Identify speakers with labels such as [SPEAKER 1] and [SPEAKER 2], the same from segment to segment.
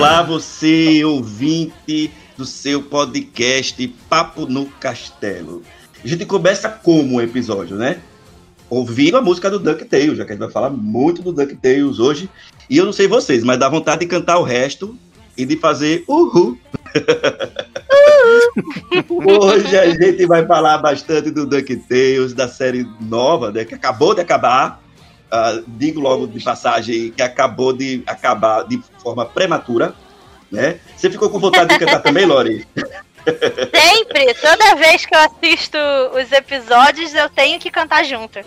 [SPEAKER 1] Olá, você ouvinte do seu podcast Papo no Castelo. A gente começa como o episódio, né? Ouvindo a música do DuckTales, já que a gente vai falar muito do DuckTales hoje. E eu não sei vocês, mas dá vontade de cantar o resto e de fazer uhul. hoje a gente vai falar bastante do DuckTales, da série nova, né, que acabou de acabar Uh, digo logo de passagem que acabou de acabar de forma prematura, né? Você ficou com vontade de cantar também, Lori?
[SPEAKER 2] Sempre, toda vez que eu assisto os episódios, eu tenho que cantar junto.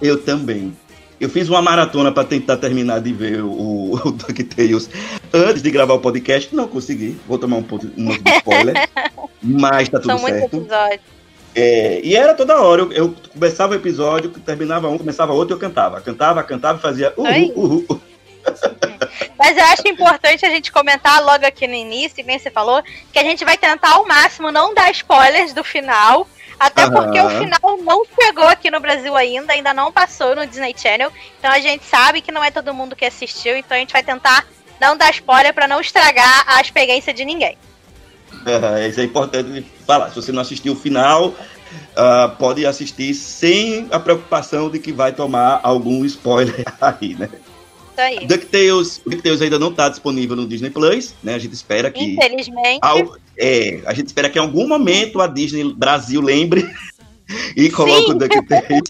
[SPEAKER 1] Eu também. Eu fiz uma maratona para tentar terminar de ver o, o DuckTales antes de gravar o podcast. Não consegui. Vou tomar um pouco um de spoiler. mas tá tudo São certo. Muitos episódios. É, e era toda hora, eu, eu, começava o episódio, terminava um, começava outro, eu cantava. Cantava, cantava e fazia uhul, uhul.
[SPEAKER 2] Mas eu acho importante a gente comentar logo aqui no início, nem você falou, que a gente vai tentar ao máximo não dar spoilers do final, até porque o final não chegou aqui no Brasil ainda, ainda não passou no Disney Channel. Então a gente sabe que não é todo mundo que assistiu, então a gente vai tentar não dar spoiler para não estragar a experiência de ninguém.
[SPEAKER 1] É, isso é importante falar. Se você não assistiu o final, uh, pode assistir sem a preocupação de que vai tomar algum spoiler aí, né? Aí. DuckTales, DuckTales ainda não está disponível no Disney Plus, né? A gente espera que.
[SPEAKER 2] Infelizmente.
[SPEAKER 1] Ao, é, a gente espera que em algum momento a Disney Brasil lembre e coloque Sim. o DuckTales.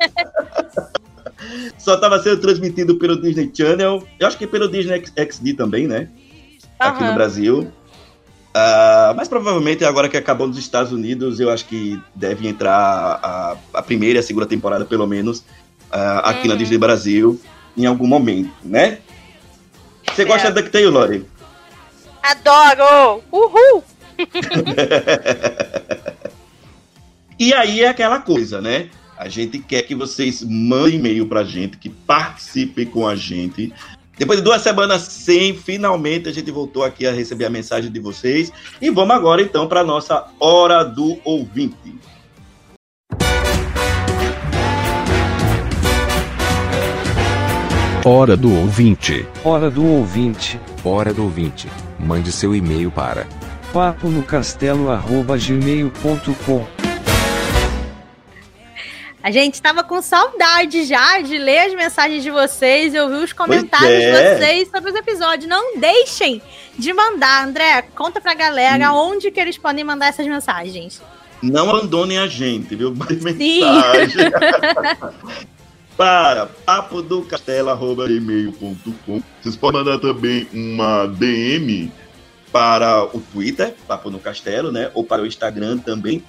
[SPEAKER 1] Só estava sendo transmitido pelo Disney Channel. Eu acho que pelo Disney XD também, né? Aqui no Brasil. Uh, mas provavelmente agora que acabou nos Estados Unidos, eu acho que deve entrar a, a primeira e a segunda temporada, pelo menos, uh, aqui na uhum. Disney Brasil, em algum momento, né? Você é. gosta de DuckTales, Lori?
[SPEAKER 2] Adoro! Uhul!
[SPEAKER 1] e aí é aquela coisa, né? A gente quer que vocês mandem e-mail pra gente, que participem com a gente. Depois de duas semanas sem, finalmente a gente voltou aqui a receber a mensagem de vocês. E vamos agora então para a nossa Hora do Ouvinte.
[SPEAKER 3] Hora do Ouvinte.
[SPEAKER 4] Hora do Ouvinte.
[SPEAKER 3] Hora do Ouvinte. Mande seu e-mail para
[SPEAKER 4] papo no castelo@gmail.com.
[SPEAKER 2] A gente estava com saudade já de ler as mensagens de vocês e ouvir os comentários é. de vocês sobre os episódios. Não deixem de mandar. André, conta pra galera hum. onde que eles podem mandar essas mensagens.
[SPEAKER 1] Não abandonem a gente, viu? Mais mensagem. para papo do. Vocês podem mandar também uma DM para o Twitter, Papo no Castelo, né? Ou para o Instagram também,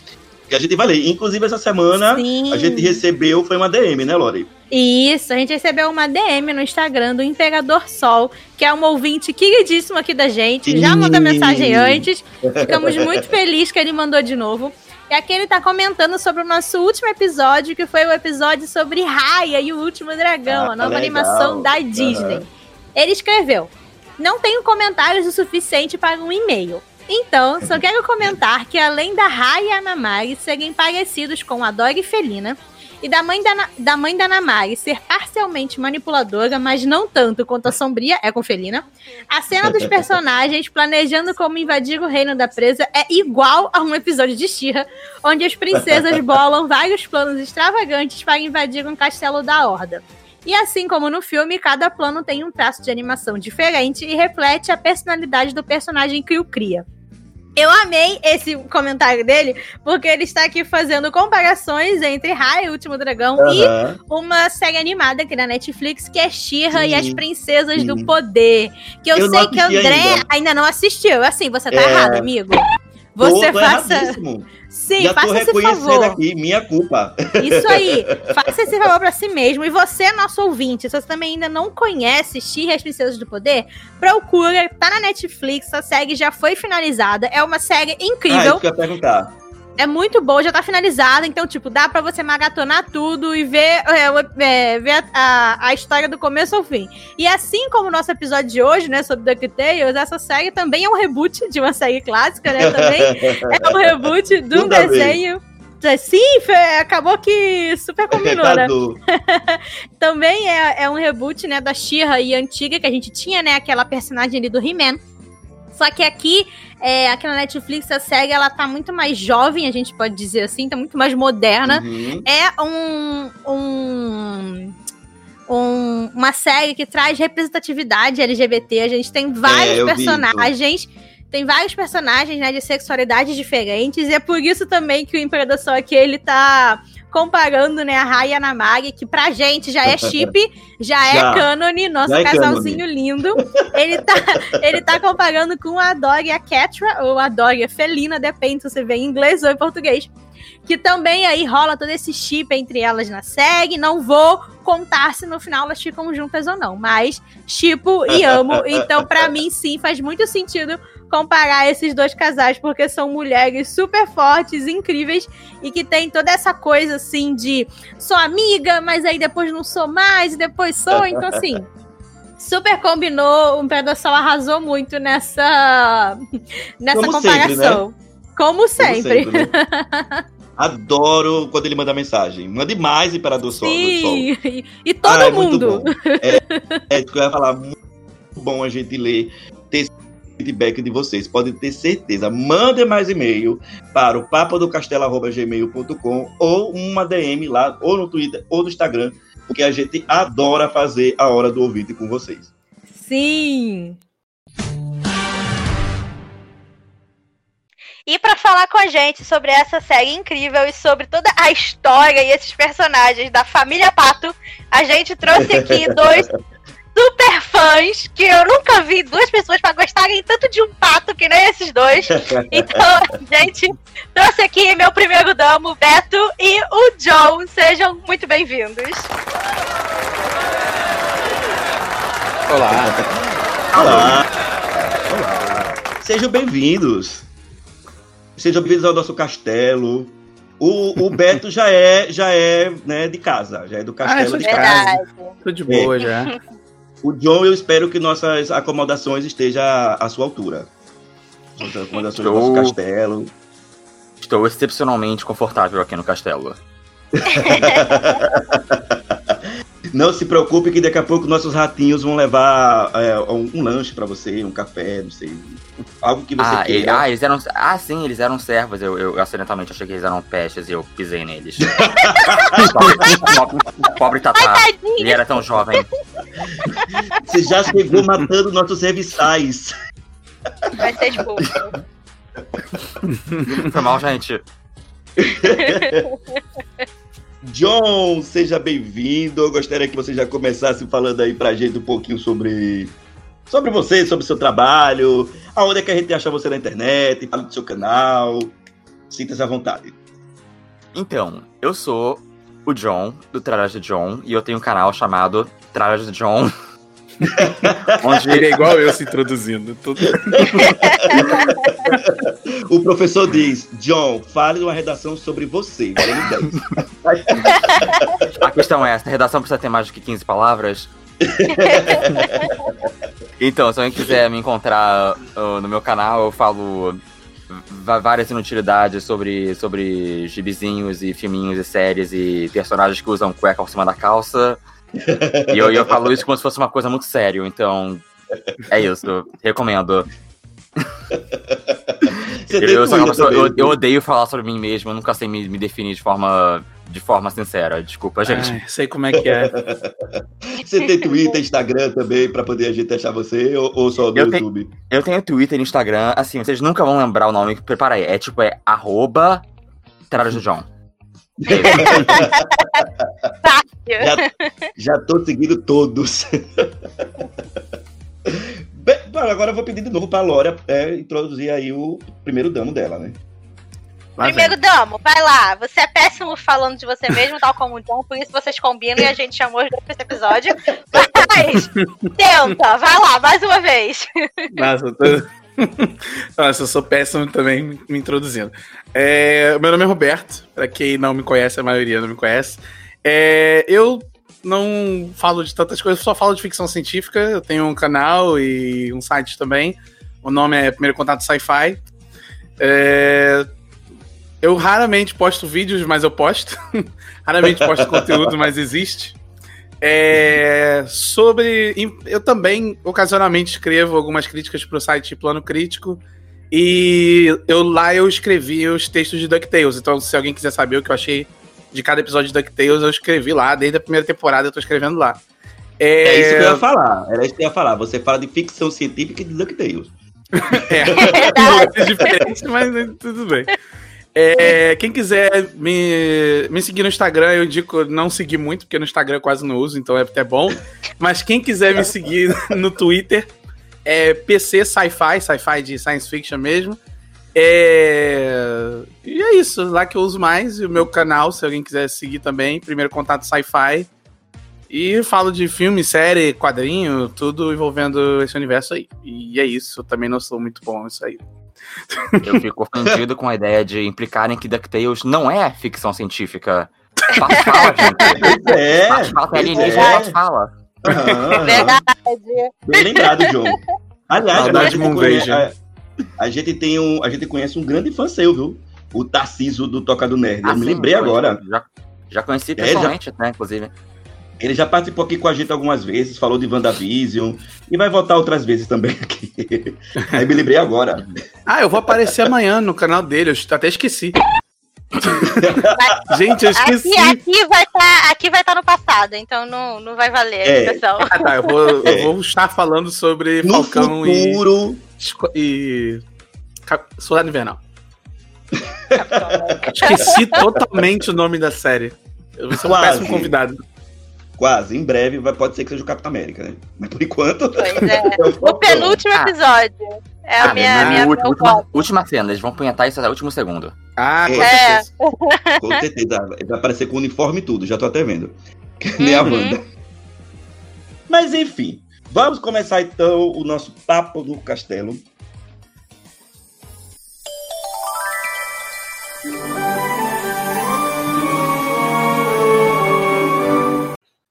[SPEAKER 1] que a gente vai ler. Inclusive, essa semana Sim. a gente recebeu, foi uma DM, né, Lori?
[SPEAKER 2] Isso, a gente recebeu uma DM no Instagram do Imperador Sol, que é um ouvinte queridíssimo aqui da gente. Sim. Já mandou mensagem antes. Ficamos muito felizes que ele mandou de novo. E aqui ele tá comentando sobre o nosso último episódio, que foi o episódio sobre Raya e o Último Dragão, ah, a nova legal. animação da Disney. Uhum. Ele escreveu: Não tenho comentários o suficiente para um e-mail. Então, só quero comentar que além da Raya e a Namari serem parecidos com a e Felina, e da mãe da, da mãe da Namari ser parcialmente manipuladora, mas não tanto quanto a sombria é com Felina, a cena dos personagens planejando como invadir o reino da presa é igual a um episódio de Shira, onde as princesas bolam vários planos extravagantes para invadir um castelo da Horda. E assim como no filme, cada plano tem um traço de animação diferente e reflete a personalidade do personagem que o cria. Eu amei esse comentário dele, porque ele está aqui fazendo comparações entre Rai, o Último Dragão,
[SPEAKER 1] Aham.
[SPEAKER 2] e uma série animada aqui na Netflix, que é She-Ra e as Princesas
[SPEAKER 1] sim.
[SPEAKER 2] do Poder. Que eu,
[SPEAKER 1] Eu
[SPEAKER 2] sei que
[SPEAKER 1] assisti
[SPEAKER 2] André
[SPEAKER 1] ainda.
[SPEAKER 2] ainda. não assistiu. Assim, você tá
[SPEAKER 1] É.
[SPEAKER 2] errado, amigo. Você
[SPEAKER 1] tô
[SPEAKER 2] faça. Sim,
[SPEAKER 1] Já
[SPEAKER 2] faça esse favor.
[SPEAKER 1] aqui, minha culpa.
[SPEAKER 2] Isso aí. Faça esse favor pra si mesmo. E você, nosso ouvinte, se você também ainda não conhece She e as Princesas do Poder, procura. Tá na Netflix, a série já foi finalizada. É uma série
[SPEAKER 1] Ah,
[SPEAKER 2] incrível.
[SPEAKER 1] isso que eu ia perguntar.
[SPEAKER 2] É muito boa, já tá finalizada. Então, tipo, dá pra você maratonar tudo e ver, é, é, ver a, a, a história do começo ao fim. E assim como o nosso episódio de hoje, né, sobre DuckTales, essa série também é um reboot de uma série clássica, né? Também é um reboot de um desenho. Sim, Fê, acabou que super combinou, né?
[SPEAKER 1] Cadu.
[SPEAKER 2] Também é, é um reboot, né, da She-Ra e antiga, que a gente tinha, né, aquela personagem ali do He-Man. Só que aqui, é, aqui na Netflix, a série, ela tá muito mais jovem, a gente pode dizer assim, tá muito mais moderna.
[SPEAKER 1] Uhum.
[SPEAKER 2] É um... um um- uma série que traz representatividade LGBT. A gente tem vários
[SPEAKER 1] É, eu vi
[SPEAKER 2] personagens. Tem vários personagens, né, de sexualidades diferentes. E é por isso também que o Imperador Sol aqui, ele tá comparando, né, a Rai e a Namari, que pra gente já é chip, já,
[SPEAKER 1] Já.
[SPEAKER 2] é cânone, nosso
[SPEAKER 1] é
[SPEAKER 2] casalzinho lindo. Ele tá, ele tá comparando com a Dog e a Catra, ou a Dog a Felina, depende se você vê em inglês ou em português. Que também aí rola todo esse chip entre elas na série. Não vou contar se no final elas ficam juntas ou não, mas tipo e amo. Então, pra mim, sim, faz muito sentido comparar esses dois casais, porque são mulheres super fortes, incríveis e que tem toda essa coisa assim de sou amiga, mas aí depois não sou mais, e depois sou. Então, assim. Super combinou, o Imperador Sol arrasou muito nessa, nessa
[SPEAKER 1] Como sempre,
[SPEAKER 2] comparação. Como
[SPEAKER 1] Como
[SPEAKER 2] sempre.
[SPEAKER 1] né? Adoro quando ele manda mensagem. Mande mais, Imperador Sol. do Sol.
[SPEAKER 2] Sim, e, todo
[SPEAKER 1] Ah, é
[SPEAKER 2] mundo.
[SPEAKER 1] É, é que eu ia falar. Muito bom a gente ler, ter feedback de vocês. Podem ter certeza. Mandem mais e-mail para o papadocastelo.gmail.com ou uma DM lá, ou no Twitter, ou no Instagram, porque a gente adora fazer a hora do ouvinte com vocês.
[SPEAKER 2] Sim. E para falar com a gente sobre essa série incrível e sobre toda a história e esses personagens da família Pato, a gente trouxe aqui dois super fãs que eu nunca vi duas pessoas para gostarem tanto de um pato que nem esses dois. Então, gente trouxe aqui meu primeiro damo, o Beto e o John. Sejam muito bem-vindos.
[SPEAKER 5] Olá.
[SPEAKER 1] Olá! Olá! Sejam bem-vindos! Sejam bem-vindos ao nosso castelo. O, o Beto já é, já é né, de casa, já é do
[SPEAKER 5] Ah,
[SPEAKER 1] castelo
[SPEAKER 5] sou
[SPEAKER 1] de
[SPEAKER 5] de
[SPEAKER 1] casa.
[SPEAKER 5] Tô de boa já.
[SPEAKER 1] O John, eu espero que nossas acomodações estejam à sua altura. Nossas acomodações do nosso
[SPEAKER 6] Estou-
[SPEAKER 1] castelo.
[SPEAKER 6] Estou excepcionalmente confortável aqui no castelo.
[SPEAKER 1] Não se preocupe que daqui a pouco nossos ratinhos vão levar é, um, um lanche pra você, um café, não sei. Algo que você
[SPEAKER 6] Ah, ele-
[SPEAKER 1] queira.
[SPEAKER 6] ah, eles eram. Ah, sim, eles eram servos. Eu, eu acidentalmente achei que eles eram pestes e eu pisei neles. pobre, pobre Tatá. Ele era tão jovem.
[SPEAKER 1] Você já chegou matando nossos serviçais.
[SPEAKER 2] Vai ser de boa.
[SPEAKER 6] Foi mal, gente.
[SPEAKER 1] John, seja bem-vindo. Eu gostaria que você já começasse falando aí pra gente um pouquinho sobre sobre você, sobre seu trabalho, aonde é que a gente acha você na internet, fala do seu canal. Sinta-se à vontade.
[SPEAKER 6] Então, eu sou o John, do Traje John, e eu tenho um canal chamado Traje John. onde
[SPEAKER 5] Ele é igual eu se introduzindo. Tudo...
[SPEAKER 1] O professor diz: John, fale uma redação sobre você. valendo 10.
[SPEAKER 6] A questão é, essa redação precisa ter mais do que 15 palavras? então, se alguém quiser me encontrar uh, no meu canal, eu falo várias inutilidades sobre, sobre gibizinhos e filminhos e séries e personagens que usam cueca por cima da calça. E eu, eu falo isso como se fosse uma coisa muito séria, então é isso. Recomendo.
[SPEAKER 1] Você
[SPEAKER 6] Eu, pessoa- eu- eu odeio falar sobre mim mesmo, eu nunca sei me, me definir de forma, de forma sincera. Desculpa, gente.
[SPEAKER 5] Ai, sei como é que é.
[SPEAKER 1] Você tem Twitter, Instagram também, pra poder a gente achar você, ou, ou só no
[SPEAKER 6] Eu
[SPEAKER 1] YouTube?
[SPEAKER 6] Eu tenho Twitter e Instagram, assim, vocês nunca vão lembrar o nome, prepara aí. É tipo, é arroba Trabalho do John.
[SPEAKER 1] Já, já tô seguindo todos. Bem, agora eu vou pedir de novo pra Lora é, introduzir aí o primeiro damo dela, né?
[SPEAKER 5] Lá
[SPEAKER 2] Primeiro damo, vai lá. Você é péssimo falando de você mesmo, tal como o John, por isso vocês combinam e a gente chamou os dois pra esse episódio. Mas, tenta, vai lá, mais uma vez.
[SPEAKER 5] Nossa, eu, tô... Nossa, eu sou péssimo também me- introduzindo. É, meu nome é Roberto, pra quem não me conhece, a maioria não me conhece. É, eu não falo de tantas coisas, só falo de ficção científica. Eu tenho um canal e um site também. O nome é Primeiro Contato Sci-Fi. É, eu raramente posto vídeos, mas eu posto. raramente posto conteúdo, mas existe. É, sobre. Eu também ocasionalmente escrevo algumas críticas para o site Plano Crítico. E eu lá eu escrevi os textos de DuckTales. Então, se alguém quiser saber o que eu achei de cada episódio de DuckTales, eu escrevi lá. Desde a primeira temporada eu tô escrevendo lá.
[SPEAKER 1] É, isso que eu ia falar. Era isso que eu ia falar. Você fala de ficção científica e de DuckTales.
[SPEAKER 5] É,
[SPEAKER 2] verdade.
[SPEAKER 5] é diferente, mas é, tudo bem. É, quem quiser me, me seguir no Instagram, eu indico não seguir muito, porque no Instagram eu quase não uso, então é até bom. Mas quem quiser me seguir no Twitter, é PC Sci-Fi, Sci-Fi de Science Fiction mesmo. É, E é isso, lá que eu uso mais. E o meu canal, se alguém quiser seguir também, Primeiro Contato Sci-Fi. E falo de filme, série, quadrinho, tudo envolvendo esse universo aí. E é isso, eu também não sou muito bom nisso aí.
[SPEAKER 6] Eu fico ofendido com a ideia de implicarem que DuckTales não é ficção científica. Faz fala, gente.
[SPEAKER 1] É,
[SPEAKER 6] Faz fala, alienígena,
[SPEAKER 1] é.
[SPEAKER 6] faz fala.
[SPEAKER 1] Aham,
[SPEAKER 2] Verdade.
[SPEAKER 1] Bem lembrado, John. Aliás, a gente, conhece, a, a gente tem um, a gente conhece um grande fã seu, viu? O Tarciso do Toca do Nerd. Eu
[SPEAKER 6] Ah,
[SPEAKER 1] me
[SPEAKER 6] sim,
[SPEAKER 1] lembrei
[SPEAKER 6] foi-
[SPEAKER 1] agora.
[SPEAKER 6] Já, já conheci
[SPEAKER 1] É, já-
[SPEAKER 6] pessoalmente, né, inclusive.
[SPEAKER 1] Ele já participou aqui com a gente algumas vezes, falou de WandaVision e vai voltar outras vezes também aqui. Aí me lembrei agora.
[SPEAKER 5] Ah, eu vou aparecer amanhã no canal dele, eu até esqueci. Gente, eu esqueci.
[SPEAKER 2] Aqui, aqui vai estar aqui vai tá no passado, então não, não vai valer a
[SPEAKER 1] É.
[SPEAKER 5] Ah, tá, eu vou, eu
[SPEAKER 1] É.
[SPEAKER 5] vou estar falando sobre
[SPEAKER 1] No
[SPEAKER 5] Falcão e,
[SPEAKER 1] futuro,
[SPEAKER 5] e. Cap- Soldado Invernal. Esqueci totalmente o nome da série. Eu vou ser um péssimo convidado.
[SPEAKER 1] Quase, em breve, vai, pode ser que seja o Capitão América, né? Mas por enquanto.
[SPEAKER 2] Pois é.
[SPEAKER 1] é o
[SPEAKER 2] penúltimo
[SPEAKER 6] Ah.
[SPEAKER 2] episódio. É a
[SPEAKER 6] Ah,
[SPEAKER 2] minha,
[SPEAKER 5] mas
[SPEAKER 2] minha,
[SPEAKER 6] Ú-
[SPEAKER 2] meu
[SPEAKER 6] última,
[SPEAKER 2] voto.
[SPEAKER 6] última cena, eles vão punhetar isso até o último segundo.
[SPEAKER 5] Ah, com
[SPEAKER 2] É.
[SPEAKER 5] certeza.
[SPEAKER 1] Com certeza. Vai aparecer com uniforme e tudo, já tô até vendo. Nem a
[SPEAKER 2] Uhum.
[SPEAKER 1] Wanda. Mas enfim, vamos começar então o nosso papo no castelo.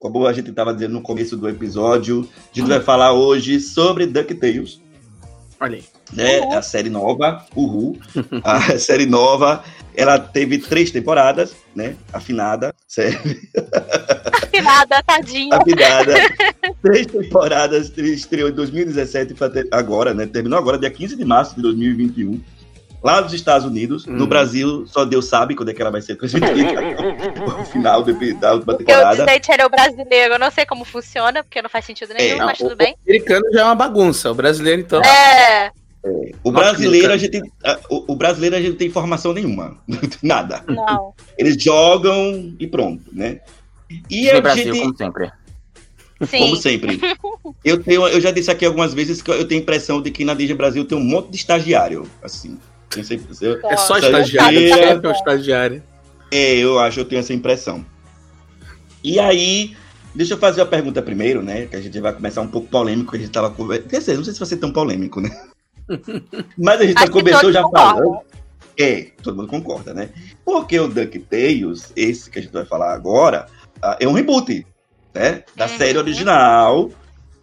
[SPEAKER 1] Como a gente estava dizendo no começo do episódio, a gente vai falar hoje sobre DuckTales,
[SPEAKER 5] Olha aí.
[SPEAKER 1] né? A série nova, Uhul. A série nova, ela teve três temporadas, né? Afinada, série
[SPEAKER 2] Nada, tadinho.
[SPEAKER 1] afinada. três temporadas, estreou em 2017 e foi até agora, né? Terminou agora, dia 15 de março de 2021. Lá nos Estados Unidos, no
[SPEAKER 5] Hum.
[SPEAKER 1] Brasil, só Deus sabe quando é que ela vai ser transmitida. o final da última
[SPEAKER 2] Porque o
[SPEAKER 1] temporada.
[SPEAKER 2] Disney Channel brasileiro, eu não sei como funciona, porque não faz sentido nenhum,
[SPEAKER 1] É,
[SPEAKER 2] mas
[SPEAKER 5] o-
[SPEAKER 2] tudo bem.
[SPEAKER 5] O americano já é uma bagunça. O brasileiro, então.
[SPEAKER 2] É,
[SPEAKER 1] O brasileiro, a gente, a- o, o brasileiro, a gente não tem informação nenhuma. Nada.
[SPEAKER 2] não.
[SPEAKER 1] Eles jogam e pronto, né? E
[SPEAKER 6] Disney
[SPEAKER 1] a
[SPEAKER 6] Brasil,
[SPEAKER 1] gente,
[SPEAKER 6] como sempre.
[SPEAKER 2] Sim.
[SPEAKER 1] como sempre, eu, tenho, eu já disse aqui algumas vezes que eu tenho a impressão de que na Disney Brasil tem um monte de estagiário, assim. Eu sempre- eu-
[SPEAKER 5] É só
[SPEAKER 1] Essa
[SPEAKER 5] estagiário. é estagiário.
[SPEAKER 1] É, eu acho, eu tenho essa impressão. E aí, deixa eu fazer a pergunta primeiro, né? Que a gente vai começar um pouco polêmico, a gente tava conversando. Quer dizer, não sei se vai ser tão polêmico, né? Mas a gente já começou já falando. É, todo mundo concorda, né? Porque o DuckTales, esse que a gente vai falar agora, ah, é um reboot, né? Da
[SPEAKER 2] Uhum.
[SPEAKER 1] série original.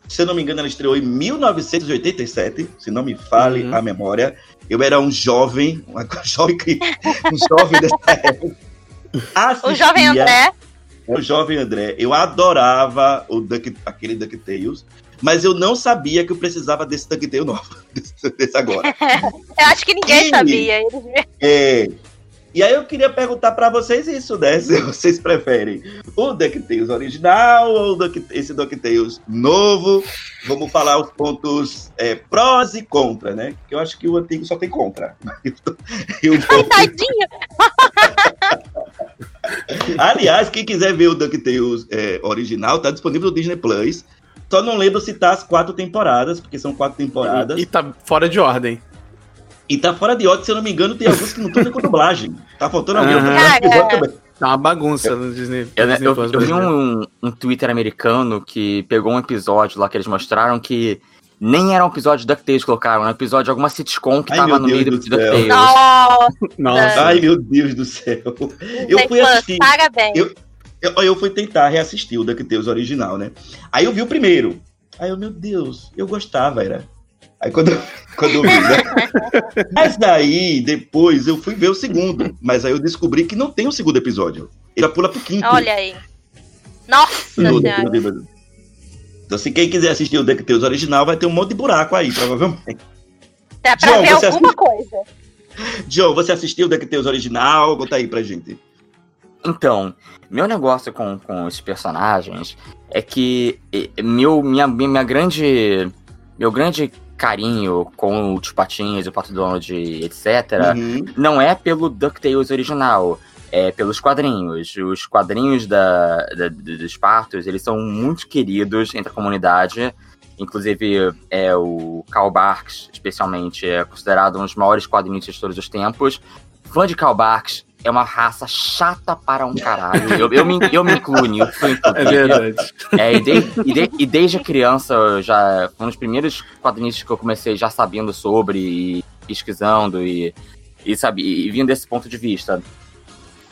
[SPEAKER 1] Se eu não me engano, ela estreou em 1987, se não me fale
[SPEAKER 5] Uhum.
[SPEAKER 1] a memória. Eu era um jovem, uma jovem, um jovem dessa época.
[SPEAKER 2] O jovem
[SPEAKER 1] Assistia-
[SPEAKER 2] André.
[SPEAKER 1] o jovem André, eu adorava o Duck, aquele DuckTales, mas eu não sabia que eu precisava desse DuckTales novo, desse, desse agora.
[SPEAKER 2] Eu acho que ninguém
[SPEAKER 1] E-
[SPEAKER 2] sabia.
[SPEAKER 1] É, e aí eu queria perguntar pra vocês isso, né? Se vocês preferem o DuckTales original ou o Duck- esse DuckTales novo. Vamos falar os pontos é, prós e contra, né? Que eu acho que o antigo só tem contra. E o novo-
[SPEAKER 2] Tadinho.
[SPEAKER 1] Aliás, quem quiser ver o DuckTales é, original, tá disponível no Disney Plus. Só não lembro citar as quatro temporadas, porque são quatro temporadas.
[SPEAKER 5] E tá fora de ordem.
[SPEAKER 1] E tá fora de ordem, se eu não me engano, tem alguns que não estão nem com dublagem. Tá faltando alguém episódio também.
[SPEAKER 5] Tá uma bagunça no Disney.
[SPEAKER 6] Eu,
[SPEAKER 5] Disney
[SPEAKER 6] eu,
[SPEAKER 5] Plus
[SPEAKER 6] eu vi
[SPEAKER 5] brasileiro.
[SPEAKER 6] um, um Twitter americano que pegou um episódio lá que eles mostraram que nem era um episódio de DuckTales que colocaram, era um episódio de alguma sitcom que
[SPEAKER 1] Ai,
[SPEAKER 6] tava no
[SPEAKER 1] Deus
[SPEAKER 6] meio
[SPEAKER 1] do
[SPEAKER 6] do
[SPEAKER 1] céu.
[SPEAKER 6] DuckTales.
[SPEAKER 2] Nossa,
[SPEAKER 5] Nossa.
[SPEAKER 1] Ai, meu Deus do céu. Eu fui assistir.
[SPEAKER 2] Parabéns.
[SPEAKER 1] Eu- Eu, eu fui tentar reassistir o DuckTales original, né? Aí eu vi o primeiro. Aí eu, meu Deus, eu gostava, era. Aí quando, quando eu vi, né? Mas daí, depois, eu fui ver o segundo. Mas aí eu descobri que não tem o segundo episódio. Ele já pula pro quinto.
[SPEAKER 2] Olha aí. Nossa
[SPEAKER 1] No-
[SPEAKER 2] senhora.
[SPEAKER 1] no- Então, se quem quiser assistir o DuckTales original, vai ter um monte de buraco aí, provavelmente.
[SPEAKER 2] Dá pra
[SPEAKER 1] João,
[SPEAKER 2] ver
[SPEAKER 1] você
[SPEAKER 2] alguma coisa.
[SPEAKER 1] John, você assistiu o DuckTales original? Conta aí pra gente.
[SPEAKER 6] Então, meu negócio com, com os personagens é que meu, minha, minha grande. Meu grande carinho com os patinhos, o Pato Donald, etc.,
[SPEAKER 1] Uhum.
[SPEAKER 6] não é pelo DuckTales original, é pelos quadrinhos. Os quadrinhos da, da- dos partos, eles são muito queridos entre a comunidade. Inclusive, é, o Karl Barks, especialmente, é considerado um dos maiores quadrinistas de todos os tempos. Fã de Karl Barks é uma raça chata para um caralho. Eu, eu, me, eu me incluo nisso.
[SPEAKER 5] É verdade.
[SPEAKER 6] É, e, de- e de- e desde criança, eu já um dos primeiros quadrinistas que eu comecei já sabendo sobre, e pesquisando e, e, sabe, e vindo desse ponto de vista.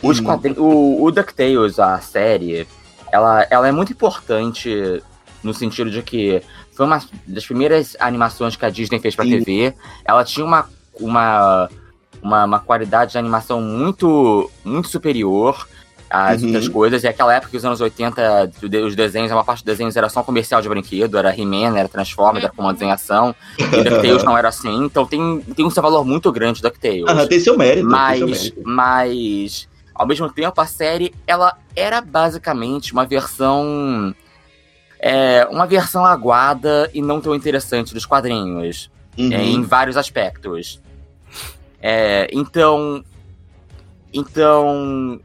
[SPEAKER 6] Os quadrin- o, o DuckTales, a série, ela, ela é muito importante no sentido de que foi uma das primeiras animações que a Disney fez pra
[SPEAKER 1] Sim.
[SPEAKER 6] TV. Ela tinha uma, uma, uma, uma qualidade de animação muito, muito superior às
[SPEAKER 1] Uhum.
[SPEAKER 6] outras coisas. E aquela época, os anos 80, o de- os desenhos, uma parte dos desenhos era só um comercial de brinquedo, era He-Man, era Transformers, era Comando em Ação. E DuckTales não era assim. Então tem, tem um seu valor muito grande DuckTales.
[SPEAKER 1] Aham, tem seu mérito. tem seu
[SPEAKER 6] Mas,
[SPEAKER 1] mérito.
[SPEAKER 6] mas, ao mesmo tempo, a série, ela era basicamente uma versão... É, uma versão aguada e não tão interessante dos quadrinhos,
[SPEAKER 1] Uhum.
[SPEAKER 6] é, em vários aspectos. É, então, então,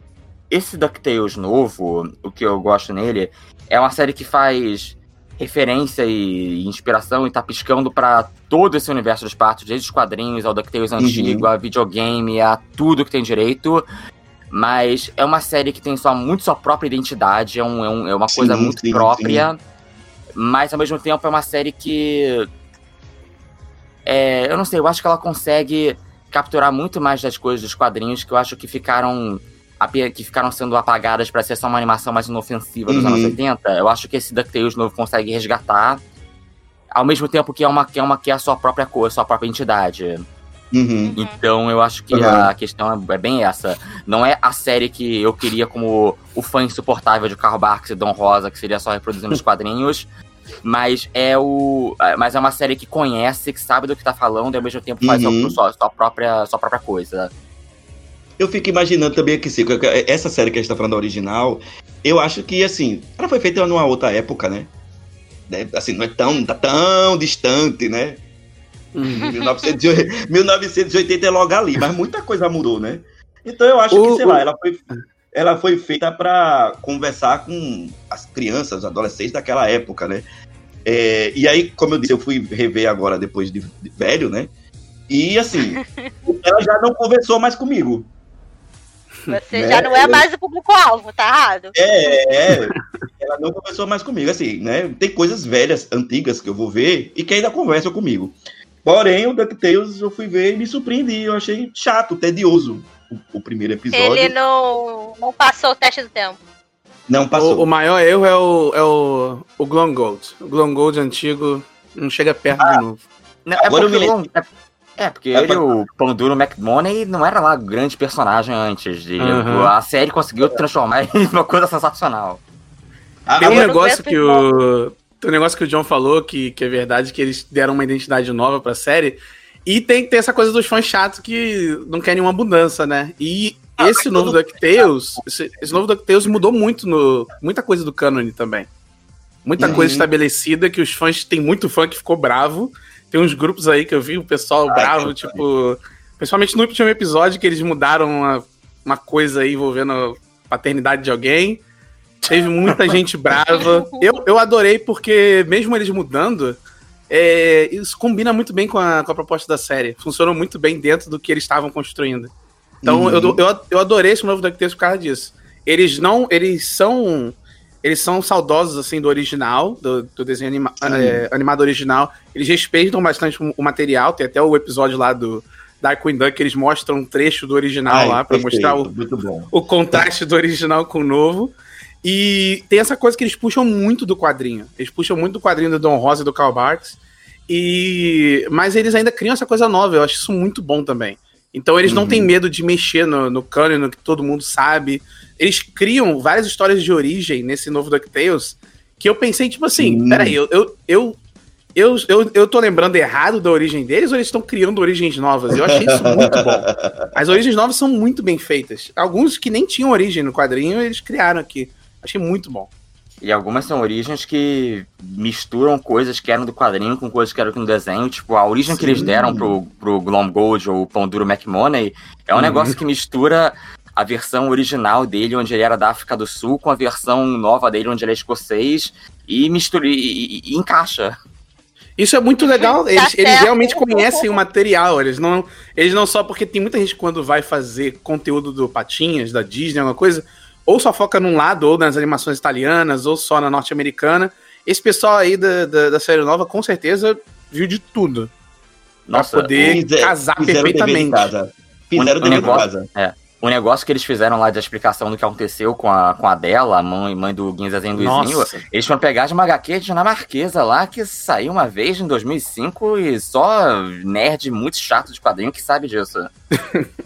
[SPEAKER 6] esse DuckTales novo, o que eu gosto nele, é uma série que faz referência e inspiração e tá piscando pra todo esse universo dos patos, desde os quadrinhos ao DuckTales
[SPEAKER 1] Uhum.
[SPEAKER 6] antigo, a videogame, a tudo que tem direito. Mas é uma série que tem só muito sua própria identidade, é, um- é um- é uma
[SPEAKER 1] Sim,
[SPEAKER 6] coisa muito
[SPEAKER 1] sim,
[SPEAKER 6] própria. Mas ao mesmo tempo é uma série que. É, eu não sei, eu acho que ela consegue capturar muito mais das coisas dos quadrinhos que eu acho que ficaram que ficaram sendo apagadas pra ser só uma animação mais inofensiva dos
[SPEAKER 1] Uhum.
[SPEAKER 6] anos 80. Eu acho que esse DuckTales novo consegue resgatar ao mesmo tempo que é uma que é uma que é a sua própria cor, a sua própria entidade.
[SPEAKER 1] Uhum.
[SPEAKER 6] Então eu acho que
[SPEAKER 1] Uhum.
[SPEAKER 6] a questão é, é bem essa. Não é a série que eu queria como o fã insuportável de Carl Barks e Don Rosa, que seria só reproduzindo os quadrinhos. Mas é o. é- Mas é uma série que conhece, que sabe do que tá falando e ao mesmo tempo faz
[SPEAKER 1] Uhum.
[SPEAKER 6] a sua, sua própria, sua própria coisa.
[SPEAKER 1] Eu fico imaginando também aqui, Cico, que essa série que a gente tá falando, a original, eu acho que, assim, ela foi feita numa outra época, né? Né, Assim, não é tão, tá tão distante, né?
[SPEAKER 5] Uhum.
[SPEAKER 1] 1980, 1980 é logo ali, mas muita coisa mudou, né? Então eu acho
[SPEAKER 5] O-
[SPEAKER 1] que, sei
[SPEAKER 5] o-
[SPEAKER 1] lá, ela foi, ela foi feita pra conversar com as crianças, os adolescentes daquela época, né? É, e aí, como eu disse, eu fui rever agora depois de, de velho, né? E assim, ela já não conversou mais comigo.
[SPEAKER 2] Você
[SPEAKER 1] Né?
[SPEAKER 2] já não é mais o público-alvo, tá errado?
[SPEAKER 1] É, é, ela não conversou mais comigo, assim, né? Tem coisas velhas, antigas que eu vou ver e que ainda conversam comigo. Porém, o DuckTales eu fui ver e me surpreendi. Eu achei chato, tedioso o, o primeiro episódio.
[SPEAKER 2] Ele não, não passou o teste do tempo.
[SPEAKER 1] Não passou.
[SPEAKER 5] O, o maior erro é o, é o, o Glon Gold. O Glon Gold antigo não chega perto
[SPEAKER 1] Ah,
[SPEAKER 5] de novo.
[SPEAKER 6] Não, é, porque,
[SPEAKER 1] me
[SPEAKER 6] o- é, é, porque
[SPEAKER 1] É
[SPEAKER 6] ele,
[SPEAKER 1] pra-
[SPEAKER 6] o Panduro McMoney, não era lá grande personagem antes. De,
[SPEAKER 5] Uhum.
[SPEAKER 6] A série conseguiu transformar ele em uma coisa sensacional.
[SPEAKER 1] Ah,
[SPEAKER 5] Tem um negócio que o. tem um negócio que o John falou que, que é verdade, que eles deram uma identidade nova pra série. E tem que ter essa coisa dos fãs chatos que não querem uma mudança, né? E
[SPEAKER 1] Ah,
[SPEAKER 5] esse novo DuckTales, esse, esse novo DuckTales mudou muito no. Muita coisa do canon também. Muita
[SPEAKER 1] Uhum.
[SPEAKER 5] coisa estabelecida que os fãs. Tem muito fã que ficou bravo. Tem uns grupos aí que eu vi o pessoal
[SPEAKER 1] Ai,
[SPEAKER 5] bravo,
[SPEAKER 1] cara.
[SPEAKER 5] tipo. Principalmente no último episódio que eles mudaram uma, uma coisa aí envolvendo a paternidade de alguém. Teve muita gente brava. Eu, eu adorei porque, mesmo eles mudando, é, isso combina muito bem com a, com a proposta da série. Funcionou muito bem dentro do que eles estavam construindo. Então
[SPEAKER 1] Uhum.
[SPEAKER 5] eu, eu, eu adorei esse novo DuckTales por causa disso. Eles não. Eles são. Eles são saudosos, assim, do original, do, do desenho anima- é, animado original. Eles respeitam bastante o, material. Tem até o episódio lá do Darkwing Duck que eles mostram um trecho do original
[SPEAKER 1] Ai,
[SPEAKER 5] lá,
[SPEAKER 1] perfeito,
[SPEAKER 5] mostrar o, o contraste do original com o novo. E tem essa coisa que eles puxam muito do quadrinho. Eles puxam muito do quadrinho do Don Rosa e do Karl Barks. E... Mas eles ainda criam essa coisa nova. Eu acho isso muito bom também. Então eles não
[SPEAKER 1] Uhum.
[SPEAKER 5] têm medo de mexer no, no que todo mundo sabe. Eles criam várias histórias de origem nesse novo DuckTales que eu pensei, tipo assim,
[SPEAKER 1] Sim.
[SPEAKER 5] peraí, eu, eu, eu, eu, eu, eu tô lembrando errado da origem deles ou eles estão criando origens novas? Eu achei isso muito bom. As origens novas são muito bem feitas. Alguns que nem tinham origem no quadrinho, eles criaram aqui. Achei muito bom.
[SPEAKER 6] E algumas são origens que misturam coisas que eram do quadrinho com coisas que eram no desenho. Tipo, a origem que eles
[SPEAKER 1] Sim.
[SPEAKER 6] deram pro, pro Glom Gold ou Pão Duro McMoney é um
[SPEAKER 5] Uhum.
[SPEAKER 6] negócio que mistura a versão original dele, onde ele era da África do Sul, com a versão nova dele, onde ele é escocês, e mistura e, e- e encaixa.
[SPEAKER 5] Isso é muito legal.
[SPEAKER 2] Tá
[SPEAKER 5] Eles, eles realmente conhecem o material. Eles não, eles não só porque tem muita gente quando vai fazer conteúdo do Patinhas, da Disney, alguma coisa, ou só foca num lado, ou nas animações italianas, ou só na norte-americana. Esse pessoal aí da, da, da série nova, com certeza, viu de tudo.
[SPEAKER 6] Nossa,
[SPEAKER 5] pra poder
[SPEAKER 1] Fize-
[SPEAKER 5] casar
[SPEAKER 1] fizeram
[SPEAKER 5] perfeitamente.
[SPEAKER 1] casa. Fizeram o
[SPEAKER 6] negócio-
[SPEAKER 1] casa.
[SPEAKER 6] O negócio que eles fizeram lá de explicação do que aconteceu com a, com a dela, a mãe, mãe do Guinzazinho Luizinho,
[SPEAKER 5] Nossa.
[SPEAKER 6] eles foram pegar de uma HQ dinamarquesa lá que saiu uma vez em 2005 e só nerd muito chato de quadrinho que sabe disso.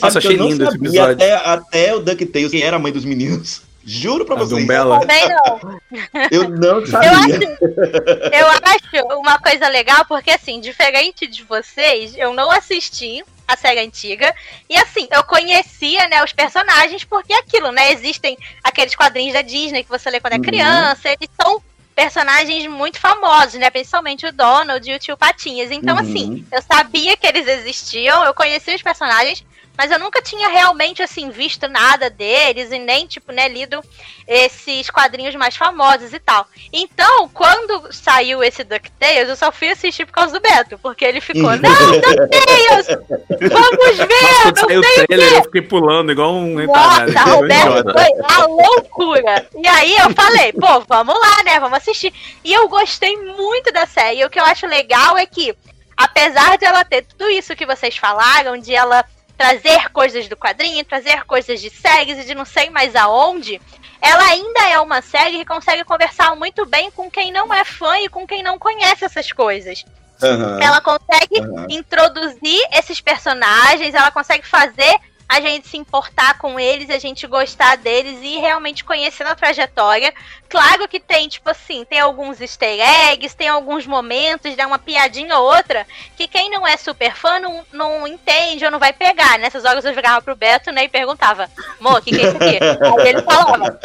[SPEAKER 5] Nossa, achei
[SPEAKER 1] eu
[SPEAKER 5] lindo esse episódio.
[SPEAKER 1] Até, até o DuckTales, quem era a mãe dos meninos. Juro pra
[SPEAKER 5] A
[SPEAKER 1] vocês.
[SPEAKER 5] Dumbella.
[SPEAKER 2] Também não.
[SPEAKER 1] Eu não
[SPEAKER 2] Eu
[SPEAKER 1] sabia.
[SPEAKER 2] acho, eu acho uma coisa legal, porque assim, diferente de vocês, eu não assisti a série antiga. E assim, eu conhecia, né, os personagens, porque é aquilo, né? Existem aqueles quadrinhos da Disney que você lê quando é
[SPEAKER 1] Uhum.
[SPEAKER 2] criança, eles são personagens muito famosos, né? Principalmente o Donald e o tio Patinhas. Então,
[SPEAKER 1] Uhum.
[SPEAKER 2] assim, eu sabia que eles existiam, eu conhecia os personagens, mas eu nunca tinha realmente, assim, visto nada deles e nem, tipo, né, lido esses quadrinhos mais famosos e tal. Então, quando saiu esse DuckTales, eu só fui assistir por causa do Beto, porque ele ficou, não, DuckTales! Vamos ver!
[SPEAKER 5] Nossa,
[SPEAKER 2] não sei o
[SPEAKER 5] trailer,
[SPEAKER 2] quê."
[SPEAKER 5] eu fiquei pulando igual um.
[SPEAKER 2] Nossa,
[SPEAKER 5] um
[SPEAKER 2] Roberto
[SPEAKER 5] idiota.
[SPEAKER 2] foi a loucura. E aí eu falei, pô, vamos lá, né? Vamos assistir. E eu gostei muito da série. E o que eu acho legal é que, apesar de ela ter tudo isso que vocês falaram, de ela trazer coisas do quadrinho, trazer coisas de séries e de não sei mais aonde, ela ainda é uma série que consegue conversar muito bem com quem não é fã e com quem não conhece essas coisas.
[SPEAKER 1] Aham,
[SPEAKER 2] Ela consegue
[SPEAKER 1] aham.
[SPEAKER 2] introduzir esses personagens, ela consegue fazer a gente se importar com eles, a gente gostar deles e realmente conhecer a trajetória. Claro que tem, tipo assim, tem alguns easter eggs, tem alguns momentos, dá uma piadinha ou outra, que quem não é super fã não, não entende ou não vai pegar. Nessas horas eu jogava pro Beto, né, e perguntava, Mo, o que, que é isso aqui? Aí ele falava.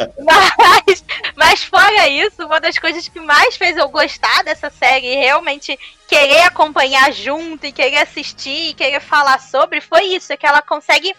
[SPEAKER 2] Mas, mas fora isso, uma das coisas que mais fez eu gostar dessa série e realmente querer acompanhar junto e querer assistir e querer falar sobre foi isso, é que ela consegue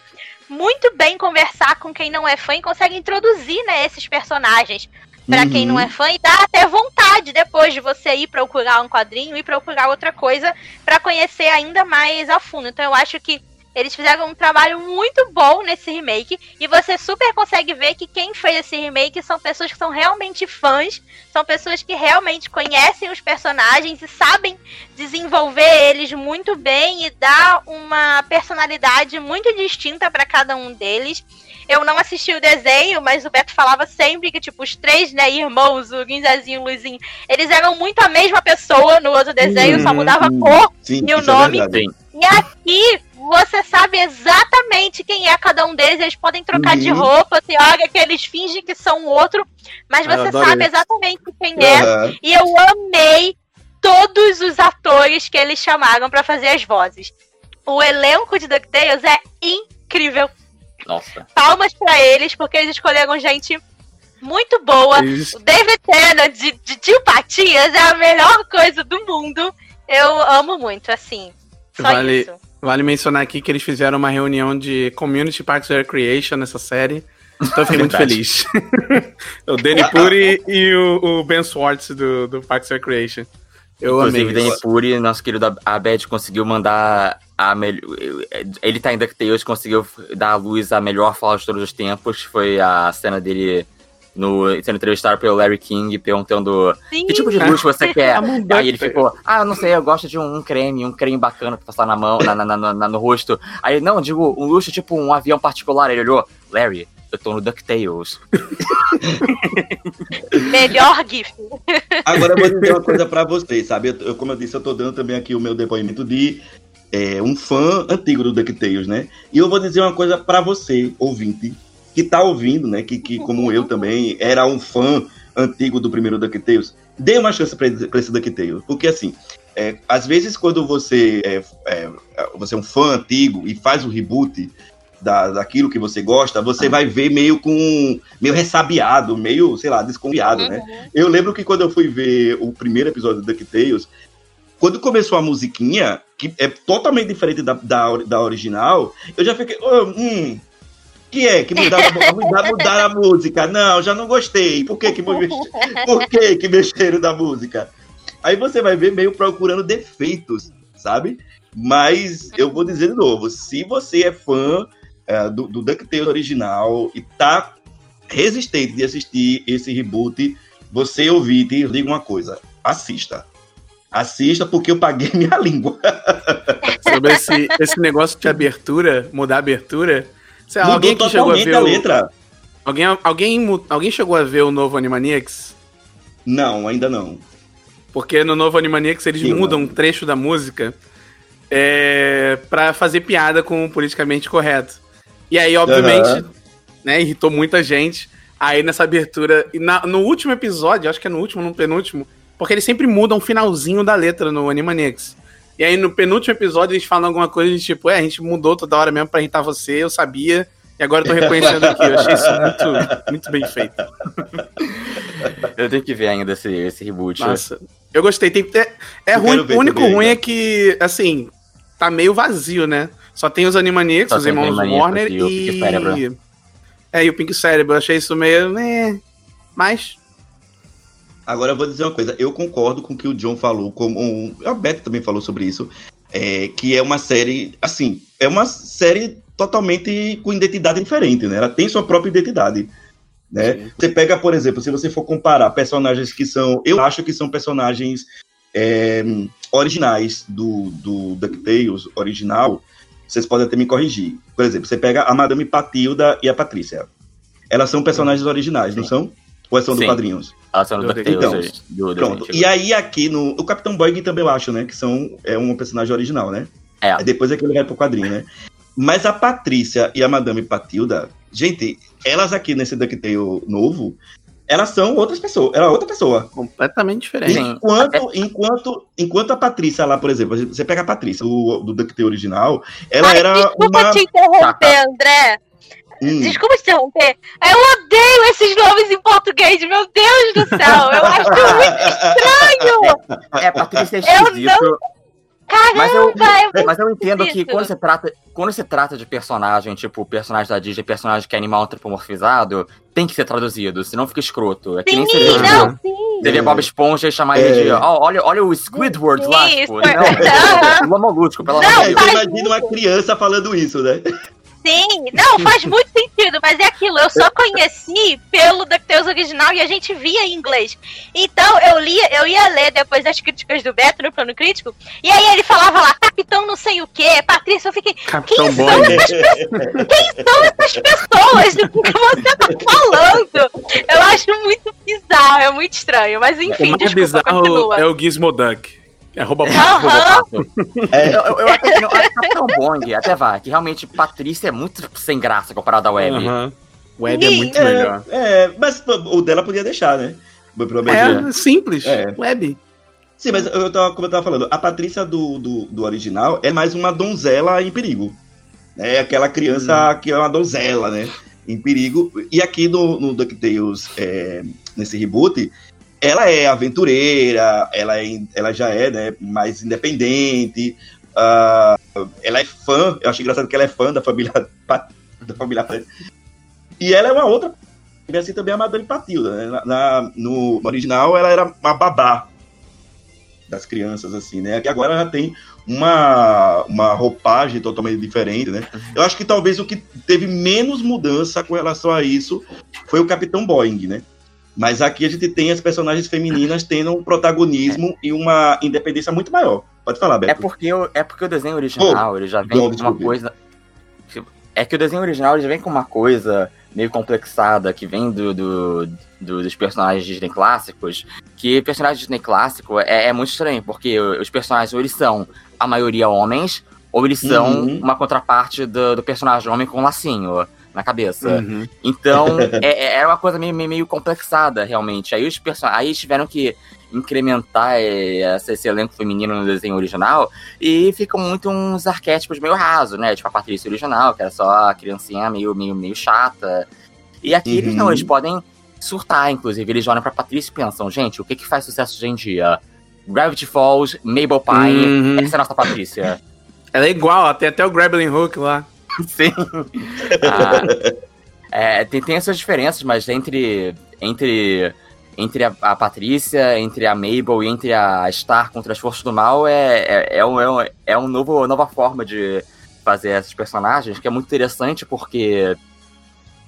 [SPEAKER 2] muito bem conversar com quem não é fã e consegue introduzir né, esses personagens pra
[SPEAKER 1] Uhum.
[SPEAKER 2] quem não é fã e dá até vontade depois de você ir procurar um quadrinho e procurar outra coisa pra conhecer ainda mais a fundo. Então eu acho que eles fizeram um trabalho muito bom nesse remake e você super consegue ver que quem fez esse remake são pessoas que são realmente fãs, são pessoas que realmente conhecem os personagens e sabem desenvolver eles muito bem e dar uma personalidade muito distinta pra cada um deles. Eu não assisti o desenho, mas o Beto falava sempre que, tipo, os três, né, irmãos, o Guinzazinho e o Luizinho, eles eram muito a mesma pessoa no outro desenho, só
[SPEAKER 5] Uhum.
[SPEAKER 2] mudava a cor
[SPEAKER 1] Sim,
[SPEAKER 2] e o
[SPEAKER 1] é
[SPEAKER 2] nome?
[SPEAKER 6] Sim.
[SPEAKER 2] e aqui você sabe exatamente quem é cada um deles. Eles podem trocar de
[SPEAKER 1] Uhum.
[SPEAKER 2] roupa, tem hora que eles fingem que são outro, mas você sabe
[SPEAKER 5] isso.
[SPEAKER 2] exatamente quem é.
[SPEAKER 1] Aham.
[SPEAKER 2] E eu amei todos os atores que eles chamaram pra fazer as vozes. O elenco de DuckTales é incrível.
[SPEAKER 6] Nossa.
[SPEAKER 2] Palmas pra eles, porque eles escolheram gente muito boa.
[SPEAKER 5] Eles-
[SPEAKER 2] O David Tennant de, de Tio Patinhas é a melhor coisa do mundo. Eu amo muito, assim. Só
[SPEAKER 5] Vale-
[SPEAKER 2] isso.
[SPEAKER 5] Vale mencionar aqui que eles fizeram uma reunião de Community Parks Recreation nessa série. Então eu fiquei muito feliz. o Danny Puri e o, o Ben Swartz do, do Parks Recreation. Eu
[SPEAKER 6] Inclusive,
[SPEAKER 5] amei.
[SPEAKER 6] Danny. Puri, nosso querido Abed, conseguiu mandar a melhor. Ele tá em DuckTales, conseguiu dar à luz a melhor fala de todos os tempos. Foi a cena dele no, sendo entrevistado pelo Larry King, perguntando
[SPEAKER 2] Sim.
[SPEAKER 6] que tipo de luxo você quer. Aí ele ficou, ah, eu não sei, eu gosto de um, um creme, um creme bacana pra passar na mão, na, na- na- na- no rosto. Aí, não, digo, um luxo tipo um avião particular. Ele olhou, Larry, eu tô no DuckTales.
[SPEAKER 2] Melhor GIF.
[SPEAKER 1] Agora eu vou dizer uma coisa pra vocês, sabe? Eu, como eu disse, eu tô dando também aqui o meu depoimento de é, um fã antigo do DuckTales, né? E eu vou dizer uma coisa pra você, ouvinte, que tá ouvindo, né? Que, que como eu também era um fã antigo do primeiro DuckTales. Dê uma chance pra, esse- pra esse DuckTales. Porque assim, é, às vezes quando você é, é, você é um fã antigo e faz o reboot da, daquilo que você gosta, você vai ver meio com. meio ressabiado, meio, sei lá, desconfiado, né? Eu lembro que quando eu fui ver o primeiro episódio do DuckTales, quando começou a musiquinha, que é totalmente diferente da, da, da original, eu já fiquei. "Oh, hum, que é? Que mudaram, mudaram, mudaram a música? Não, já não gostei. Por que que, por que que mexeram da música? Aí você vai ver meio procurando defeitos, sabe? Mas eu vou dizer de novo, se você é fã é, do, do DuckTales original e tá resistente de assistir esse reboot, você ouvinte, digo uma coisa, assista. Assista porque eu paguei minha língua.
[SPEAKER 5] Sobre esse, esse negócio de abertura, mudar a abertura. Sei lá, alguém que chegou a ver
[SPEAKER 1] a
[SPEAKER 5] o,
[SPEAKER 1] letra.
[SPEAKER 5] alguém, alguém, mu- alguém chegou a ver o novo Animaniacs?
[SPEAKER 1] Não, ainda não.
[SPEAKER 5] Porque no novo Animaniacs eles
[SPEAKER 1] Sim,
[SPEAKER 5] mudam um trecho da música é, pra fazer piada com o politicamente correto. E aí, obviamente,
[SPEAKER 1] Aham.
[SPEAKER 5] né, irritou muita gente. Aí nessa abertura, e na- no último episódio, acho que é no último, no penúltimo, porque eles sempre mudam o finalzinho da letra no Animaniacs. E aí no penúltimo episódio eles falam alguma coisa de tipo, é, a gente mudou toda hora mesmo pra irritar você, eu sabia, e agora eu tô reconhecendo aqui. Eu achei isso muito, muito bem feito.
[SPEAKER 6] Eu tenho que ver ainda esse, esse reboot.
[SPEAKER 5] Nossa, eu gostei. Tem, é é
[SPEAKER 1] Eu
[SPEAKER 5] ruim, o único
[SPEAKER 1] também
[SPEAKER 5] ruim
[SPEAKER 1] ainda.
[SPEAKER 5] é que, assim, tá meio vazio, né? Só tem os Animaniacs,
[SPEAKER 6] Só
[SPEAKER 5] os irmãos
[SPEAKER 6] Animaniacs
[SPEAKER 5] Warner
[SPEAKER 6] e o Pink Cérebro.
[SPEAKER 5] É, e o Pink Cérebro. Eu achei isso meio... Né, mas...
[SPEAKER 1] Agora eu vou dizer uma coisa, eu concordo com o que o John falou, como um, a Beth também falou sobre isso, é, que é uma série, assim, é uma série totalmente com identidade diferente, né? Ela tem sua própria identidade. Né? Você pega, por exemplo, se você for comparar personagens que são. Eu acho que são personagens é, originais do, do DuckTales original. Vocês podem até me corrigir. Por exemplo, você pega a Madame Patilda e a Patrícia. Elas são personagens originais, não são? Ou são do
[SPEAKER 6] Sim.
[SPEAKER 1] quadrinhos?
[SPEAKER 6] Elas são do
[SPEAKER 5] Então,
[SPEAKER 6] DuckTales. do
[SPEAKER 1] Pronto. E aí aqui no. O Capitão Bug também eu acho, né? Que são, é um personagem original, né?
[SPEAKER 6] É.
[SPEAKER 1] Depois é que ele vai pro quadrinho, né? Mas a Patrícia e a Madame Patilda, gente, elas aqui nesse DuckTale novo, elas são outras pessoas. Ela é outra pessoa.
[SPEAKER 5] Completamente diferente.
[SPEAKER 1] Enquanto, enquanto, enquanto a Patrícia lá, por exemplo, você pega a Patrícia do, do DuckTale original, ela
[SPEAKER 2] Ai,
[SPEAKER 1] era
[SPEAKER 2] desculpa
[SPEAKER 1] uma.
[SPEAKER 2] te interromper,
[SPEAKER 6] Tá, tá.
[SPEAKER 2] André.
[SPEAKER 1] Hum,
[SPEAKER 2] Desculpa te interromper. Eu odeio esses nomes em português, meu Deus do céu. Eu acho muito estranho.
[SPEAKER 6] É, Patrícia é
[SPEAKER 2] Eu
[SPEAKER 6] esquisito. Mas eu,
[SPEAKER 2] Caramba, é
[SPEAKER 6] mas eu entendo que
[SPEAKER 2] esquisito.
[SPEAKER 6] quando se, trata, quando se trata de personagem, tipo, personagem da Disney, personagem que é animal antropomorfizado, tem que ser traduzido, senão fica escroto. É que nem
[SPEAKER 2] Sim,
[SPEAKER 6] você vê,
[SPEAKER 2] não, sim.
[SPEAKER 6] você vê
[SPEAKER 1] É.
[SPEAKER 6] Bob Esponja e chamar
[SPEAKER 1] É.
[SPEAKER 6] ele de, ó, olha, olha o Squidward lá,
[SPEAKER 2] Isso,
[SPEAKER 6] tipo,
[SPEAKER 2] é.
[SPEAKER 6] não,
[SPEAKER 1] é,
[SPEAKER 6] de
[SPEAKER 1] então
[SPEAKER 6] Deus.
[SPEAKER 2] faz
[SPEAKER 1] imagina uma criança falando isso, né?
[SPEAKER 2] Sim, não, faz muito sentido, mas é aquilo, eu só conheci pelo DuckTales original e a gente via em inglês. Então eu lia, eu ia ler depois das críticas do Beto no plano crítico, e aí ele falava lá, capitão não sei o que, Patrícia, eu fiquei,
[SPEAKER 5] Capitão
[SPEAKER 2] quem
[SPEAKER 5] Boy.
[SPEAKER 2] são essas pessoas? Quem são essas pessoas do que você tá falando? Eu acho muito bizarro, é muito estranho, mas
[SPEAKER 5] O
[SPEAKER 2] enfim,
[SPEAKER 5] mais
[SPEAKER 2] desculpa,
[SPEAKER 5] bizarro
[SPEAKER 2] continua.
[SPEAKER 5] é o Gizmoduck. É rouba.
[SPEAKER 1] É.
[SPEAKER 6] Eu, eu, eu acho que não, a Capitão Bong até vai, que realmente Patrícia é muito sem graça comparado à Web.
[SPEAKER 5] Web é muito
[SPEAKER 1] É,
[SPEAKER 5] melhor.
[SPEAKER 1] é, mas o dela podia deixar, né? Pelo menos-
[SPEAKER 5] É simples.
[SPEAKER 1] É.
[SPEAKER 5] Web.
[SPEAKER 1] Sim, mas eu tava, como eu tava falando, a Patrícia do, do, do original é mais uma donzela em perigo. É aquela criança que é uma donzela, né? Em perigo. E aqui no, no DuckTales, é, nesse reboot, ela é aventureira, ela, é, ela já é né, mais independente. ah, ela é fã, eu acho engraçado que ela é fã da família da família E ela é uma outra. Assim também a Madame Patilda. Né? Na, na- no original, ela era uma babá das crianças, assim, né? Que agora já tem uma, uma roupagem totalmente diferente, né? Eu acho que talvez o que teve menos mudança com relação a isso foi o Capitão Boeing, né? Mas aqui a gente tem as personagens femininas tendo um protagonismo e uma independência muito maior. Pode falar,
[SPEAKER 6] É
[SPEAKER 1] Beto.
[SPEAKER 6] porque, o, é porque o desenho original ele já vem com uma coisa. É que o desenho original já vem com uma coisa meio complexada que vem do, do- do- dos personagens Disney clássicos. Que personagem Disney clássico é, é muito estranho, porque os personagens ou eles são a maioria homens, ou eles são
[SPEAKER 1] Uhum.
[SPEAKER 6] uma contraparte do, do personagem homem com um lacinho na cabeça.
[SPEAKER 5] Uhum.
[SPEAKER 6] Então, é, é uma coisa meio, meio, complexada, realmente. Aí os person... aí eles tiveram que incrementar é, esse, esse elenco feminino no desenho original e ficam muito uns arquétipos meio rasos, né? Tipo a Patrícia original, que era só a criancinha meio, meio, meio chata. E aqui eles
[SPEAKER 1] Uhum.
[SPEAKER 6] não, eles podem surtar, inclusive. Eles olham pra Patrícia e pensam, gente, o que que faz sucesso hoje em dia? Gravity Falls, Mabel Pine,
[SPEAKER 5] Uhum.
[SPEAKER 6] essa é a nossa Patrícia.
[SPEAKER 5] Ela é igual, tem até o Grappling Hook lá.
[SPEAKER 6] Sim. Ah, é, tem, tem essas diferenças, mas entre, entre, entre a, a Patrícia, entre a Mabel e entre a Star contra as Forças do Mal é, é, é, um, é, um, é um novo, nova forma de fazer esses personagens, que é muito interessante porque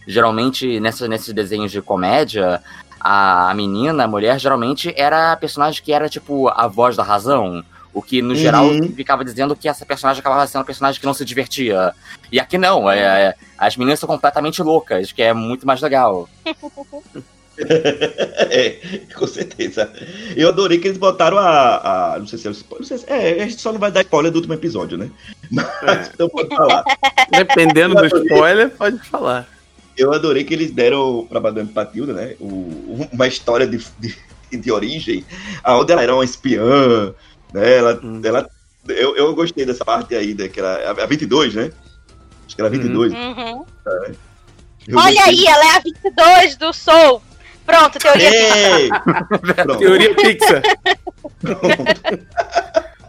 [SPEAKER 6] geralmente nessa, nesses desenhos de comédia, a, a menina, a mulher, geralmente era a personagem que era tipo a voz da razão. O que, no geral,
[SPEAKER 1] Uhum.
[SPEAKER 6] ficava dizendo que essa personagem acabava sendo uma personagem que não se divertia. E aqui não, é, é- as meninas são completamente loucas, que é muito mais legal.
[SPEAKER 1] é, com certeza. Eu adorei que eles botaram a. a- não sei se é, não sei se- é, a gente só não vai dar spoiler do último episódio, né? Mas então pode falar.
[SPEAKER 5] Dependendo do spoiler, pode falar.
[SPEAKER 1] Eu adorei que eles deram pra Madame Patilda, né? o- uma história de, de, de origem, onde ela era uma espiã, né? Ela,
[SPEAKER 5] Hum.
[SPEAKER 1] ela, eu, eu gostei dessa parte aí, né? Que era a 22, né? Acho que era 22.
[SPEAKER 2] Uhum.
[SPEAKER 1] Eu
[SPEAKER 2] Olha
[SPEAKER 1] gostei.
[SPEAKER 2] aí, ela é a 22 do Soul. Pronto, teoria.
[SPEAKER 1] Ei!
[SPEAKER 5] Teoria Pixar.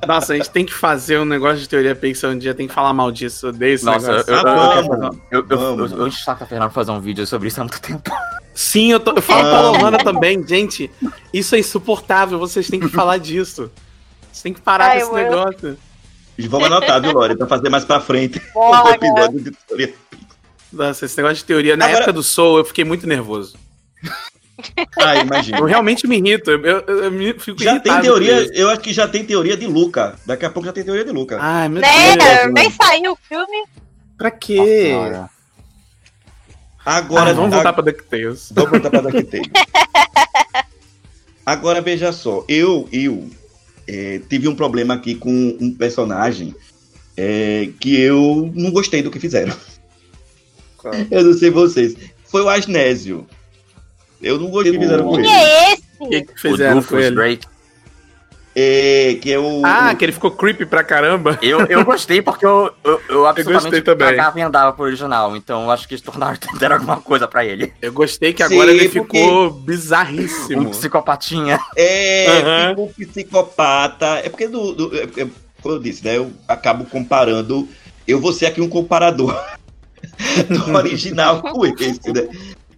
[SPEAKER 5] Nossa, a gente tem que fazer um negócio de teoria Pixar um dia, tem que falar mal disso. Eu odeio esse
[SPEAKER 6] Nossa, eu,
[SPEAKER 5] negócio.
[SPEAKER 6] eu, eu,
[SPEAKER 1] Ah,
[SPEAKER 6] um- eu, eu, eu, eu encho o saco da Fernanda fazer um vídeo sobre isso há muito tempo.
[SPEAKER 5] Sim, eu, tô- eu falo
[SPEAKER 1] Ah.
[SPEAKER 5] pra Lohana também. Gente, isso é insuportável. Vocês têm que falar disso. Vocês têm que parar
[SPEAKER 2] Ai,
[SPEAKER 5] com esse
[SPEAKER 2] eu-
[SPEAKER 5] negócio.
[SPEAKER 1] Vamos anotar, viu, Lore? Pra fazer mais pra frente
[SPEAKER 2] Bora.
[SPEAKER 1] um episódio de teoria.
[SPEAKER 5] Nossa, esse negócio de teoria. Na
[SPEAKER 1] Agora-
[SPEAKER 5] época do Soul, eu fiquei muito nervoso.
[SPEAKER 1] Ah,
[SPEAKER 5] Eu
[SPEAKER 1] imagina.
[SPEAKER 5] realmente me irrito. Eu, eu, eu me fico
[SPEAKER 1] Já tem teoria, eu acho que já tem teoria de Luca. Daqui a pouco já tem teoria de Luca.
[SPEAKER 5] Ai, meu
[SPEAKER 2] Né?
[SPEAKER 5] Deus.
[SPEAKER 2] Nem saiu o filme.
[SPEAKER 5] Pra quê?
[SPEAKER 6] Nossa,
[SPEAKER 1] Agora
[SPEAKER 5] Ah, vamos
[SPEAKER 1] a-
[SPEAKER 5] voltar pra DuckTales.
[SPEAKER 1] Vamos voltar pra DuckTales. Agora veja só, eu, eu é, tive um problema aqui com um personagem é, que eu não gostei do que fizeram.
[SPEAKER 5] Qual?
[SPEAKER 1] Eu não sei vocês. Foi o Asnésio. Eu não gostei do que fizeram com
[SPEAKER 2] Quem
[SPEAKER 1] ele.
[SPEAKER 2] é esse?
[SPEAKER 5] O que, que
[SPEAKER 6] O
[SPEAKER 5] fizeram com
[SPEAKER 6] Rufus
[SPEAKER 5] ele?
[SPEAKER 6] Drake.
[SPEAKER 1] É, que é o.
[SPEAKER 5] Ah,
[SPEAKER 1] o-
[SPEAKER 5] que ele ficou creepy pra caramba.
[SPEAKER 6] Eu, eu gostei porque eu, eu, eu absolutamente
[SPEAKER 5] gostei também.
[SPEAKER 6] cagava e andava pro original. Então eu acho que eles tornaram deram alguma coisa pra ele.
[SPEAKER 5] Eu gostei que
[SPEAKER 1] Sim,
[SPEAKER 5] agora ele
[SPEAKER 1] porque-
[SPEAKER 5] ficou
[SPEAKER 6] Um
[SPEAKER 5] bizarríssimo.
[SPEAKER 6] psicopatinha.
[SPEAKER 1] É, tipo um psicopata. É porque, do, do- é porque, como eu disse, né? Eu acabo comparando. Eu vou ser aqui um comparador do original com esse, né?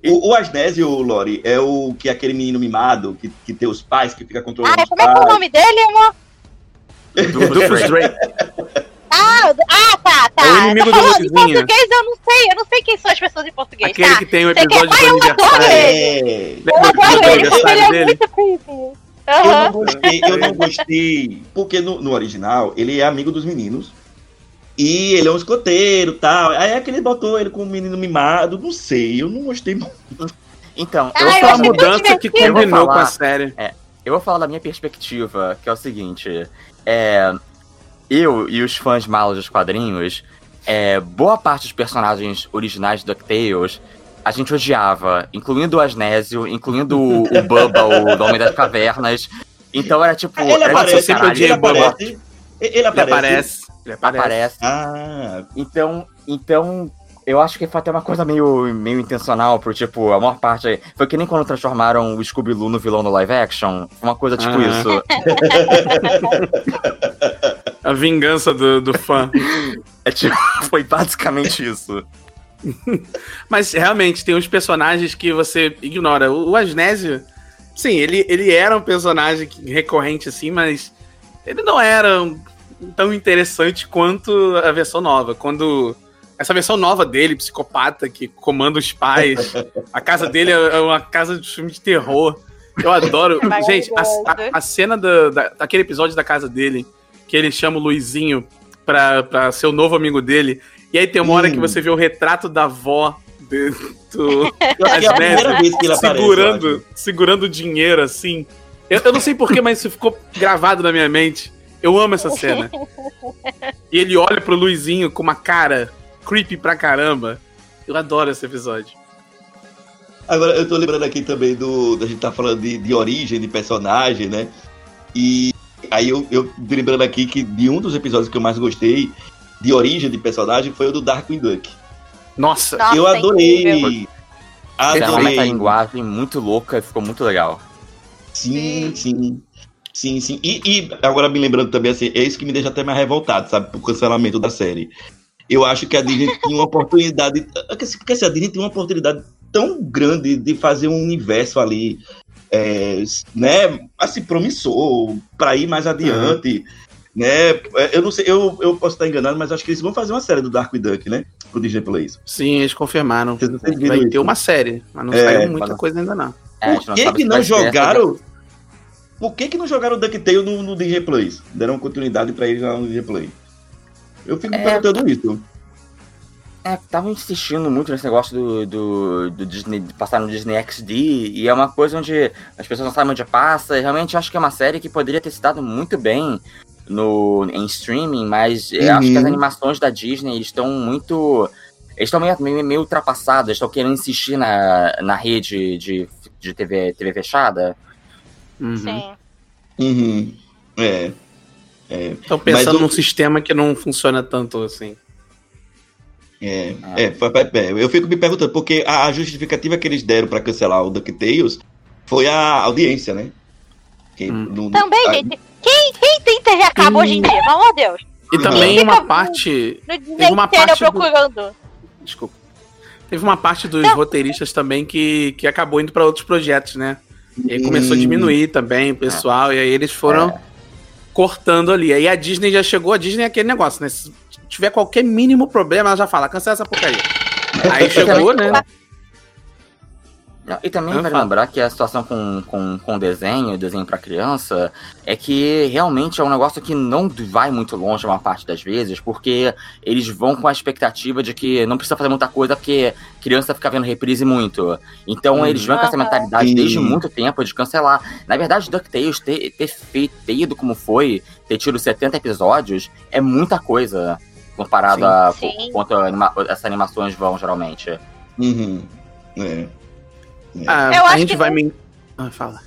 [SPEAKER 1] O, o Asnésio, Lori, é o que é aquele menino mimado que, que tem os pais, que fica controlando
[SPEAKER 2] Ah, como é que é o nome dele, amor?
[SPEAKER 5] Rufus Drake.
[SPEAKER 2] Ah, ah, tá, tá.
[SPEAKER 5] É o inimigo
[SPEAKER 2] tá
[SPEAKER 5] do
[SPEAKER 2] em português, eu não sei. Eu não sei quem são as pessoas em português,
[SPEAKER 5] Aquele
[SPEAKER 2] tá?
[SPEAKER 5] que tem o episódio
[SPEAKER 2] Ai,
[SPEAKER 5] do
[SPEAKER 2] eu
[SPEAKER 5] aniversário.
[SPEAKER 1] É,
[SPEAKER 2] Eu
[SPEAKER 5] do
[SPEAKER 2] adoro
[SPEAKER 5] do
[SPEAKER 2] ele, porque ele é muito creepy.
[SPEAKER 1] eu
[SPEAKER 2] Aham.
[SPEAKER 1] não gostei, eu não gostei, porque no, no original ele é amigo dos meninos. E ele é um escoteiro tal. Aí é que ele botou ele como um menino mimado. Não sei, eu não gostei muito.
[SPEAKER 6] Então,
[SPEAKER 2] Ah,
[SPEAKER 6] eu,
[SPEAKER 2] eu
[SPEAKER 5] Foi uma
[SPEAKER 2] tão
[SPEAKER 5] mudança que combinou
[SPEAKER 6] vou
[SPEAKER 5] com a
[SPEAKER 6] falar.
[SPEAKER 5] série.
[SPEAKER 6] eu vou falar da minha perspectiva, que é o seguinte. é, eu e os fãs malos dos quadrinhos, é, boa parte dos personagens originais de DuckTales a gente odiava, incluindo o Asnésio, incluindo o, o Bubba, o Homem das Cavernas. Então era tipo.
[SPEAKER 1] Ele
[SPEAKER 6] era
[SPEAKER 1] aparece,
[SPEAKER 6] tipo,
[SPEAKER 1] ele, aparece, ele
[SPEAKER 5] Ele
[SPEAKER 1] aparece.
[SPEAKER 5] Aparece. Ele aparece.
[SPEAKER 6] aparece.
[SPEAKER 1] Ah,
[SPEAKER 6] Então, então, eu acho que foi até uma coisa meio, meio intencional, por tipo, a maior parte. Foi que nem quando transformaram o Scooby-Doo no vilão no live action. Uma coisa tipo
[SPEAKER 5] Aham.
[SPEAKER 6] isso.
[SPEAKER 5] A vingança do, do fã.
[SPEAKER 6] É tipo, foi basicamente isso.
[SPEAKER 5] Mas realmente, tem uns personagens que você ignora. O, o Asnésio, sim, ele, ele era um personagem recorrente assim, mas ele não era um- tão interessante quanto a versão nova. Quando. Essa versão nova dele, psicopata, que comanda os pais. A casa dele é uma casa de filme de terror. Eu adoro. Gente, a, a- a cena da, da- daquele episódio da casa dele, que ele chama o Luizinho pra, pra ser o novo amigo dele. E aí tem uma hora
[SPEAKER 1] Hum.
[SPEAKER 5] que você vê o retrato da avó de- do
[SPEAKER 1] é aparece.
[SPEAKER 5] segurando, segurando dinheiro assim. Eu, eu não sei porquê, mas isso ficou gravado na minha mente. Eu amo essa cena. E ele olha pro Luizinho com uma cara creepy pra caramba. Eu adoro esse episódio.
[SPEAKER 1] Agora, eu tô lembrando aqui também do. A gente tá falando de, de origem de personagem, né? E aí eu, eu tô lembrando aqui que de um dos episódios que eu mais gostei de origem de personagem foi o do Darkwing Duck.
[SPEAKER 5] Nossa,
[SPEAKER 2] Nossa,
[SPEAKER 1] eu
[SPEAKER 2] é incrível.
[SPEAKER 1] adorei.
[SPEAKER 6] Tem uma
[SPEAKER 1] Adorei.
[SPEAKER 6] metalinguagem muito louca e ficou muito legal.
[SPEAKER 1] Sim, sim. Sim, sim. E, e agora me lembrando também, assim, é isso que me deixa até mais revoltado, sabe? Por cancelamento da série. Eu acho que a Disney tinha uma oportunidade. Porque assim, a Disney tem uma oportunidade tão grande de fazer um universo ali, é, né? Assim, promissor, pra ir mais adiante. Né? É, Eu não sei, eu, eu posso estar enganado, mas acho que eles vão fazer uma série do Dark Duck, né? Pro Disney Plus.
[SPEAKER 5] sim, eles confirmaram.
[SPEAKER 1] Vocês- viram
[SPEAKER 5] Vai
[SPEAKER 1] isso?
[SPEAKER 5] ter uma série, mas não
[SPEAKER 1] É,
[SPEAKER 5] saiu muita coisa ainda não.
[SPEAKER 6] É,
[SPEAKER 1] Por
[SPEAKER 6] não
[SPEAKER 1] que,
[SPEAKER 6] sabe
[SPEAKER 1] que não jogaram? Por que, que não jogaram o DuckTale no, no Disney Plus? Deram continuidade pra ele lá no Disney Plus. Eu fico
[SPEAKER 6] É.
[SPEAKER 1] perguntando isso.
[SPEAKER 6] É, tava insistindo muito nesse negócio do, do, do Disney, de passar no Disney XD, e é uma coisa onde as pessoas não sabem onde passa, e realmente acho que é uma série que poderia ter se dado muito bem no, em streaming, mas eu acho que as
[SPEAKER 1] Uhum.
[SPEAKER 6] animações da Disney eles estão muito. Eles estão meio, meio, meio ultrapassadas, estão querendo insistir na, na rede de, de TV, TV fechada.
[SPEAKER 5] Uhum.
[SPEAKER 2] Sim.
[SPEAKER 1] Uhum. É. É.
[SPEAKER 5] Estão pensando
[SPEAKER 1] Mas o-
[SPEAKER 5] num sistema que não funciona tanto assim.
[SPEAKER 1] É,
[SPEAKER 6] Ah.
[SPEAKER 1] é, é, eu fico me perguntando, porque a, justificativa que eles deram pra cancelar o DuckTales foi a audiência, né? Que
[SPEAKER 5] Hum.
[SPEAKER 1] no-
[SPEAKER 2] Também,
[SPEAKER 1] a-
[SPEAKER 2] gente. Quem, quem tem TV a cabo hoje em dia? Pelo amor de Deus.
[SPEAKER 5] E
[SPEAKER 1] Uhum.
[SPEAKER 5] também uma parte.
[SPEAKER 2] No Disney
[SPEAKER 5] Teve uma parte do-
[SPEAKER 2] procurando.
[SPEAKER 5] Desculpa. Teve uma parte dos
[SPEAKER 2] Não.
[SPEAKER 5] roteiristas também que, que acabou indo pra outros projetos, né? E aí começou a diminuir também o pessoal, e aí eles foram
[SPEAKER 6] É.
[SPEAKER 5] cortando ali. Aí a Disney já chegou, a Disney é aquele negócio, né? Se tiver qualquer mínimo problema, ela já fala, cancela essa porcaria. Aí chegou, né?
[SPEAKER 6] E também
[SPEAKER 5] Ah,
[SPEAKER 6] vale lembrar que a situação com, com, com desenho, desenho pra criança, é que realmente é um negócio que não vai muito longe uma parte das vezes, porque eles vão com a expectativa de que não precisa fazer muita coisa porque criança fica vendo reprise muito. Então
[SPEAKER 5] Uhum.
[SPEAKER 6] eles vão com essa mentalidade desde muito tempo de cancelar. Na verdade, DuckTales ter, ter feito, ter ido como foi, ter tido 70 episódios, é muita coisa comparado
[SPEAKER 5] Sim.
[SPEAKER 6] a
[SPEAKER 2] Sim.
[SPEAKER 6] quanto anima- essas animações vão geralmente.
[SPEAKER 1] Uhum. É.
[SPEAKER 5] Ah,
[SPEAKER 2] Eu
[SPEAKER 5] a
[SPEAKER 2] acho
[SPEAKER 5] gente
[SPEAKER 2] que
[SPEAKER 5] vai me. Ah, fala.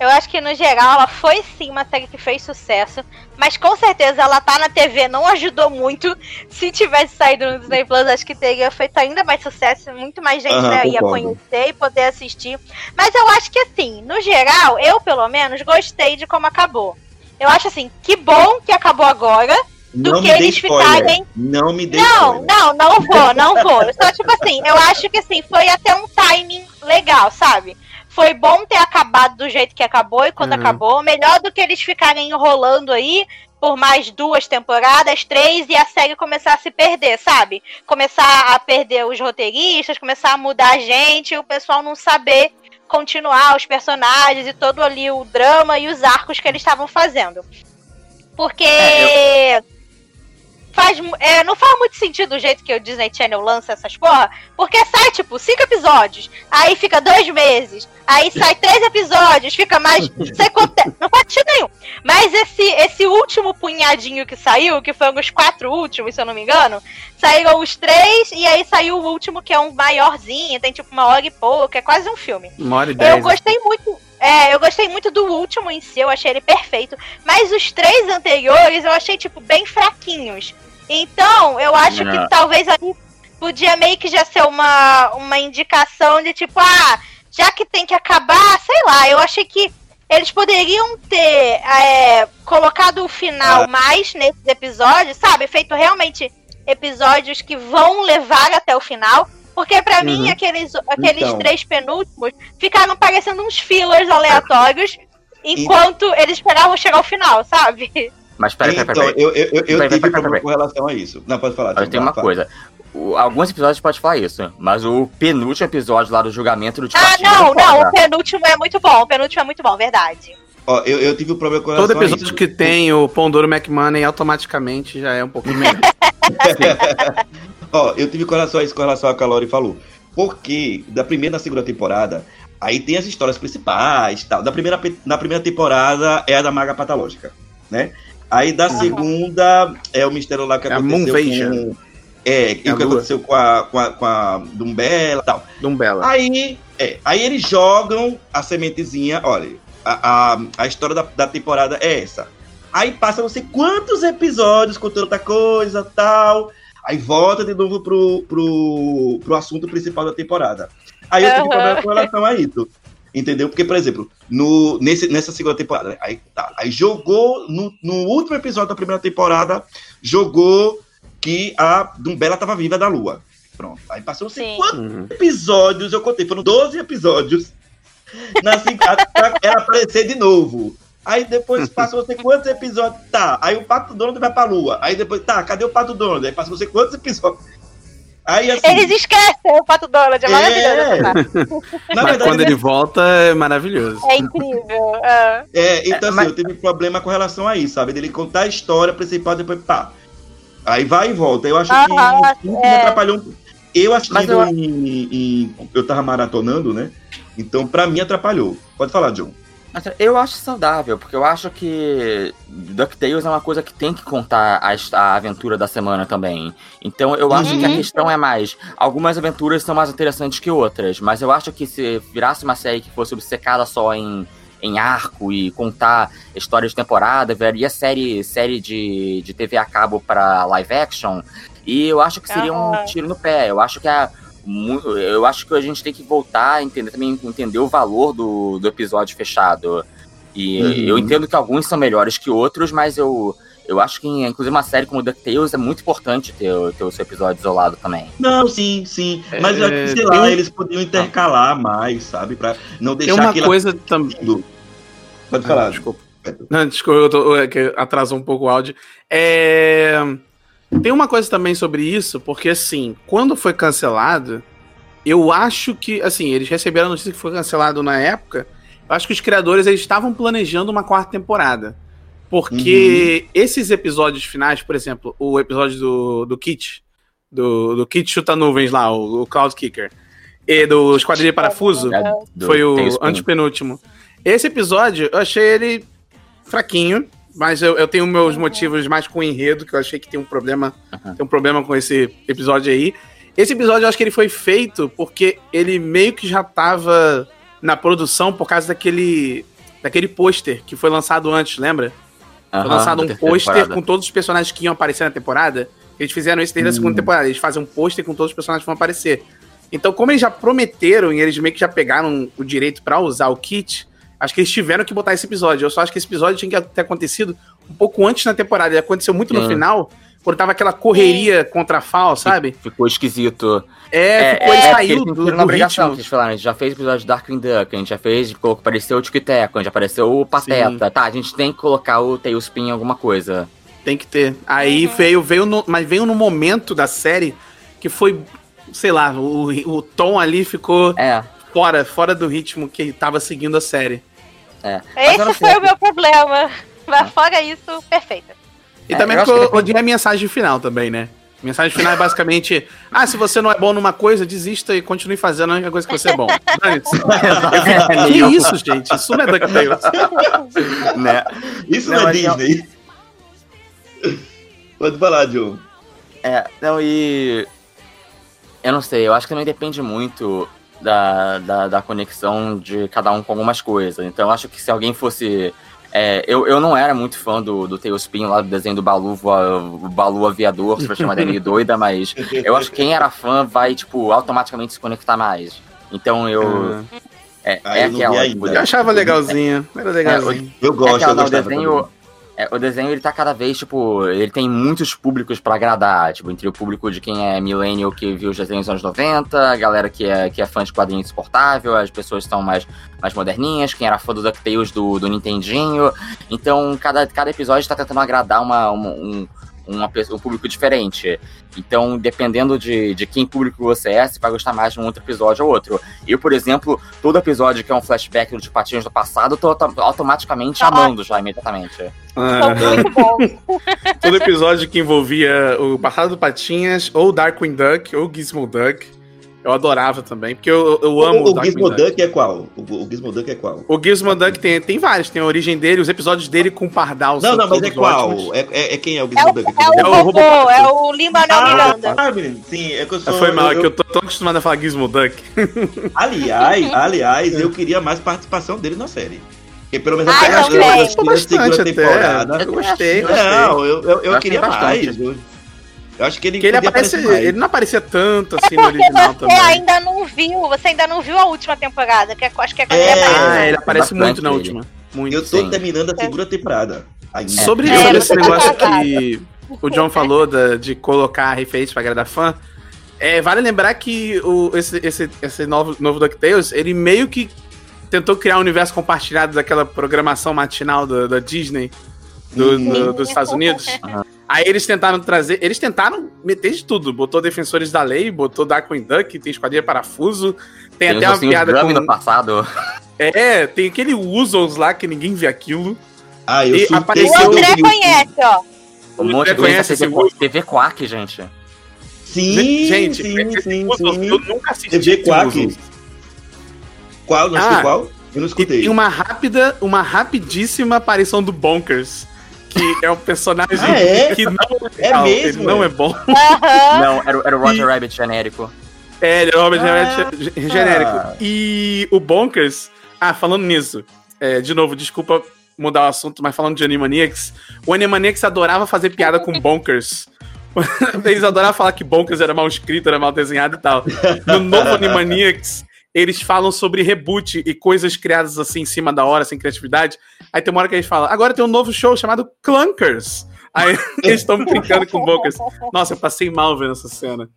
[SPEAKER 2] Eu acho que no geral ela foi sim uma série que fez sucesso, mas com certeza ela tá na TV não ajudou muito. Se tivesse saído no Disney Plus, acho que teria feito ainda mais sucesso, muito mais gente
[SPEAKER 1] Aham,
[SPEAKER 2] né, ia conhecer e poder assistir. Mas eu acho que assim, no geral, eu pelo menos gostei de como acabou. Eu acho assim, que bom que acabou agora. Do
[SPEAKER 1] Não
[SPEAKER 2] que
[SPEAKER 1] me dê
[SPEAKER 2] eles ficarem-
[SPEAKER 1] Não me dê
[SPEAKER 2] Não,
[SPEAKER 1] spoiler.
[SPEAKER 2] não, não vou, não vou. Só tipo assim, eu acho que assim, foi até um timing legal, sabe? Foi bom ter acabado do jeito que acabou e quando
[SPEAKER 5] Uhum.
[SPEAKER 2] acabou, melhor do que eles ficarem enrolando aí por mais duas temporadas, três, e a série começar a se perder, sabe? Começar a perder os roteiristas, começar a mudar a gente, e o pessoal não saber continuar os personagens e todo ali o drama e os arcos que eles estavam fazendo. Porque.
[SPEAKER 6] É,
[SPEAKER 2] faz, é, não faz muito sentido o jeito que o Disney Channel lança essas porra, porque sai, tipo, cinco episódios, aí fica dois meses, aí sai três episódios, fica mais. sei quanto não faz sentido nenhum. Mas esse, esse último punhadinho que saiu, que foi um dos quatro últimos, se eu não me engano, saíram os três, e aí saiu o último, que é um maiorzinho, tem tipo uma hora e pouco, é quase um filme.
[SPEAKER 5] Uma hora e dez.
[SPEAKER 2] Eu gostei muito. É, eu gostei muito do último em si, eu achei ele perfeito. Mas os três anteriores eu achei, tipo, bem fraquinhos. Então, eu acho que talvez ali podia meio que já ser uma, uma indicação de tipo, ah, já que tem que acabar, sei lá, eu achei que eles poderiam ter é, colocado o final
[SPEAKER 1] Ah.
[SPEAKER 2] mais nesses episódios, sabe? Feito realmente episódios que vão levar até o final. Porque pra mim,
[SPEAKER 5] Uhum.
[SPEAKER 2] aqueles, aqueles
[SPEAKER 1] Então.
[SPEAKER 2] três penúltimos ficaram parecendo uns fillers aleatórios enquanto eles esperavam chegar ao final, sabe?
[SPEAKER 6] Mas peraí, peraí,
[SPEAKER 1] Então,
[SPEAKER 6] peraí.
[SPEAKER 1] eu, eu, eu, eu
[SPEAKER 6] Peraí,
[SPEAKER 1] tive
[SPEAKER 6] peraí,
[SPEAKER 1] problema
[SPEAKER 6] peraí.
[SPEAKER 1] com relação a isso. Não, pode falar.
[SPEAKER 6] Mas tem uma
[SPEAKER 1] fala.
[SPEAKER 6] coisa. O- alguns episódios pode falar isso, mas o penúltimo episódio lá do julgamento do
[SPEAKER 2] Ah,
[SPEAKER 6] Tipatinho
[SPEAKER 2] não,
[SPEAKER 6] foda.
[SPEAKER 2] não, o penúltimo é muito bom, o penúltimo é muito bom, verdade.
[SPEAKER 1] Ó, eu, eu tive um problema com relação
[SPEAKER 5] Todo episódio que tem o Pão Douro McMoney automaticamente já é um pouquinho melhor.
[SPEAKER 1] Ó, eu tive com relação a isso, com relação ao que a Lori falou. Porque da primeira e da segunda temporada, aí tem as histórias principais tal. Da primeira, na primeira temporada é a da Maga Patológica, né? Aí da segunda é o mistério lá que
[SPEAKER 5] É a
[SPEAKER 1] aconteceu com... É, e
[SPEAKER 5] É a
[SPEAKER 1] o que aconteceu com a, com a, com a Dumbela e tal.
[SPEAKER 5] Dumbela.
[SPEAKER 1] Aí, é, aí eles jogam a sementezinha, olha, a, a, a história da, da temporada é essa. Aí passa não sei quantos episódios contando outra coisa tal. Aí volta de novo pro, pro, pro assunto principal da temporada. Aí eu tive
[SPEAKER 2] Aham.
[SPEAKER 1] problema com relação a isso. Entendeu? Porque, por exemplo, no, nesse, nessa segunda temporada, aí, tá, aí jogou, no, no último episódio da primeira temporada, jogou que a Dumbela tava viva da lua. Pronto. Aí passou
[SPEAKER 2] Sim.
[SPEAKER 1] quantos
[SPEAKER 5] Uhum.
[SPEAKER 1] episódios, eu contei, foram 12 episódios. Na, seg- a- pra ela aparecer de novo. Aí depois passou não sei quantos episódios. Tá, aí o Pato Donald vai pra lua. Aí depois, tá, cadê o Pato Donald? Aí passou não sei quantos episódios. Aí assim.
[SPEAKER 2] Eles esquecem o Pato Donald, é
[SPEAKER 1] É.
[SPEAKER 2] maravilhoso. parte.
[SPEAKER 1] na
[SPEAKER 5] Mas
[SPEAKER 1] verdade,
[SPEAKER 5] quando ele volta é maravilhoso.
[SPEAKER 2] É incrível. é.
[SPEAKER 1] É, então
[SPEAKER 6] É,
[SPEAKER 1] assim,
[SPEAKER 6] mas-
[SPEAKER 1] eu tive problema com relação a isso, sabe? Dele contar a história principal, depois pá. Aí vai e volta. Eu acho que me
[SPEAKER 2] é.
[SPEAKER 1] atrapalhou. um- Eu assistindo
[SPEAKER 6] eu-
[SPEAKER 1] em, em- Eu tava maratonando, né? Então, pra mim, atrapalhou. Pode falar, John.
[SPEAKER 6] Eu acho saudável, porque eu acho que DuckTales é uma coisa que tem que contar a, a aventura da semana também. Então eu acho que a
[SPEAKER 2] Uhum.
[SPEAKER 6] questão é mais. Algumas aventuras são mais interessantes que outras, mas eu acho que se virasse uma série que fosse obcecada só em, em arco e contar histórias de temporada, viraria série, série de, de TV a cabo pra live action. E eu acho que seria um
[SPEAKER 2] Aham.
[SPEAKER 6] tiro no pé. Eu acho que a. mu- Eu acho que a gente tem que voltar a entender também entender o valor do, do episódio fechado. E
[SPEAKER 1] Uhum.
[SPEAKER 6] eu entendo que alguns são melhores que outros, mas eu, eu acho que, inclusive, uma série como DuckTales é muito importante ter, o- ter o seu episódio isolado também.
[SPEAKER 1] Não, sim, sim. Mas,
[SPEAKER 5] É,
[SPEAKER 1] eu acho que, sei
[SPEAKER 5] tem
[SPEAKER 1] lá, eles podiam intercalar mais, sabe? Pra não
[SPEAKER 5] Tem
[SPEAKER 1] deixar
[SPEAKER 5] uma
[SPEAKER 1] aquilo
[SPEAKER 5] coisa também.
[SPEAKER 1] Pode
[SPEAKER 5] Ah,
[SPEAKER 1] falar.
[SPEAKER 5] desculpa. Não, desculpa, eu tô, é que atrasou um pouco o áudio. É, Tem uma coisa também sobre isso, porque assim, quando foi cancelado, eu acho que, assim, eles receberam a notícia que foi cancelado na época. Eu acho que os criadores eles estavam planejando uma quarta temporada. Porque esses episódios finais, por exemplo, o episódio do, do Kit, do, do Kit Chuta Nuvens lá, o, o Cloud Kicker, e do Esquadrilha de Parafuso,
[SPEAKER 6] É, do
[SPEAKER 5] foi o antepenúltimo. Esse episódio, eu achei ele fraquinho, mas eu, eu tenho meus motivos mais com o enredo, que eu achei que tem um problema,
[SPEAKER 6] Uhum.
[SPEAKER 5] tem um problema com esse episódio aí. Esse episódio eu acho que ele foi feito porque ele meio que já tava na produção por causa daquele daquele pôster que foi lançado antes, lembra? Foi lançado um pôster com todos os personagens que iam aparecer na temporada. Eles fizeram isso desde a segunda temporada. Eles fazem um pôster com todos os personagens que vão aparecer. Então, como eles já prometeram e eles meio que já pegaram o direito pra usar o kit, acho que eles tiveram que botar esse episódio. Eu só acho que esse episódio tinha que ter acontecido um pouco antes na temporada. Ele aconteceu muito no
[SPEAKER 6] Sim.
[SPEAKER 5] final, quando tava aquela correria contra a FAO, sabe?
[SPEAKER 6] Ficou esquisito.
[SPEAKER 5] É, ficou, ele
[SPEAKER 6] porque
[SPEAKER 5] saiu
[SPEAKER 6] eles
[SPEAKER 5] do, do
[SPEAKER 6] obrigação, que eles falaram, a gente já fez episódio de Darkwing Duck, a gente já fez, colocou, apareceu o Tic-Teco, a gente apareceu o Pateta. Tá, a gente tem que colocar o Tailspin em alguma coisa.
[SPEAKER 5] Tem que ter. Aí veio, veio no, mas veio no momento da série que foi, sei lá, o, o tom ali ficou
[SPEAKER 6] É,
[SPEAKER 5] fora, fora do ritmo que tava seguindo a série.
[SPEAKER 6] É. Eu não
[SPEAKER 2] Esse
[SPEAKER 6] sei,
[SPEAKER 2] foi o meu problema. Mas fora isso, perfeito.
[SPEAKER 5] E
[SPEAKER 6] É,
[SPEAKER 5] também
[SPEAKER 6] eu
[SPEAKER 5] porque eu odiei a mensagem final também, né? Mensagem final é basicamente: ah, se você não é bom numa coisa, desista e continue fazendo a única coisa que você é bom. Dane-se. que isso, gente? Isso não é DuckTales.
[SPEAKER 6] né?
[SPEAKER 1] Isso
[SPEAKER 6] Não,
[SPEAKER 1] não, é
[SPEAKER 6] não-
[SPEAKER 1] Disney. Pode falar, Joe.
[SPEAKER 6] É, não, e. Eu não sei, eu acho que também depende muito da, da, da conexão de cada um com algumas coisas. Então eu acho que se alguém fosse. é, eu, eu não era muito fã do, do Tailspin lá do desenho do Balu, voa- o Balu aviador, se for chamar dele doida, mas eu acho que quem era fã vai, tipo, automaticamente se conectar mais. Então eu. É,
[SPEAKER 1] Ah,
[SPEAKER 6] é
[SPEAKER 1] eu não vi
[SPEAKER 6] aquela. tipo,
[SPEAKER 5] Eu achava legalzinho. Era legalzinho.
[SPEAKER 1] Eu
[SPEAKER 6] É
[SPEAKER 1] gosto,
[SPEAKER 6] aquela,
[SPEAKER 1] eu
[SPEAKER 6] não, o
[SPEAKER 1] gostava
[SPEAKER 6] desenho,
[SPEAKER 1] também.
[SPEAKER 6] É, o desenho ele tá cada vez, tipo, ele tem muitos públicos pra agradar, tipo, entre o público de quem é millennial que viu os desenhos dos anos 90, a galera que é, que é fã de quadrinho insuportável, as pessoas que são mais, mais moderninhas, quem era fã do DuckTales do, do Nintendinho. Então, cada, cada episódio tá tentando agradar uma, uma- um, uma pessoa- um público diferente. Então, dependendo de, de quem público você é, você vai gostar mais de um outro episódio ou outro. Eu, por exemplo, todo episódio que é um flashback do Patinhos do passado, eu tô auto- automaticamente amando já imediatamente.
[SPEAKER 5] Ah,
[SPEAKER 2] muito bons.
[SPEAKER 5] todo episódio que envolvia o passado do Patinhas, ou Darkwing Duck, ou Gizmo Duck. Eu adorava também, porque eu, eu amo
[SPEAKER 1] O, o
[SPEAKER 5] Darkwing
[SPEAKER 1] Gizmo
[SPEAKER 5] Duck.
[SPEAKER 1] Duck é qual? O, o Gizmo Duck é qual?
[SPEAKER 5] O Gizmo Duck tem, tem vários, tem a origem dele, os episódios dele com o Pardal
[SPEAKER 1] Não,
[SPEAKER 5] são
[SPEAKER 1] não, mas é qual? É, é, é quem é o
[SPEAKER 2] É
[SPEAKER 1] Gizmo
[SPEAKER 2] o,
[SPEAKER 1] Duck?
[SPEAKER 2] é
[SPEAKER 5] É
[SPEAKER 2] o
[SPEAKER 5] o
[SPEAKER 2] robô, é o Lin-Manuel Miranda.
[SPEAKER 1] Ah, menino, sim, é que eu sou.
[SPEAKER 5] Foi mal, é
[SPEAKER 1] eu-
[SPEAKER 5] que eu tô tão acostumado a falar Gizmo Duck.
[SPEAKER 1] Aliás, aliás, eu queria mais participação dele na série. Porque pelo menos
[SPEAKER 2] Ah,
[SPEAKER 1] até
[SPEAKER 2] eu
[SPEAKER 1] duas
[SPEAKER 5] Gostou
[SPEAKER 1] segunda
[SPEAKER 5] bastante até.
[SPEAKER 1] temporada.
[SPEAKER 5] Eu gostei, gostei.
[SPEAKER 1] Não, eu, eu, eu
[SPEAKER 6] Eu
[SPEAKER 1] queria mais. Eu, eu acho que ele
[SPEAKER 5] Porque ele
[SPEAKER 1] podia
[SPEAKER 5] aparece.
[SPEAKER 1] aparecer mais.
[SPEAKER 5] Ele não aparecia tanto assim no
[SPEAKER 2] Porque
[SPEAKER 5] original
[SPEAKER 2] você
[SPEAKER 5] também.
[SPEAKER 2] ainda não viu, você ainda não viu a última temporada, que é- acho que é
[SPEAKER 1] É.
[SPEAKER 5] Ah, ele aparece muito na última. Muito.
[SPEAKER 1] Eu tô
[SPEAKER 6] Sim.
[SPEAKER 1] terminando a segunda temporada. Ainda.
[SPEAKER 5] Sobre,
[SPEAKER 2] É,
[SPEAKER 5] sobre
[SPEAKER 2] você
[SPEAKER 5] esse
[SPEAKER 2] tá
[SPEAKER 5] negócio que o John falou da- de colocar referência pra agradar fã, é, vale lembrar que o, esse, esse, esse novo, novo DuckTales, ele meio que tentou criar um universo compartilhado daquela programação matinal da, da Disney do-
[SPEAKER 1] Uhum.
[SPEAKER 5] do- dos Estados Unidos.
[SPEAKER 6] Aham.
[SPEAKER 5] Aí eles tentaram trazer, eles tentaram meter de tudo, botou Defensores da Lei, botou Darkwing Duck, tem Esquadrilha Parafuso, tem,
[SPEAKER 6] Tem
[SPEAKER 5] até uma piada com...
[SPEAKER 6] no passado.
[SPEAKER 5] É, tem aquele Usos lá que ninguém vê aquilo.
[SPEAKER 1] Ah, eu
[SPEAKER 5] E apareceu-
[SPEAKER 2] O André conhece, ó.
[SPEAKER 5] Você
[SPEAKER 6] coisa
[SPEAKER 5] conhece
[SPEAKER 6] TV,
[SPEAKER 5] esse Uso?
[SPEAKER 6] TV Quack, gente.
[SPEAKER 1] Sim,
[SPEAKER 5] Gente,
[SPEAKER 1] sim, sim,
[SPEAKER 5] Usos,
[SPEAKER 1] sim.
[SPEAKER 5] eu nunca assisti
[SPEAKER 1] TV Quack. Qual? Não sei
[SPEAKER 5] Ah,
[SPEAKER 1] qual? Eu não
[SPEAKER 5] E
[SPEAKER 1] escutei.
[SPEAKER 5] tem uma rápida, uma rapidíssima aparição do Bonkers, que é um personagem
[SPEAKER 1] Ah, é?
[SPEAKER 5] que não é,
[SPEAKER 1] É
[SPEAKER 5] legal,
[SPEAKER 1] mesmo,
[SPEAKER 5] ele não
[SPEAKER 1] é?
[SPEAKER 5] é bom.
[SPEAKER 6] Não, era, era o Roger
[SPEAKER 5] E-
[SPEAKER 6] Rabbit genérico.
[SPEAKER 5] É, ele é o Robert
[SPEAKER 1] Ah.
[SPEAKER 5] Genérico- genérico. E o Bonkers, ah, falando nisso, é, de novo, desculpa mudar o assunto, mas falando de Animaniacs, o Animaniacs adorava fazer piada com Bonkers. Eles adoravam falar que Bonkers era mal escrito, era mal desenhado e tal. No novo Animaniacs, eles falam sobre reboot e coisas criadas assim em cima da hora, sem criatividade. Aí tem uma hora que eles falam, agora tem um novo show chamado Clunkers. Aí eles estão brincando com Bonkers. Nossa, eu passei mal vendo essa cena.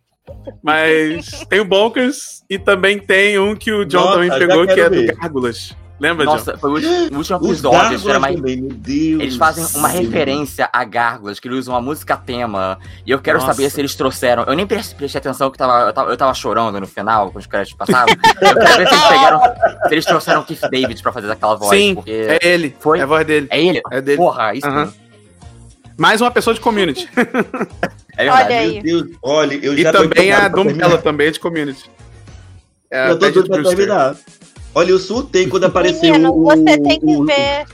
[SPEAKER 5] Mas tem o Bonkers e também tem um que o John
[SPEAKER 1] Nossa,
[SPEAKER 5] também pegou, que é do
[SPEAKER 1] ver.
[SPEAKER 5] Gárgulas. Lembra, John?
[SPEAKER 6] Nossa, foi o último, episódio. Eles, era mais-
[SPEAKER 1] também, meu Deus.
[SPEAKER 6] eles fazem uma
[SPEAKER 1] Sim.
[SPEAKER 6] referência a Gárgulas, que eles usam uma música tema. E eu quero
[SPEAKER 5] Nossa.
[SPEAKER 6] saber se eles trouxeram. Eu nem prestei atenção que tava, eu, tava, eu tava chorando no final, com os créditos passavam. eu quero ver se eles pegaram. Se eles trouxeram o Keith David pra fazer aquela voz.
[SPEAKER 5] Sim,
[SPEAKER 6] porque.
[SPEAKER 5] é ele.
[SPEAKER 6] Foi?
[SPEAKER 5] É a voz dele.
[SPEAKER 6] É ele?
[SPEAKER 5] É dele.
[SPEAKER 6] Porra, isso mesmo.
[SPEAKER 5] Mais uma pessoa de community.
[SPEAKER 6] É verdade.
[SPEAKER 2] Olha aí.
[SPEAKER 1] Meu Deus, olha, eu
[SPEAKER 5] E
[SPEAKER 1] já tô
[SPEAKER 5] também a
[SPEAKER 1] terminar.
[SPEAKER 5] também é de community. É,
[SPEAKER 1] Eu
[SPEAKER 5] a
[SPEAKER 1] tô doido pra terminar. Olha, eu surtei quando apareceu
[SPEAKER 2] Menino,
[SPEAKER 1] o...
[SPEAKER 2] você tem que
[SPEAKER 1] o-
[SPEAKER 2] ver.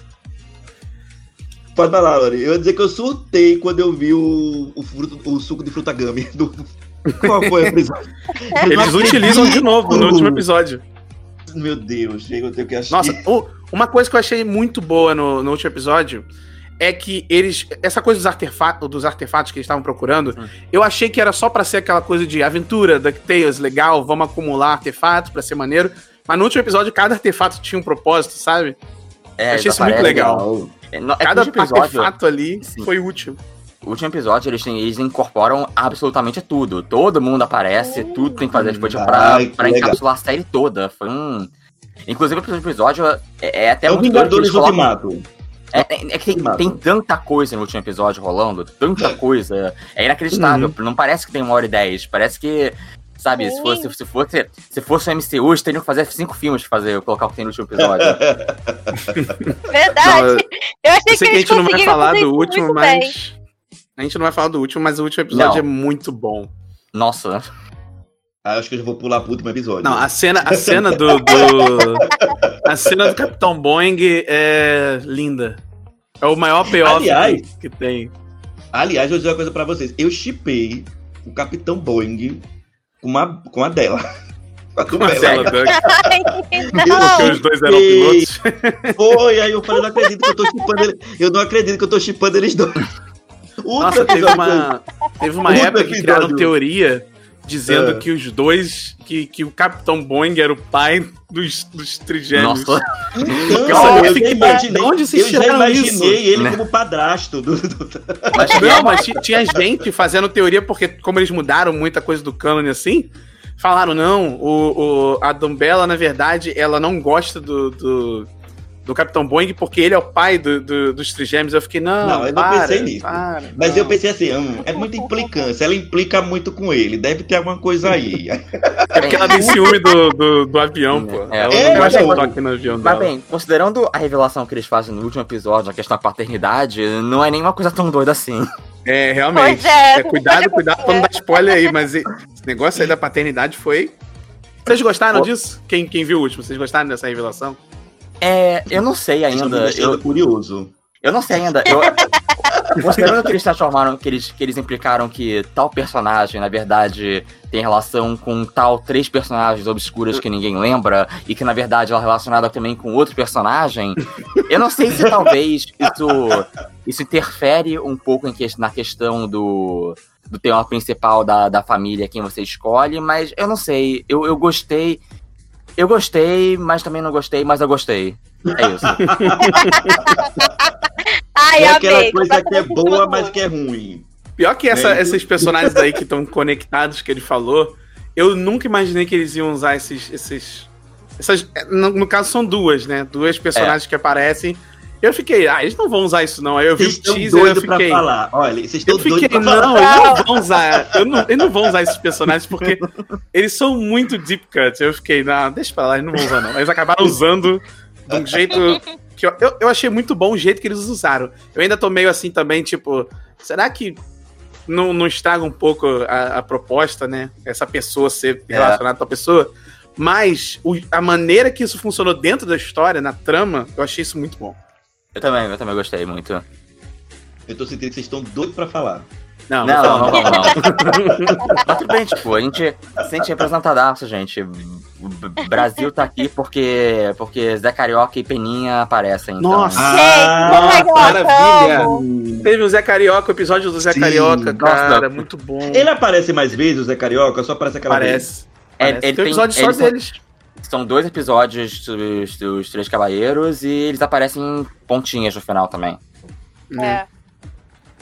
[SPEAKER 1] Pode falar, Lori. Eu ia dizer que eu surtei quando eu vi o, o, fruto- o suco de fruta gummy. Do... Qual foi a prisão?
[SPEAKER 5] Eles utilizam de novo no último episódio.
[SPEAKER 1] Meu Deus, chega, eu tenho que achar.
[SPEAKER 5] Nossa, o- uma coisa que eu achei muito boa no, no último episódio é que eles. Essa coisa dos artefatos, dos artefatos que eles estavam procurando,
[SPEAKER 6] Hum.
[SPEAKER 5] eu achei que era só pra ser aquela coisa de aventura, DuckTales, legal, vamos acumular artefatos pra ser maneiro. Mas no último episódio, cada artefato tinha um propósito, sabe?
[SPEAKER 6] É,
[SPEAKER 5] achei isso muito legal.
[SPEAKER 6] É, no- é que
[SPEAKER 5] Cada
[SPEAKER 6] episódio,
[SPEAKER 5] artefato ali
[SPEAKER 6] Sim.
[SPEAKER 5] foi útil.
[SPEAKER 6] o último episódio, eles, têm- eles incorporam absolutamente tudo. Todo mundo aparece, tudo tem que fazer, tipo, tipo, pra, pra
[SPEAKER 1] legal.
[SPEAKER 6] encapsular a série toda. Foi um. Inclusive, o primeiro episódio é, é até
[SPEAKER 1] É o
[SPEAKER 6] muito
[SPEAKER 1] Vingadores
[SPEAKER 6] colocam-
[SPEAKER 1] Ultimato.
[SPEAKER 6] É, é- é que tem, tem tanta coisa no último episódio rolando, tanta coisa. É inacreditável. Não parece que tem uma hora e dez. Parece que. Sabe, se fosse, se fosse, se fosse o MCU, eles teriam que fazer cinco filmes pra fazer, colocar o que tem no último episódio.
[SPEAKER 2] Verdade.
[SPEAKER 5] Não,
[SPEAKER 2] eu achei
[SPEAKER 5] Eu sei que a gente não vai falar do último,
[SPEAKER 2] muito bem.
[SPEAKER 5] mas. A gente não vai falar do último, mas o último episódio
[SPEAKER 6] Não.
[SPEAKER 5] é muito bom.
[SPEAKER 6] Nossa,
[SPEAKER 1] Ah, acho que eu já vou pular pro último episódio.
[SPEAKER 5] Não, a cena, a cena do, do- A cena do Capitão Boeing é linda. É o maior payoff
[SPEAKER 1] Aliás-
[SPEAKER 5] que, que tem.
[SPEAKER 1] Aliás, eu vou dizer uma coisa pra vocês. Eu chipei o Capitão Boeing com a, com a dela. Com a
[SPEAKER 5] Marcela. Duck, porque
[SPEAKER 2] Não.
[SPEAKER 5] os dois eram pilotos.
[SPEAKER 1] Foi, aí eu falei, não acredito que eu tô chipando ele. Eu não acredito que eu tô chipando eles dois.
[SPEAKER 5] Nossa, teve uma, teve uma época que criaram teoria dizendo
[SPEAKER 1] É.
[SPEAKER 5] que os dois. Que, que o Capitão Boeing era o pai dos, dos trigêmeos.
[SPEAKER 6] nossa.
[SPEAKER 1] Então, eu
[SPEAKER 5] fiquei-
[SPEAKER 1] já imaginei,
[SPEAKER 5] onde vocês
[SPEAKER 1] eu já imaginei
[SPEAKER 5] isso?
[SPEAKER 1] ele
[SPEAKER 6] Né?
[SPEAKER 1] como padrasto do, do-
[SPEAKER 6] Mas
[SPEAKER 5] Não, mas ti- tinha gente fazendo teoria, porque como eles mudaram muita coisa do canon assim, falaram, não, o, o, a Dumbella, na verdade, ela não gosta do, do, do Capitão Boeing porque ele é o pai do, do- dos trigêmeos. Eu fiquei, não,
[SPEAKER 1] Não, eu não
[SPEAKER 5] para,
[SPEAKER 1] pensei nisso.
[SPEAKER 5] para,
[SPEAKER 1] Mas
[SPEAKER 5] não.
[SPEAKER 1] eu pensei assim, hum, é muita implicância. Ela implica muito com ele. Deve ter alguma coisa aí.
[SPEAKER 5] É porque ela tem ciúme do, do, do avião, pô.
[SPEAKER 6] É,
[SPEAKER 5] ela
[SPEAKER 1] é,
[SPEAKER 5] não gosta de toque no avião
[SPEAKER 6] Mas
[SPEAKER 5] dela.
[SPEAKER 6] bem, considerando a revelação que eles fazem no último episódio, a questão da paternidade, não é nenhuma coisa tão doida assim.
[SPEAKER 5] É, realmente.
[SPEAKER 2] É,
[SPEAKER 5] É, cuidado, cuidado pra não dar spoiler aí, mas esse negócio aí da paternidade foi. Vocês gostaram disso? Quem, quem viu o último, vocês gostaram dessa revelação?
[SPEAKER 6] É, eu não sei ainda.
[SPEAKER 1] deixando
[SPEAKER 6] Eu,
[SPEAKER 1] curioso.
[SPEAKER 6] eu não sei ainda. Eu, considerando que eles transformaram, que eles, que eles implicaram que tal personagem, na verdade, tem relação com tal três personagens obscuras que ninguém lembra, e que na verdade ela é relacionada também com outro personagem, eu não sei se talvez isso, isso interfere um pouco em que- na questão do, do tema principal da, da família, quem você escolhe, mas eu não sei. Eu, eu gostei. Eu gostei, mas também não gostei, mas eu gostei. É isso.
[SPEAKER 2] Ai,
[SPEAKER 1] é aquela
[SPEAKER 2] amei.
[SPEAKER 1] coisa que é boa, mas que é ruim.
[SPEAKER 5] Pior que essa-
[SPEAKER 1] É,
[SPEAKER 5] esses personagens aí que estão conectados, que ele falou, eu nunca imaginei que eles iam usar esses. esses essas, no, no caso, são duas, né? Duas personagens que aparecem. Eu fiquei, ah, eles não vão usar isso, não. Aí eu vi
[SPEAKER 1] Vocês
[SPEAKER 5] o teaser eu
[SPEAKER 1] doidos pra
[SPEAKER 5] fiquei.
[SPEAKER 1] falar. Olha, vocês estão
[SPEAKER 5] Eu fiquei,
[SPEAKER 1] doidos pra falar.
[SPEAKER 5] não, eles não vão usar. Eu não, eles não vão usar esses personagens porque eles são muito deep cut. Eu fiquei, não, deixa pra lá, eles não vão usar, não. Eles acabaram usando de um jeito que eu, eu, eu achei muito bom o jeito que eles usaram. Eu ainda tô meio assim também, tipo, será que não, não estraga um pouco a, a proposta, né? Essa pessoa ser
[SPEAKER 1] É.
[SPEAKER 5] relacionada com a pessoa. Mas o- a maneira que isso funcionou dentro da história, na trama, eu achei isso muito bom.
[SPEAKER 6] Eu também, eu também gostei muito.
[SPEAKER 1] Eu tô sentindo que vocês estão doidos pra falar.
[SPEAKER 5] Não,
[SPEAKER 6] Não,
[SPEAKER 5] não,
[SPEAKER 6] não, não, não. Mas tudo bem, tipo, a gente se sente representadaço, gente. O Brasil tá aqui porque, porque Zé Carioca e Peninha aparecem. Então...
[SPEAKER 5] Nossa.
[SPEAKER 1] Ah,
[SPEAKER 5] maravilha. Teve o Zé Carioca, o episódio do Zé
[SPEAKER 1] Sim,
[SPEAKER 5] Carioca, cara,
[SPEAKER 6] nossa.
[SPEAKER 5] muito bom.
[SPEAKER 1] Ele aparece mais vezes, o Zé Carioca, ou só aparece aquela vez?
[SPEAKER 5] Parece.
[SPEAKER 6] É, ele
[SPEAKER 5] tem
[SPEAKER 6] tem-
[SPEAKER 5] episódio só
[SPEAKER 6] são-
[SPEAKER 5] deles.
[SPEAKER 6] São dois episódios dos, dos Três Cavaleiros e eles aparecem em pontinhas no final também.
[SPEAKER 2] É.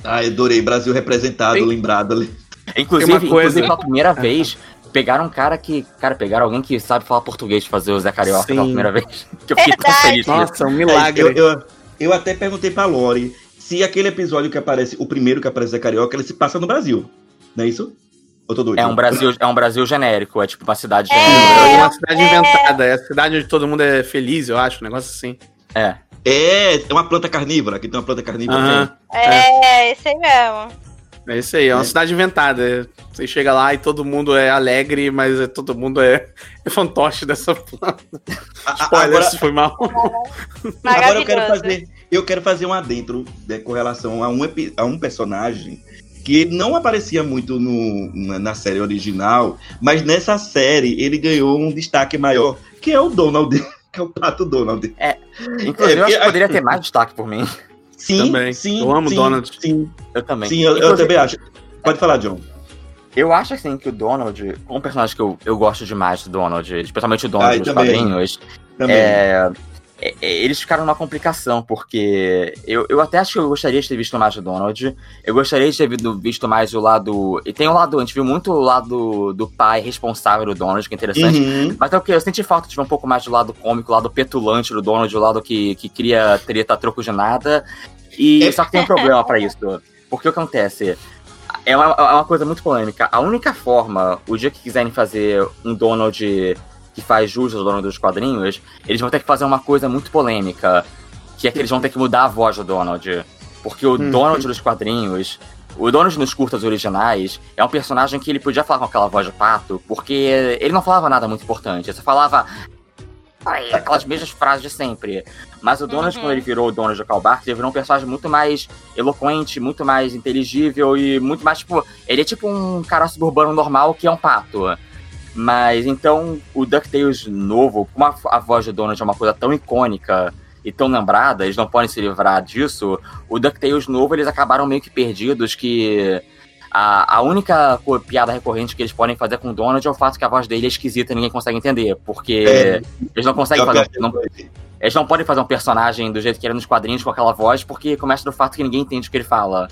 [SPEAKER 1] Ah, adorei. Brasil representado,
[SPEAKER 5] Tem-
[SPEAKER 1] lembrado ali.
[SPEAKER 6] Inclusive,
[SPEAKER 5] Tem coisa-
[SPEAKER 6] inclusive, pela primeira vez, pegaram um cara que. Cara, pegaram alguém que sabe falar português pra fazer o Zé Carioca
[SPEAKER 5] Sim.
[SPEAKER 6] pela primeira vez. Que eu fiquei tão feliz.
[SPEAKER 5] Nossa, um
[SPEAKER 1] É,
[SPEAKER 5] milagre.
[SPEAKER 1] eu, eu, eu até perguntei pra Lori se aquele episódio que aparece, o primeiro que aparece Zé Carioca, ele se passa no Brasil. Não é isso? Eu tô doido.
[SPEAKER 6] É um Brasil, é um Brasil genérico, é tipo uma cidade
[SPEAKER 2] É.
[SPEAKER 6] genérica.
[SPEAKER 5] É uma cidade inventada, é a cidade onde todo mundo é feliz, eu acho, um negócio assim.
[SPEAKER 6] É.
[SPEAKER 1] É, é uma planta carnívora, que tem uma planta carnívora.
[SPEAKER 5] Aham.
[SPEAKER 2] É, esse aí mesmo.
[SPEAKER 5] É isso aí, é uma
[SPEAKER 1] É.
[SPEAKER 5] cidade inventada. Você chega lá e todo mundo é alegre, mas é- todo mundo é, é fantoche dessa planta. Spoiler,
[SPEAKER 1] agora,
[SPEAKER 5] se foi mal.
[SPEAKER 1] agora eu quero fazer, eu quero fazer um adentro né, com relação a um, a um personagem que não aparecia muito no, na, na série original, mas nessa série ele ganhou um destaque maior, que é o Donald, que é o Pato Donald.
[SPEAKER 6] Inclusive, eu acho
[SPEAKER 1] É,
[SPEAKER 6] que poderia ter mais destaque por mim.
[SPEAKER 1] Sim,
[SPEAKER 5] Também.
[SPEAKER 1] sim.
[SPEAKER 5] Eu amo
[SPEAKER 1] sim,
[SPEAKER 5] Donald.
[SPEAKER 1] Sim,
[SPEAKER 6] Eu também.
[SPEAKER 1] sim, eu, eu também acho. Pode falar, John.
[SPEAKER 6] Eu acho assim que o Donald, um personagem que eu, eu gosto demais do Donald, especialmente o Donald
[SPEAKER 1] Ah,
[SPEAKER 6] dos
[SPEAKER 1] também.
[SPEAKER 6] quadrinhos,
[SPEAKER 1] Também.
[SPEAKER 6] é, é- é, eles ficaram numa complicação, porque eu, eu até acho que eu gostaria de ter visto mais o Donald, eu gostaria de ter visto, mais o lado. E tem um lado, a gente viu muito o lado do pai responsável do Donald, que é interessante.
[SPEAKER 1] Uhum.
[SPEAKER 6] Mas é o que? Eu senti falta de ver um pouco mais do lado cômico, o lado petulante do Donald, o lado que, que cria treta a troco de nada. E
[SPEAKER 1] É.
[SPEAKER 6] só que tem um problema pra isso. Porque o que acontece? É uma, é uma coisa muito polêmica. A única forma, o dia que quiserem fazer um Donald que faz jus ao Donald dos quadrinhos, eles vão ter que fazer uma coisa muito polêmica. Que é que eles vão ter que mudar a voz do Donald. Porque o
[SPEAKER 5] Hum.
[SPEAKER 6] Donald dos quadrinhos o Donald nos curtas originais é um personagem que ele podia falar com aquela voz de pato, porque ele não falava nada muito importante. Ele só falava aquelas mesmas frases de sempre. Mas o Donald,
[SPEAKER 2] Uhum.
[SPEAKER 6] quando ele virou o Donald Carl Barker, ele virou um personagem muito mais eloquente, muito mais inteligível e muito mais, tipo... Ele é tipo um cara suburbano normal que é um pato. Mas, então, o DuckTales novo, como a, a voz do Donald é uma coisa tão icônica e tão lembrada, eles não podem se livrar disso, o DuckTales novo, eles acabaram meio que perdidos, que... A, a única piada recorrente que eles podem fazer com o Donald é o fato que a voz dele é esquisita e ninguém consegue entender. Porque
[SPEAKER 1] É.
[SPEAKER 6] eles não conseguem fazer. Não, eles não podem fazer um personagem do jeito que era nos quadrinhos com aquela voz, porque começa do fato que ninguém entende o que ele fala.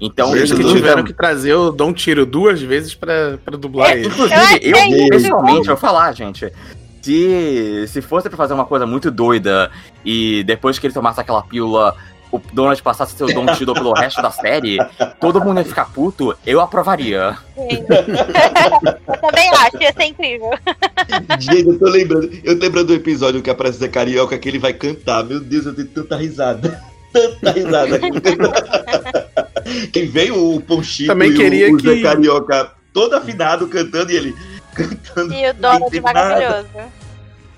[SPEAKER 6] Então,
[SPEAKER 5] isso que tiveram que trazer o Dom Tiro duas vezes pra, pra dublar
[SPEAKER 6] É,
[SPEAKER 5] ele.
[SPEAKER 6] inclusive,
[SPEAKER 2] Eu
[SPEAKER 6] eu, pessoalmente, vou falar, gente. Se, se fosse pra fazer uma coisa muito doida e depois que ele tomasse aquela pílula, o Donald passasse a ser o Don Tiddle pelo resto da série, todo mundo ia ficar puto, eu aprovaria.
[SPEAKER 2] Sim. eu também acho, ia ser incrível.
[SPEAKER 1] Gente, eu tô lembrando. Eu tô lembrando do episódio que aparece Zé Carioca que ele vai cantar. Meu Deus, eu tenho tanta risada. Tanta risada. Quem veio o
[SPEAKER 5] Também
[SPEAKER 1] e
[SPEAKER 5] queria
[SPEAKER 1] o, o
[SPEAKER 5] que-
[SPEAKER 1] Carioca todo afinado cantando e ele cantando.
[SPEAKER 2] E o Donald maravilhoso.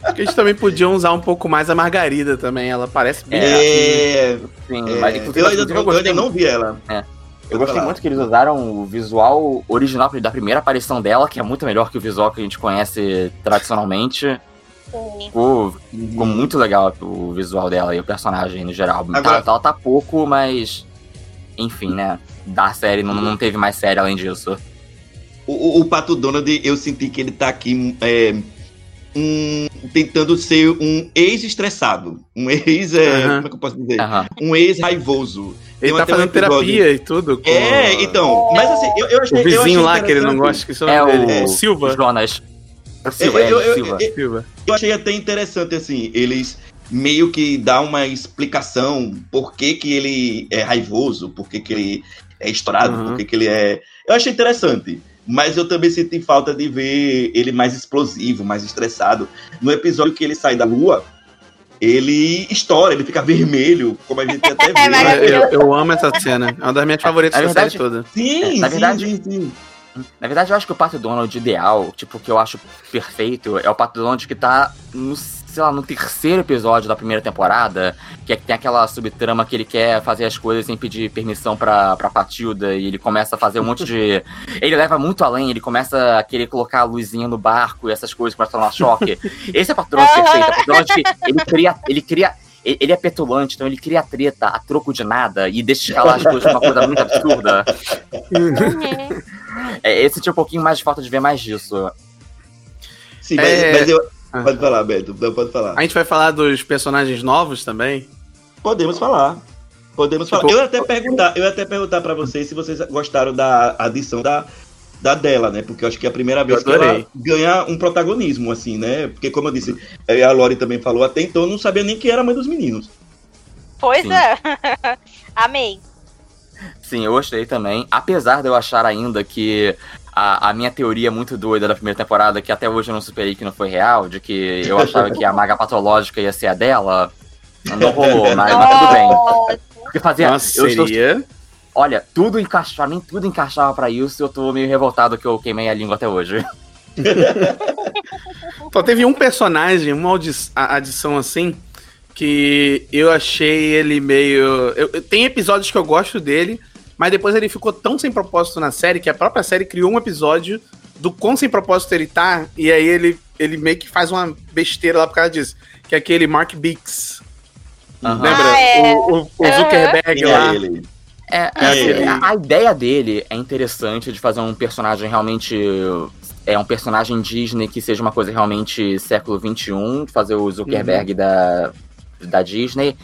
[SPEAKER 5] Acho que eles também podiam usar um pouco mais a Margarida também. Ela parece bem.
[SPEAKER 1] É,
[SPEAKER 6] Sim,
[SPEAKER 1] é,
[SPEAKER 6] mas
[SPEAKER 1] eu, ainda, eu
[SPEAKER 6] gostei
[SPEAKER 1] ainda não vi ela.
[SPEAKER 6] É. Eu gostei
[SPEAKER 1] falar.
[SPEAKER 6] muito que eles usaram o visual original da primeira aparição dela, que é muito melhor que o visual que a gente conhece tradicionalmente.
[SPEAKER 2] Sim.
[SPEAKER 6] Ficou, ficou muito legal o visual dela e o personagem no geral.
[SPEAKER 1] Agora-
[SPEAKER 6] Tá, ela tá pouco, mas. Enfim, né? Da série, não, não teve mais série além disso.
[SPEAKER 1] O, o, o Pato Donald, eu senti que ele tá aqui é, um, tentando ser um ex-estressado. Um ex. é. Como é que eu posso dizer? Um ex-raivoso.
[SPEAKER 5] Ele tá fazendo
[SPEAKER 1] episódio-
[SPEAKER 5] terapia e tudo. com
[SPEAKER 1] É, então. Mas assim, eu, eu achei.
[SPEAKER 5] O
[SPEAKER 1] eu achei
[SPEAKER 5] vizinho lá que ele não gosta, que
[SPEAKER 6] É
[SPEAKER 5] o
[SPEAKER 6] o
[SPEAKER 5] é, Silva.
[SPEAKER 6] Jonas. O Silva,
[SPEAKER 1] Eu-
[SPEAKER 6] é,
[SPEAKER 1] eu-
[SPEAKER 6] o
[SPEAKER 1] eu-
[SPEAKER 6] Silva.
[SPEAKER 1] eu-
[SPEAKER 5] Silva.
[SPEAKER 1] Eu achei até interessante, assim, eles meio que dá uma explicação por que, que ele é raivoso, por que, que ele é estourado,
[SPEAKER 5] Uhum.
[SPEAKER 1] por que, que ele é. Eu achei interessante. Mas eu também senti falta de ver ele mais explosivo, mais estressado. No episódio que ele sai da lua, ele estoura, ele fica vermelho, como a gente até vê.
[SPEAKER 2] É?
[SPEAKER 5] Eu, eu amo essa cena. É uma das minhas favoritas
[SPEAKER 6] Na
[SPEAKER 5] da série toda.
[SPEAKER 1] Sim,
[SPEAKER 6] Na
[SPEAKER 1] sim,
[SPEAKER 6] verdade-
[SPEAKER 1] sim, sim.
[SPEAKER 6] Na verdade, eu acho que o Pato Donald ideal, tipo, que eu acho perfeito, é o Pato Donald que tá no, sei lá, no terceiro episódio da primeira temporada, que é que tem aquela subtrama que ele quer fazer as coisas sem pedir permissão pra, pra Patilda, e ele começa a fazer um monte de. Ele leva muito além, ele começa a querer colocar a luzinha no barco e essas coisas começam a tomar choque. Esse é o Pato Donald perfeito, é o Pato Donald que ele cria. Ele cria ele é petulante, então ele cria treta a troco de nada e deixa escalar as coisas de uma coisa muito absurda.
[SPEAKER 2] Uhum.
[SPEAKER 6] É, esse tinha um pouquinho mais de falta de ver mais disso.
[SPEAKER 1] Sim, mas,
[SPEAKER 5] É.
[SPEAKER 1] mas eu.
[SPEAKER 5] Ah.
[SPEAKER 1] Pode falar, Beto. Não, pode falar.
[SPEAKER 5] A gente vai falar dos personagens novos também.
[SPEAKER 1] Podemos falar. Podemos
[SPEAKER 5] Tipo-
[SPEAKER 1] falar. Eu ia até perguntar, eu ia até perguntar para vocês se vocês gostaram da adição da, da dela, né? Porque eu acho que é a primeira vez que ela ganha um protagonismo, assim, né? Porque, como eu disse, a Lori também falou, até então eu não sabia nem quem era a mãe dos meninos.
[SPEAKER 2] Pois
[SPEAKER 6] Sim.
[SPEAKER 2] é. Amei.
[SPEAKER 6] Sim, eu gostei também. Apesar de eu achar ainda que a, a minha teoria muito doida da primeira temporada, que até hoje eu não superei que não foi real, de que eu achava que a maga patológica ia ser a dela, não rolou, mas, mas tudo bem.
[SPEAKER 2] Nossa.
[SPEAKER 6] Porque fazia.
[SPEAKER 5] Nossa,
[SPEAKER 6] eu estou-
[SPEAKER 5] seria.
[SPEAKER 6] olha, tudo encaixava, nem tudo encaixava pra isso, e eu tô meio revoltado que eu queimei a língua até hoje.
[SPEAKER 5] Só teve um personagem, uma adição assim, que eu achei ele meio. Eu, eu- tem episódios que eu gosto dele, mas depois ele ficou tão sem propósito na série que a própria série criou um episódio do quão sem propósito ele tá, e aí ele, ele meio que faz uma besteira lá por causa disso. Que é aquele Mark Bix.
[SPEAKER 6] Aham.
[SPEAKER 5] Lembra?
[SPEAKER 2] Ah, é.
[SPEAKER 5] O, o- o Zuckerberg
[SPEAKER 1] Quem
[SPEAKER 5] lá.
[SPEAKER 1] é ele?
[SPEAKER 6] É,
[SPEAKER 1] É,
[SPEAKER 6] assim,
[SPEAKER 1] ele-
[SPEAKER 6] a, a ideia dele é interessante de fazer um personagem realmente. É um personagem Disney que seja uma coisa realmente século XXI, de fazer o Zuckerberg da, da Disney.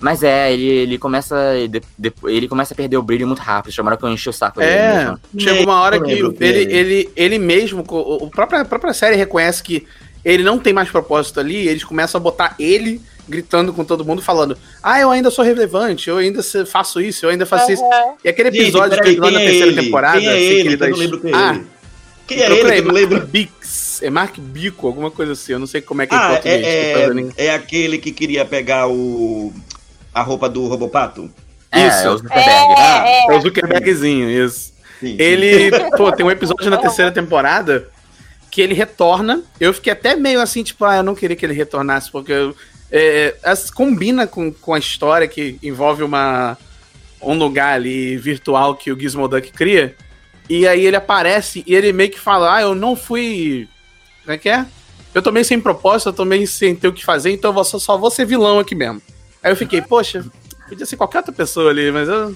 [SPEAKER 6] Mas é, ele, ele começa. de- de- ele começa a perder o brilho muito rápido. Chamaram que eu enchi o saco dele
[SPEAKER 5] É,
[SPEAKER 6] mesmo.
[SPEAKER 5] chegou uma hora que
[SPEAKER 1] que
[SPEAKER 5] ele,
[SPEAKER 1] ele-
[SPEAKER 5] ele, ele mesmo, o próprio, a própria série reconhece que ele não tem mais propósito ali, e eles começam a botar ele gritando com todo mundo, falando: Ah, eu ainda sou relevante, eu ainda faço isso, eu ainda faço isso. E aquele
[SPEAKER 1] Gente,
[SPEAKER 5] episódio
[SPEAKER 1] peraí,
[SPEAKER 5] que lá na
[SPEAKER 1] é
[SPEAKER 5] terceira
[SPEAKER 1] ele?
[SPEAKER 5] temporada,
[SPEAKER 1] Quem é
[SPEAKER 5] assim,
[SPEAKER 1] ele?
[SPEAKER 5] que ele
[SPEAKER 1] Que não lembro quem é
[SPEAKER 5] ah,
[SPEAKER 1] ele. Quem é ele?
[SPEAKER 5] procurei,
[SPEAKER 1] Que eu não lembro.
[SPEAKER 5] Mark Bix, é Mark Bico, alguma coisa assim, eu não sei como é que é em
[SPEAKER 1] Ah,
[SPEAKER 5] português.
[SPEAKER 1] é, é, é aquele que queria pegar o a roupa do Robopato?
[SPEAKER 6] É,
[SPEAKER 5] Isso.
[SPEAKER 6] é o Zuckerberg.
[SPEAKER 1] Ah,
[SPEAKER 2] É,
[SPEAKER 5] É o Zuckerbergzinho, isso.
[SPEAKER 1] sim, sim.
[SPEAKER 5] Ele, pô, tem um episódio na terceira temporada que ele retorna. Eu fiquei até meio assim, tipo, ah, eu não queria que ele retornasse, porque eu- é, as- combina com, com a história que envolve uma, um lugar ali virtual que o Gizmoduck cria. E aí ele aparece e ele meio que fala: Ah, eu não fui. Como é que é? Eu tomei sem propósito, eu tomei sem ter o que fazer, então eu só, só vou ser vilão aqui mesmo. Aí eu fiquei, poxa, podia ser qualquer outra pessoa ali, mas eu.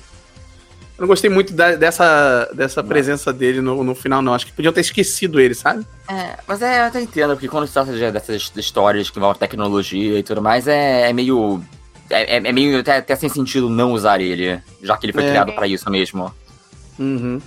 [SPEAKER 5] Eu não gostei muito da- dessa, dessa presença dele no, no final, não. Acho que podiam ter esquecido ele, sabe?
[SPEAKER 6] É, mas é, eu até entendo, porque quando se trata de- dessas histórias que envolvem tecnologia e tudo mais, é, é meio. É, é- é meio até, até sem sentido não usar ele, já que ele foi
[SPEAKER 5] É.
[SPEAKER 6] criado pra isso mesmo.
[SPEAKER 5] Uhum.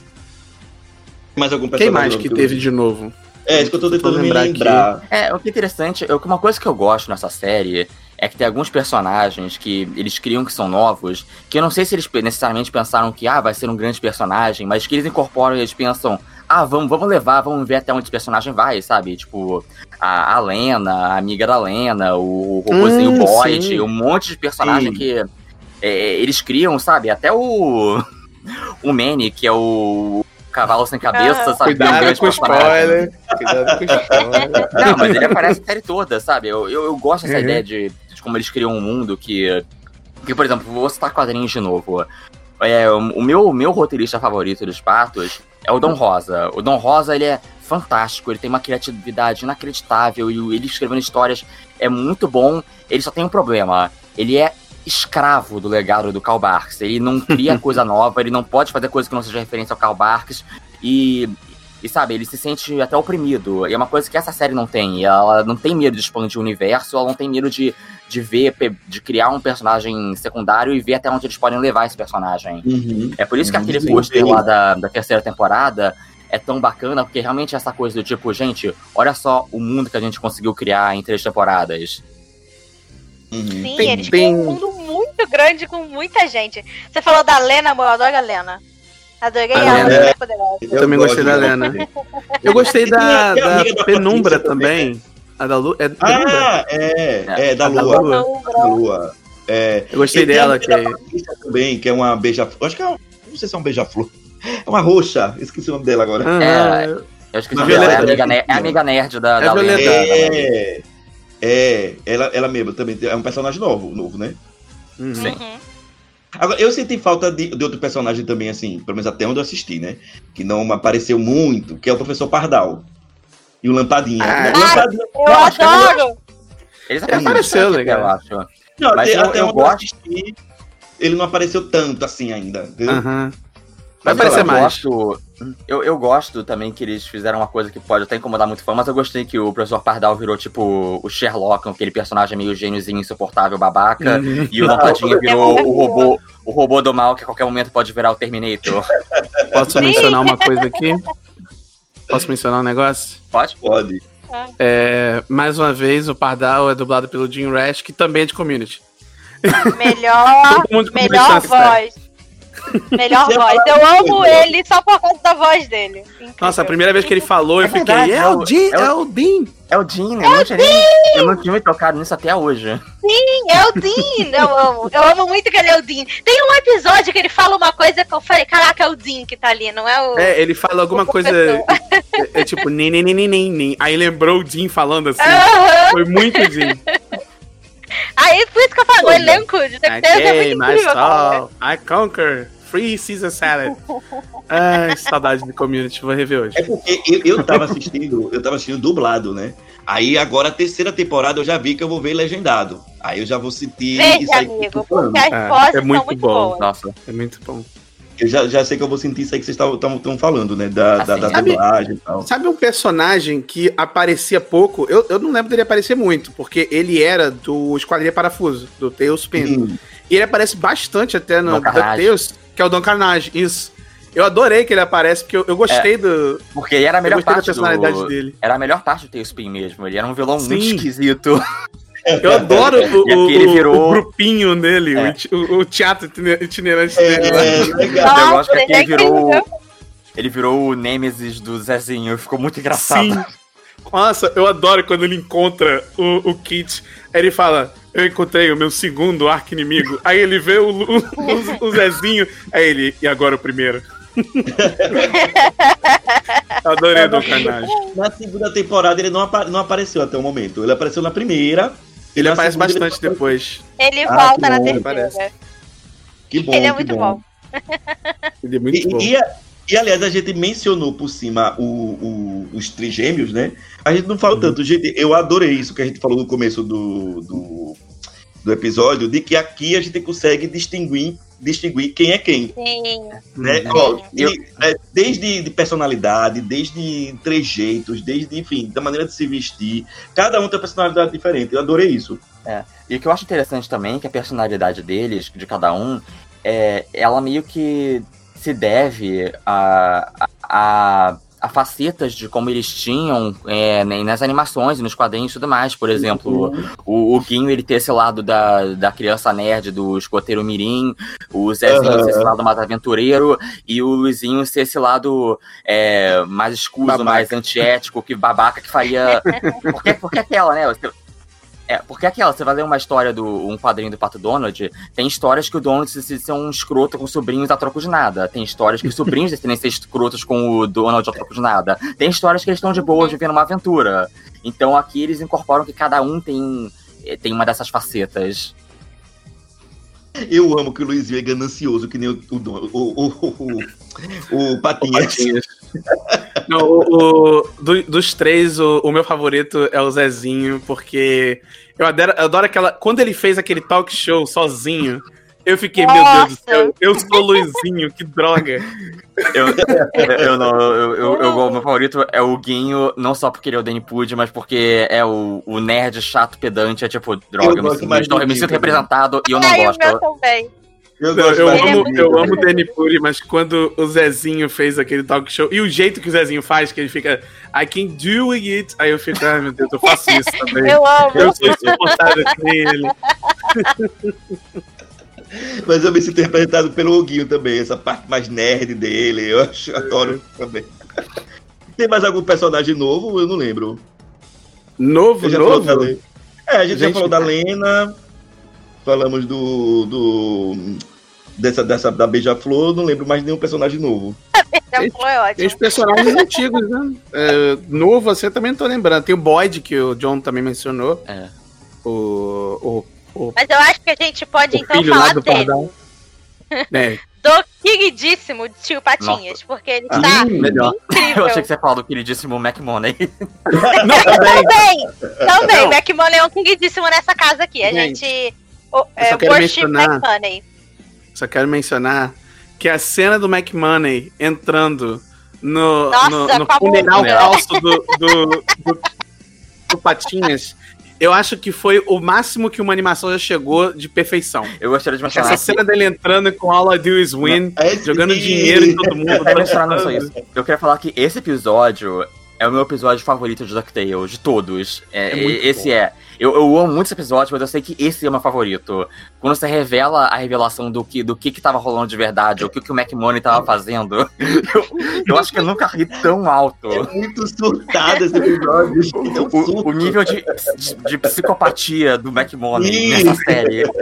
[SPEAKER 1] Mais algum
[SPEAKER 5] Quem mais que teve de novo?
[SPEAKER 1] É, isso que eu tô tentando me
[SPEAKER 5] lembrar aqui.
[SPEAKER 1] lembrar.
[SPEAKER 6] É, o que é interessante, eu- uma coisa que eu gosto nessa série é que tem alguns personagens que eles criam que são novos, que eu não sei se eles necessariamente pensaram que, ah, vai ser um grande personagem, mas que eles incorporam e eles pensam, ah, vamos, vamos levar, vamos ver até onde esse personagem vai, sabe? Tipo, a, a Lena, a amiga da Lena, o, o robôzinho
[SPEAKER 5] Hum,
[SPEAKER 6] Boyd,
[SPEAKER 5] sim.
[SPEAKER 6] um monte de personagem
[SPEAKER 1] Sim.
[SPEAKER 6] que é, eles criam, sabe? Até o. O Manny, que é o cavalo sem cabeça,
[SPEAKER 2] Ah.
[SPEAKER 6] sabe? Que é
[SPEAKER 5] Cuidado com spoiler. Cuidado com o spoiler.
[SPEAKER 6] Não, mas ele aparece a série toda, sabe? Eu, eu, eu gosto dessa
[SPEAKER 5] Uhum.
[SPEAKER 6] ideia de, de como eles criam um mundo que. Que, por exemplo, vou citar quadrinhos de novo. É, o meu, meu roteirista favorito dos Patos é o Dom Rosa. O Dom Rosa, ele é fantástico, ele tem uma criatividade inacreditável e ele escrevendo histórias é muito bom. Ele só tem um problema. Ele é escravo do legado do Karl Barks. Ele não cria coisa nova, ele não pode fazer coisa que não seja referência ao Karl Barks. E, e sabe, ele se sente até oprimido. E é uma coisa que essa série não tem. Ela não tem medo de expandir o universo, ela não tem medo de, de ver, de criar um personagem secundário e ver até onde eles podem levar esse personagem.
[SPEAKER 1] Uhum.
[SPEAKER 6] É por isso que
[SPEAKER 1] Uhum,
[SPEAKER 6] aquele
[SPEAKER 1] sim,
[SPEAKER 6] pôster lá da, da terceira temporada é tão bacana, porque realmente é essa coisa do tipo, gente, olha só o mundo que a gente conseguiu criar em três temporadas.
[SPEAKER 1] Uhum.
[SPEAKER 2] Sim,
[SPEAKER 5] Tem-
[SPEAKER 2] eles
[SPEAKER 5] tem-
[SPEAKER 2] um mundo muito grande com muita gente. Você falou da Lena, amor, eu adoro a Lena. Adorei
[SPEAKER 5] A
[SPEAKER 2] ela,
[SPEAKER 5] Lena.
[SPEAKER 2] ela é poderosa.
[SPEAKER 5] Eu também gostei da Lena. Eu gostei da, da Penumbra
[SPEAKER 1] também,
[SPEAKER 5] também. A da Lu. É?
[SPEAKER 1] Ah, é, é, da
[SPEAKER 5] A da
[SPEAKER 1] Lua.
[SPEAKER 5] Lua.
[SPEAKER 1] Da Lua. É,
[SPEAKER 5] Eu gostei dela, que é.
[SPEAKER 1] também, que é uma beija-flor. Acho que é um, não sei se é um beija-flor. É uma roxa, esqueci o nome dela agora.
[SPEAKER 5] Aham.
[SPEAKER 6] Eu esqueci o nome dela, é a amiga,
[SPEAKER 1] né?
[SPEAKER 6] ne- é a amiga nerd da,
[SPEAKER 5] É
[SPEAKER 6] da. Lena.
[SPEAKER 1] É, é, ela, ela mesma também é um personagem novo, novo, né?
[SPEAKER 5] Uhum.
[SPEAKER 6] Sim.
[SPEAKER 2] Uhum.
[SPEAKER 1] Agora, eu senti falta de, de outro personagem também, assim, pelo menos até onde eu assisti, né? Que não apareceu muito, que é o professor Pardal. E o Lampadinha.
[SPEAKER 5] Ah.
[SPEAKER 1] O Lampadinha
[SPEAKER 2] Eu
[SPEAKER 6] acho que
[SPEAKER 2] adoro!
[SPEAKER 6] Eles
[SPEAKER 5] Ele apareceu,
[SPEAKER 6] bastante,
[SPEAKER 5] legal.
[SPEAKER 6] Eu acho.
[SPEAKER 1] não,
[SPEAKER 6] mas
[SPEAKER 1] até,
[SPEAKER 6] eu-
[SPEAKER 1] até
[SPEAKER 6] eu
[SPEAKER 1] onde
[SPEAKER 6] gosto-
[SPEAKER 1] eu assisti, ele não apareceu tanto assim ainda. Entendeu?
[SPEAKER 5] Aham. Vai aparecer
[SPEAKER 6] eu
[SPEAKER 5] mais.
[SPEAKER 6] Gosto, eu, eu gosto também que eles fizeram uma coisa que pode até incomodar muito fã, mas eu gostei que o professor Pardal virou tipo o Sherlock, aquele personagem meio gêniozinho, insuportável, babaca.
[SPEAKER 5] Uhum.
[SPEAKER 6] E o Lampadinha virou o robô, o robô do mal que a qualquer momento pode virar o Terminator.
[SPEAKER 5] Posso mencionar uma coisa aqui? Posso mencionar um negócio?
[SPEAKER 6] Pode?
[SPEAKER 1] Pode.
[SPEAKER 5] É, mais uma vez, o Pardal é dublado pelo Jim Rash, que também é de Community.
[SPEAKER 2] Melhor, melhor voz. Melhor
[SPEAKER 1] Você
[SPEAKER 2] voz. Eu amo ele só por causa da voz dele. Incrível.
[SPEAKER 5] Nossa, a primeira vez que ele falou, eu
[SPEAKER 6] É
[SPEAKER 5] fiquei,
[SPEAKER 6] verdade,
[SPEAKER 5] é
[SPEAKER 6] é
[SPEAKER 5] o Dean,
[SPEAKER 6] é o-
[SPEAKER 5] é o Dean.
[SPEAKER 6] É o Dean, eu não tinha nem, eu não tinha me tocado nisso até hoje.
[SPEAKER 2] Sim, é o Dean. Eu amo. Eu amo muito que ele é o Dean. Tem um episódio que ele fala uma coisa que eu falei, caraca, é o Dean que tá ali, não é o.
[SPEAKER 5] É, ele fala alguma coisa, é, é tipo, nem, nem, nem, nem, nem. Aí lembrou o Dean falando assim.
[SPEAKER 2] Aham.
[SPEAKER 5] Foi muito Dean.
[SPEAKER 2] Aí por isso que eu falo, o elenco de certeza é muito incrível,
[SPEAKER 5] I conquer, free Caesar salad. Ai, saudade de Community, vou rever hoje.
[SPEAKER 1] É porque eu, eu tava assistindo, eu tava assistindo dublado, né? Aí agora a terceira temporada eu já vi que eu vou ver legendado. Aí eu já vou sentir isso
[SPEAKER 2] Veja, amigo,
[SPEAKER 1] falando.
[SPEAKER 2] porque as
[SPEAKER 5] É,
[SPEAKER 2] vozes
[SPEAKER 5] é muito
[SPEAKER 2] são muito
[SPEAKER 5] bom.
[SPEAKER 2] boas.
[SPEAKER 6] Nossa.
[SPEAKER 5] É muito bom.
[SPEAKER 1] Eu já, já sei que eu vou sentir isso aí que vocês estão falando, né? Da, da,
[SPEAKER 6] Assim,
[SPEAKER 1] da
[SPEAKER 5] sabe-
[SPEAKER 1] dublagem e tal.
[SPEAKER 5] Sabe um personagem que aparecia pouco? Eu, eu não lembro dele aparecer muito, porque ele era do Esquadrilha Parafuso, do Tailspin.
[SPEAKER 1] Hum,
[SPEAKER 5] E ele aparece bastante até no. DuckTales, que é o Don Carnage, isso. Eu adorei que ele aparece, porque eu, eu gostei do.
[SPEAKER 6] Porque era a
[SPEAKER 5] Eu
[SPEAKER 6] melhor
[SPEAKER 5] gostei da
[SPEAKER 6] parte
[SPEAKER 5] personalidade
[SPEAKER 6] do...
[SPEAKER 5] dele.
[SPEAKER 6] Era a melhor parte do Tailspin mesmo. Ele era um vilão muito
[SPEAKER 5] Sim.
[SPEAKER 6] esquisito.
[SPEAKER 5] Eu adoro o,
[SPEAKER 6] ele
[SPEAKER 5] o-
[SPEAKER 6] virou-
[SPEAKER 5] o grupinho dele,
[SPEAKER 6] É.
[SPEAKER 5] o o, teatro itine- itinerante dele. lá.
[SPEAKER 1] É, legal.
[SPEAKER 6] Eu gosto que aqui
[SPEAKER 2] ele é
[SPEAKER 6] ele virou. Ele virou o Nêmesis do Zezinho. Ficou muito engraçado.
[SPEAKER 5] Sim. Nossa, eu adoro quando ele encontra o, o Kit. Aí ele fala: Eu encontrei o meu segundo arco inimigo. Aí ele vê o, o, o, o Zezinho. Aí ele, e agora o primeiro? Adorei do canagem.
[SPEAKER 1] Na segunda temporada ele não, apa- não apareceu até o momento. Ele apareceu na primeira.
[SPEAKER 5] Ele
[SPEAKER 1] na
[SPEAKER 5] aparece
[SPEAKER 1] segunda,
[SPEAKER 5] bastante
[SPEAKER 1] ele-
[SPEAKER 5] depois.
[SPEAKER 2] Ele
[SPEAKER 1] Ah,
[SPEAKER 2] volta na
[SPEAKER 1] bom,
[SPEAKER 2] terceira.
[SPEAKER 1] Que bom.
[SPEAKER 2] Ele é
[SPEAKER 1] que
[SPEAKER 2] muito bom.
[SPEAKER 5] Ele é muito
[SPEAKER 1] E,
[SPEAKER 5] bom.
[SPEAKER 1] e, e, aliás, a gente mencionou por cima o, o- os trigêmeos, né? A gente não fala
[SPEAKER 5] Uhum.
[SPEAKER 1] tanto. Gente, eu adorei isso que a gente falou no começo do, do, do episódio, de que aqui a gente consegue distinguir, distinguir quem é quem.
[SPEAKER 2] Sim.
[SPEAKER 1] Né?
[SPEAKER 6] Uhum.
[SPEAKER 1] Ó, e, é, desde de personalidade, desde trejeitos, desde, enfim, da maneira de se vestir. Cada um tem uma personalidade diferente. Eu adorei isso.
[SPEAKER 6] E o que eu acho interessante também é que a personalidade deles, de cada um, é, ela meio que se deve a, a, a, facetas de como eles tinham é, né, nas animações e nos quadrinhos e tudo mais. Por exemplo, o, o Guinho ele ter esse lado da, da criança nerd, do escoteiro mirim, o Zezinho
[SPEAKER 1] Aham.
[SPEAKER 6] ser esse lado mais aventureiro e o Luizinho ser esse lado é, mais escuso,
[SPEAKER 5] Babaca.
[SPEAKER 6] mais antiético, que babaca que faria... Porque, porque aquela, né? É, porque aquela, você vai ler uma história do um quadrinho do Pato Donald, tem histórias que o Donald decide ser um escroto com sobrinhos a troco de nada. Tem histórias que os sobrinhos decidem ser escrotos com o Donald a troco de nada. Tem histórias que eles estão de boa vivendo uma aventura. Então aqui eles incorporam que cada um tem, eh, tem uma dessas facetas.
[SPEAKER 1] Eu amo que o Luizinho é ganancioso, que nem o, o, o, o, o, o Patinhas.
[SPEAKER 5] Patinhas. Não, o, o- do- dos três, o, o meu favorito é o Zezinho, porque eu adoro, eu adoro aquela. Quando ele fez aquele talk show sozinho, eu fiquei, meu Deus do céu, eu sou o Luizinho, que droga.
[SPEAKER 6] Eu, eu não, eu, eu, eu- o meu favorito é o Guinho, não só porque ele é o Danny Pud, mas porque é o, o nerd chato pedante, é tipo, droga, eu, me, me
[SPEAKER 1] Guinho
[SPEAKER 6] sinto representado e eu não
[SPEAKER 2] o
[SPEAKER 6] gosto.
[SPEAKER 2] meu também.
[SPEAKER 1] Eu,
[SPEAKER 5] Não, eu
[SPEAKER 2] é
[SPEAKER 5] amo,
[SPEAKER 2] muito
[SPEAKER 5] eu amo o Danny Puri, mas quando o Zezinho fez aquele talk show, e o jeito que o Zezinho faz, que ele fica, I can do it, aí eu fico, ai meu Deus, eu faço isso também.
[SPEAKER 2] Eu amo.
[SPEAKER 5] Eu sou insuportável que nem ele.
[SPEAKER 1] Mas eu me sinto representado pelo Oguinho também, essa parte mais nerd dele. Eu acho, adoro também. Tem mais algum personagem novo? Eu não lembro.
[SPEAKER 5] Novo,
[SPEAKER 1] já
[SPEAKER 5] novo?
[SPEAKER 1] É, a gente, já
[SPEAKER 5] Gente,
[SPEAKER 1] falou da Lena, falamos do. do dessa, dessa da Beija-Flor, não lembro mais nenhum personagem novo.
[SPEAKER 2] Já foi ótimo.
[SPEAKER 5] Tem os personagens antigos, né? É, novo, assim, eu também não tô lembrando. Tem o Boyd, que o John também mencionou.
[SPEAKER 6] É.
[SPEAKER 5] O, o, o,
[SPEAKER 2] Mas eu acho que a gente pode então falar
[SPEAKER 5] do
[SPEAKER 2] dele.
[SPEAKER 5] É,
[SPEAKER 2] Do queridíssimo tio Patinhas, porque ele
[SPEAKER 5] Ah,
[SPEAKER 2] tá
[SPEAKER 5] melhor.
[SPEAKER 2] incrível.
[SPEAKER 6] Eu achei que você falou do queridíssimo McMoney.
[SPEAKER 5] Não, também.
[SPEAKER 2] Também, também.
[SPEAKER 5] Não.
[SPEAKER 2] McMoney é um queridíssimo nessa casa aqui. A
[SPEAKER 5] Gente,
[SPEAKER 2] gente. o- é,
[SPEAKER 5] só quero
[SPEAKER 2] worship
[SPEAKER 5] mencionar-
[SPEAKER 2] McMoney.
[SPEAKER 5] Só quero mencionar que a cena do McMoney entrando no,
[SPEAKER 2] Nossa,
[SPEAKER 5] no, no funeral
[SPEAKER 2] bunda.
[SPEAKER 5] falso do, do, do, do Patinhas, eu acho que foi o máximo que uma animação já chegou de perfeição.
[SPEAKER 6] Eu gostaria de mencionar.
[SPEAKER 5] Essa cena dele entrando com All I Do Is Win,
[SPEAKER 1] É,
[SPEAKER 5] jogando dinheiro em todo mundo.
[SPEAKER 6] Eu quero mencionar não só isso. Eu queria falar que esse episódio é o meu episódio favorito de DuckTales, de todos. É,
[SPEAKER 5] É muito
[SPEAKER 6] esse
[SPEAKER 5] bom.
[SPEAKER 6] é. Eu, eu amo muito esse episódio, mas eu sei que esse é o meu favorito. Quando você revela a revelação do que, do que, que tava rolando de verdade, o que, que o McMoney tava fazendo, eu, eu acho que eu nunca ri tão alto.
[SPEAKER 1] É muito surtado esse episódio. é um.
[SPEAKER 6] O, o nível de, de, de psicopatia do McMoney nessa série.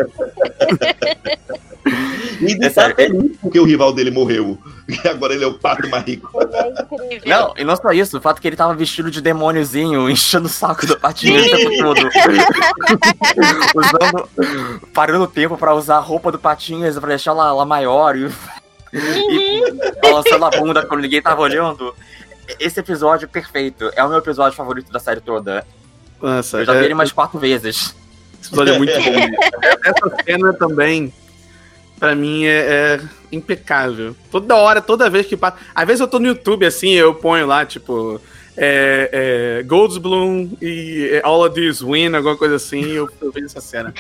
[SPEAKER 1] E de
[SPEAKER 6] É sério.
[SPEAKER 1] feliz porque o rival dele morreu. E agora ele é o pato mais rico.
[SPEAKER 2] É.
[SPEAKER 6] Não, e não só isso, o fato que ele tava vestido de demôniozinho, enchendo o saco do patinho o tempo todo. Usando. Parando o tempo pra usar a roupa do patinhas pra deixar ela, ela maior e, e balançando a bunda quando ninguém tava olhando. Esse episódio é perfeito. É o meu episódio favorito da série toda.
[SPEAKER 5] Nossa,
[SPEAKER 6] Eu já vi
[SPEAKER 5] é-
[SPEAKER 6] ele mais quatro vezes.
[SPEAKER 5] Esse episódio é muito bom. Essa cena também, pra mim, é, é impecável. Toda hora, toda vez que passa. Às vezes eu tô no YouTube assim, eu ponho lá, tipo. É, é, Goldsbloom e é, All of This Win, alguma coisa assim, e eu, eu vejo essa cena.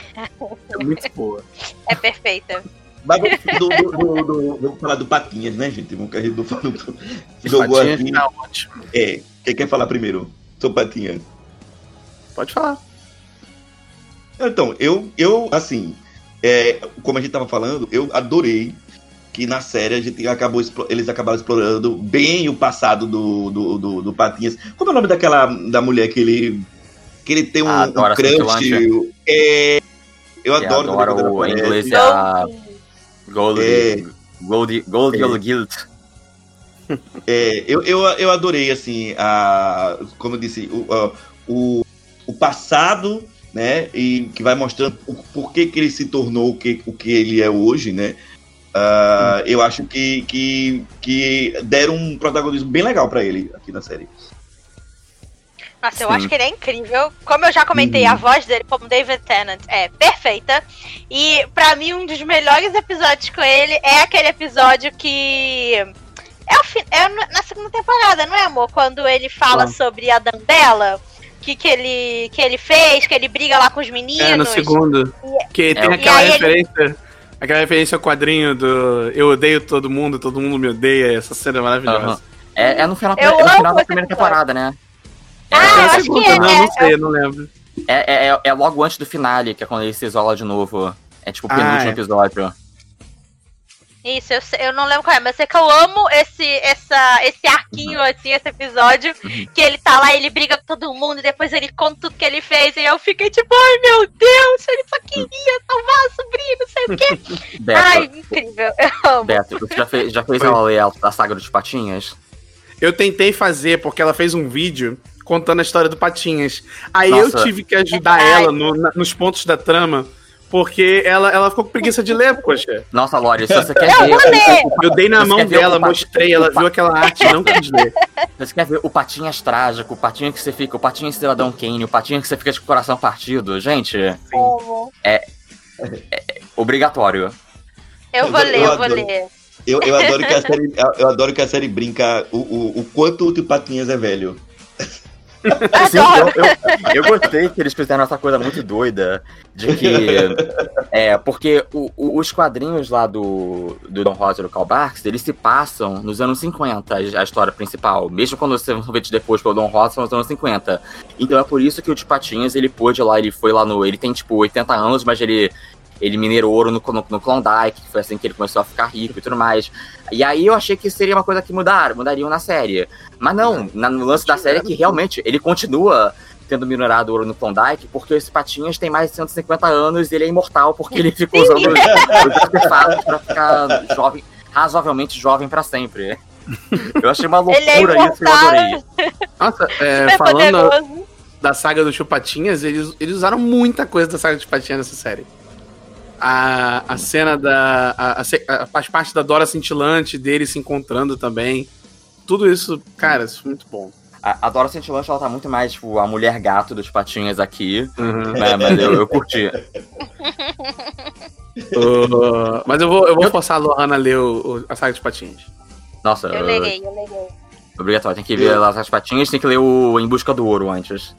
[SPEAKER 5] É muito boa.
[SPEAKER 2] É perfeita.
[SPEAKER 1] Mas vamos, do, do, do, do- vamos falar do Patinhas, né, gente? Vamos que a gente não falou do- jogou aqui.
[SPEAKER 5] tá ótimo.
[SPEAKER 1] É, quem quer falar primeiro? Sou Patinhas.
[SPEAKER 5] Pode falar.
[SPEAKER 1] Então, eu, eu assim, é, como a gente tava falando, eu adorei que que na série a gente acabou, eles acabaram explorando bem o passado do, do, do, do Patinhas. Como é o nome daquela da mulher que ele que ele tem um,
[SPEAKER 6] Ah,
[SPEAKER 1] um crush? É, eu
[SPEAKER 6] Eu
[SPEAKER 1] adoro,
[SPEAKER 6] adoro
[SPEAKER 1] quando
[SPEAKER 6] o- em inglês é a Gold,
[SPEAKER 1] É.
[SPEAKER 6] Gold, Gold
[SPEAKER 1] É.
[SPEAKER 6] Yellow Guild.
[SPEAKER 1] É, eu, eu, eu adorei, assim, a, como eu disse, o, a- o, o passado, né? E que vai mostrando o porquê que ele se tornou o que, o que ele é hoje, né? Ah, eu acho que, que, que deram um protagonismo bem legal pra ele aqui na série.
[SPEAKER 7] Nossa, eu
[SPEAKER 6] Sim.
[SPEAKER 7] acho que ele é incrível. Como eu já comentei,
[SPEAKER 1] Uhum.
[SPEAKER 7] a voz dele, como David Tennant, é perfeita. E pra mim, um dos melhores episódios com ele é aquele episódio que. É, o fi... é na segunda temporada, não é, amor? Quando ele fala
[SPEAKER 5] Ah.
[SPEAKER 7] sobre a Dandela, que, que, ele, que ele fez, que ele briga lá com os meninos.
[SPEAKER 5] É, no segundo. Que tem
[SPEAKER 6] É,
[SPEAKER 5] aquela
[SPEAKER 7] e aí ele-
[SPEAKER 5] referência. Aquela referência ao quadrinho do Eu odeio todo mundo, todo mundo me odeia. Essa cena é maravilhosa.
[SPEAKER 6] Aham. É, é no final, é no final da primeira temporada, né?
[SPEAKER 7] Ah,
[SPEAKER 5] É
[SPEAKER 7] acho que
[SPEAKER 5] segunda,
[SPEAKER 7] é-
[SPEAKER 5] não,
[SPEAKER 7] é-
[SPEAKER 5] não sei, não lembro.
[SPEAKER 6] É, é, é- é logo antes do finale, que é quando ele se isola de novo. É tipo o
[SPEAKER 5] Ah,
[SPEAKER 6] penúltimo
[SPEAKER 5] é.
[SPEAKER 6] episódio.
[SPEAKER 7] Isso, eu, eu não lembro qual é, mas sei que eu amo esse, essa, esse arquinho, assim, esse episódio, que ele tá lá, ele briga com todo mundo, e depois ele conta tudo que ele fez, e eu fiquei tipo, ai meu Deus, ele só queria salvar a sobrinha, não sei o quê.
[SPEAKER 6] Beto,
[SPEAKER 7] ai, incrível, eu amo.
[SPEAKER 6] Beto, você já fez, já fez a, a saga dos patinhas?
[SPEAKER 5] Eu tentei fazer porque ela fez um vídeo contando a história do Patinhas. Aí
[SPEAKER 6] Nossa.
[SPEAKER 5] eu tive que ajudar
[SPEAKER 7] Verdade.
[SPEAKER 5] ela no- na- nos pontos da trama, porque ela, ela ficou com preguiça de ler, poxa.
[SPEAKER 6] Nossa, Lore, se você quer
[SPEAKER 7] Eu
[SPEAKER 6] ver.
[SPEAKER 7] vou ler!
[SPEAKER 5] Eu dei na mão dela, mostrei, ela viu aquela arte e não quis ler.
[SPEAKER 6] Se você quer ver o Patinhas trágico, o Patinha que você fica, o Patinha Cidadão Kane, o Patinha que você fica de coração partido, gente,
[SPEAKER 7] Amo.
[SPEAKER 6] obrigatório.
[SPEAKER 7] Eu vou ler, eu vou ler.
[SPEAKER 1] Eu, eu, adoro que a série, eu adoro que a série brinca o, o, o quanto o Tio Patinhas é velho.
[SPEAKER 6] Sim,
[SPEAKER 7] Adoro.
[SPEAKER 6] eu, eu, eu gostei que eles fizeram essa coisa muito doida de que. É, porque o- o- os quadrinhos lá do, do Don Rosa e do Karl Barks, eles se passam nos anos 50, a, história principal. Mesmo quando você ver depois pelo Don Rosa, são nos anos 50. Então é por isso que o de Patinhas, ele pôde lá, ele foi lá no. Ele tem tipo 80 anos, mas ele. Ele minerou ouro no, no, no Klondike, que foi assim que ele começou a ficar rico e tudo mais. E aí eu achei que seria uma coisa que mudar, mudariam na série. Mas não, na- no lance da série é que realmente ele continua tendo minerado ouro no Klondike, porque esse Patinhas tem mais de 150 anos e ele é imortal, porque ele fica usando os, os artefatos pra ficar jovem, razoavelmente jovem pra sempre. Eu achei uma
[SPEAKER 7] é
[SPEAKER 6] loucura isso e eu adorei.
[SPEAKER 5] Nossa, é,
[SPEAKER 7] Super
[SPEAKER 5] falando da saga do Chupatinhas, eles, eles usaram muita coisa da saga do Chupatinhas nessa série. A, a cena da. A, a, as partes da Dora cintilante dele se encontrando também. Tudo isso, cara, isso foi muito bom.
[SPEAKER 6] A, a Dora Cintilante, ela tá muito mais, tipo, a mulher gato dos Patinhas aqui,
[SPEAKER 5] Uhum.
[SPEAKER 6] né, mas eu, eu curti.
[SPEAKER 5] Uh, mas eu vou, eu vou forçar a Lohana a ler o- o- a saga de Patinhas.
[SPEAKER 6] Nossa,
[SPEAKER 7] Eu
[SPEAKER 6] eu-
[SPEAKER 7] lerei, eu lerei.
[SPEAKER 6] obrigatório. Tem que ver lá as Patinhas, tem que ler o Em Busca do Ouro antes.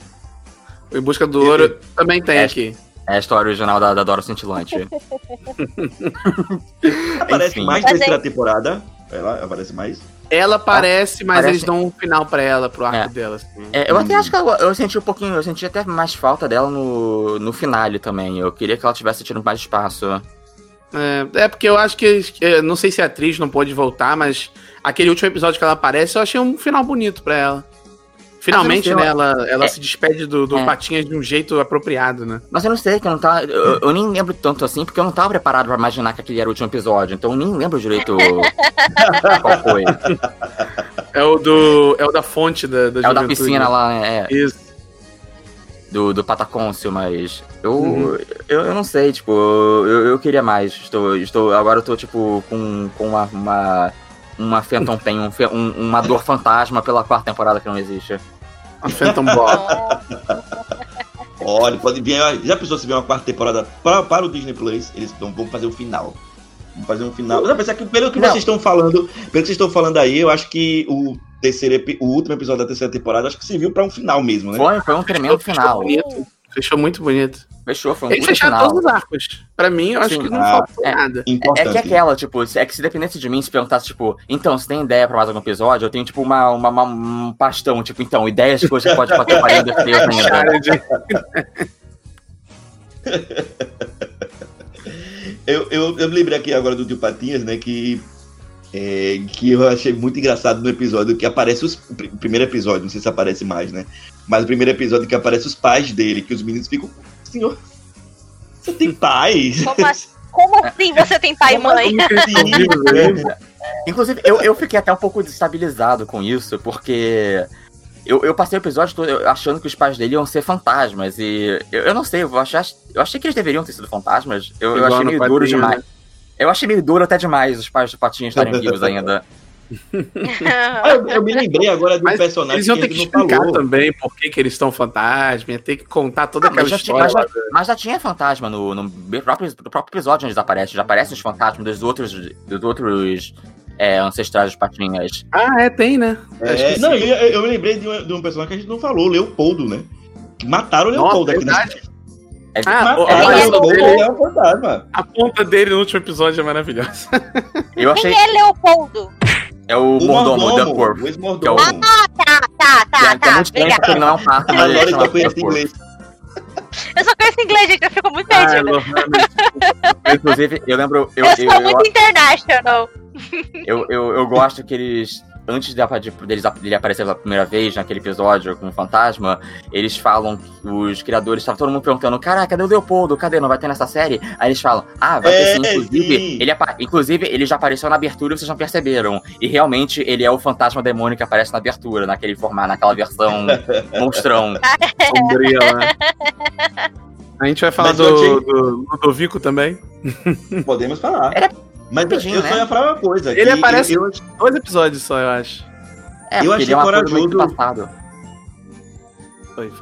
[SPEAKER 5] O Em Busca do Ouro também tem
[SPEAKER 6] É.
[SPEAKER 5] aqui.
[SPEAKER 6] É a história original da, da Dora Cintilante.
[SPEAKER 1] Aparece
[SPEAKER 6] Enfim.
[SPEAKER 1] mais
[SPEAKER 7] Mas
[SPEAKER 1] terceira
[SPEAKER 7] é-
[SPEAKER 1] temporada. Ela aparece mais.
[SPEAKER 5] Ela aparece, mas
[SPEAKER 6] parece-
[SPEAKER 5] eles dão um final pra ela, pro arco
[SPEAKER 6] É.
[SPEAKER 5] dela. assim.
[SPEAKER 6] É, eu até acho que eu, eu senti um pouquinho, eu senti até mais falta dela no, no finale também. Eu queria que ela tivesse tido mais espaço.
[SPEAKER 5] É, é porque eu acho que. é, Não sei se a atriz não pôde voltar, mas aquele último episódio que ela aparece, eu achei um final bonito pra ela. Finalmente, né? Ela, ela
[SPEAKER 6] É.
[SPEAKER 5] se despede do, do
[SPEAKER 6] É.
[SPEAKER 5] Patinhas de um jeito apropriado, né?
[SPEAKER 6] Mas eu não sei, que eu não tava. Eu, eu nem lembro tanto assim, porque eu não tava preparado pra imaginar que aquele era o último episódio. Então eu nem lembro direito qual foi.
[SPEAKER 5] É o do. É o da fonte da, da
[SPEAKER 6] É o da piscina lá, né? É,
[SPEAKER 5] Isso.
[SPEAKER 6] do, do Patacôncio, mas. Eu,
[SPEAKER 5] Uhum.
[SPEAKER 6] eu, eu não sei, tipo, eu, eu queria mais. Estou, estou, agora eu tô, tipo, com, com uma. uma uma Phantom Pain, um, um- uma dor fantasma pela quarta temporada que não existe.
[SPEAKER 5] A Phantom Ball.
[SPEAKER 1] Olha, pode vir. Já pensou se vier uma quarta temporada para, para o Disney Plus? Eles vão, vão fazer o final. Vão fazer um final. Mas pensar que pelo que
[SPEAKER 6] Não.
[SPEAKER 1] vocês estão falando, pelo que vocês estão falando aí, eu acho que o terceiro, o último episódio da terceira temporada, acho que serviu para um final mesmo, né?
[SPEAKER 6] Foi, foi um tremendo final.
[SPEAKER 5] bonito. Fechou muito bonito.
[SPEAKER 6] Fechou, foi um
[SPEAKER 5] Eles fecharam
[SPEAKER 6] final.
[SPEAKER 5] todos os arcos. Pra mim, eu acho
[SPEAKER 6] Sim,
[SPEAKER 5] que não
[SPEAKER 1] ah,
[SPEAKER 5] faltou
[SPEAKER 6] é.
[SPEAKER 5] nada.
[SPEAKER 6] É
[SPEAKER 1] Importante.
[SPEAKER 6] que aquela, tipo, é que se dependesse de mim, se perguntasse, tipo, então, você tem ideia pra mais algum episódio? Eu tenho, tipo, uma, uma, uma- um pastão, tipo, então, ideias de coisas que pode fazer para ainda ter ainda.
[SPEAKER 5] Cara de-
[SPEAKER 1] Eu, eu, eu me lembrei aqui agora do Tio Patinhas, né? Que, é, que eu achei muito engraçado no episódio que aparece os. O primeiro episódio, não sei se aparece mais, né? Mas o primeiro episódio que aparece os pais dele, que os meninos ficam. Senhor, você tem pais?
[SPEAKER 7] Como, assim, como assim você tem pai e mãe?
[SPEAKER 6] Inclusive, eu, eu fiquei até um pouco desestabilizado com isso, porque eu, eu passei o episódio todo achando que os pais dele iam ser fantasmas. E eu, eu não sei, eu achei, eu achei que eles deveriam ter sido fantasmas. Eu, eu achei meio duro
[SPEAKER 5] patinho,
[SPEAKER 6] demais.
[SPEAKER 5] né?
[SPEAKER 6] Eu achei meio duro até demais os pais do Patinho estarem vivos ainda.
[SPEAKER 1] Ah, eu, eu me lembrei agora de um
[SPEAKER 5] Mas
[SPEAKER 1] personagem
[SPEAKER 5] eles iam
[SPEAKER 1] que
[SPEAKER 5] ter que explicar
[SPEAKER 1] falou.
[SPEAKER 5] também por que, que eles estão fantasma, ia ter que contar toda
[SPEAKER 6] Ah,
[SPEAKER 5] aquela
[SPEAKER 6] mas, já
[SPEAKER 5] história.
[SPEAKER 6] mas, já, mas já tinha fantasma no, no próprio, no próprio episódio onde eles aparecem. Já aparecem os fantasmas dos outros, dos outros é, ancestrais dos patinhas.
[SPEAKER 5] Ah, é, tem, né? Acho
[SPEAKER 1] É,
[SPEAKER 5] que
[SPEAKER 1] não, eu, eu me lembrei de um, de um personagem que a gente não falou, Leopoldo, né? Mataram o
[SPEAKER 5] Nossa,
[SPEAKER 1] Leopoldo aqui na
[SPEAKER 5] verdade.
[SPEAKER 6] É,
[SPEAKER 5] Ah,
[SPEAKER 7] é
[SPEAKER 1] é um fantasma.
[SPEAKER 5] a ponta dele no último episódio é maravilhosa.
[SPEAKER 6] eu achei.
[SPEAKER 7] Quem é Leopoldo?
[SPEAKER 6] É o,
[SPEAKER 1] O
[SPEAKER 6] mordomo, o
[SPEAKER 1] mordomo,
[SPEAKER 6] Duckworth.
[SPEAKER 1] o
[SPEAKER 6] Que é o-
[SPEAKER 7] Ah, tá, tá,
[SPEAKER 6] Que é,
[SPEAKER 7] tá,
[SPEAKER 6] que é
[SPEAKER 7] tá.
[SPEAKER 6] muito ele não é um pato, mas ele
[SPEAKER 1] Agora
[SPEAKER 6] chama
[SPEAKER 1] só
[SPEAKER 6] Duckworth.
[SPEAKER 1] inglês.
[SPEAKER 7] Eu só conheço inglês, gente, eu fico muito
[SPEAKER 5] Ah,
[SPEAKER 7] perdida.
[SPEAKER 5] Lohana.
[SPEAKER 6] Inclusive, eu lembro. Eu,
[SPEAKER 7] Eu,
[SPEAKER 6] eu,
[SPEAKER 7] sou
[SPEAKER 6] eu,
[SPEAKER 7] muito international.
[SPEAKER 6] eu, eu, eu gosto que eles. Antes de, de, deles, dele aparecer pela primeira vez naquele episódio como fantasma, eles falam, os criadores, tava todo mundo perguntando: Caraca, cadê o Leopoldo? Cadê? Não vai ter nessa série? Aí eles falam: Ah, vai ter
[SPEAKER 1] É,
[SPEAKER 6] sim. Inclusive,
[SPEAKER 1] sim.
[SPEAKER 6] Ele, inclusive, ele já apareceu na abertura e vocês não perceberam. E realmente ele é o fantasma demônio que aparece na abertura, naquele formato, naquela versão monstrão.
[SPEAKER 5] Sombria lá. A gente vai falar
[SPEAKER 1] Mas
[SPEAKER 5] do, do Ludovico também.
[SPEAKER 1] Podemos falar.
[SPEAKER 6] Era
[SPEAKER 1] Mas eu,
[SPEAKER 6] rapidinho,
[SPEAKER 1] eu só
[SPEAKER 6] né?
[SPEAKER 1] ia falar uma coisa.
[SPEAKER 5] Ele aparece-
[SPEAKER 1] Eu,
[SPEAKER 5] Dois episódios só, eu acho.
[SPEAKER 6] É,
[SPEAKER 1] Eu achei
[SPEAKER 6] ele é
[SPEAKER 1] corajoso.
[SPEAKER 5] fala.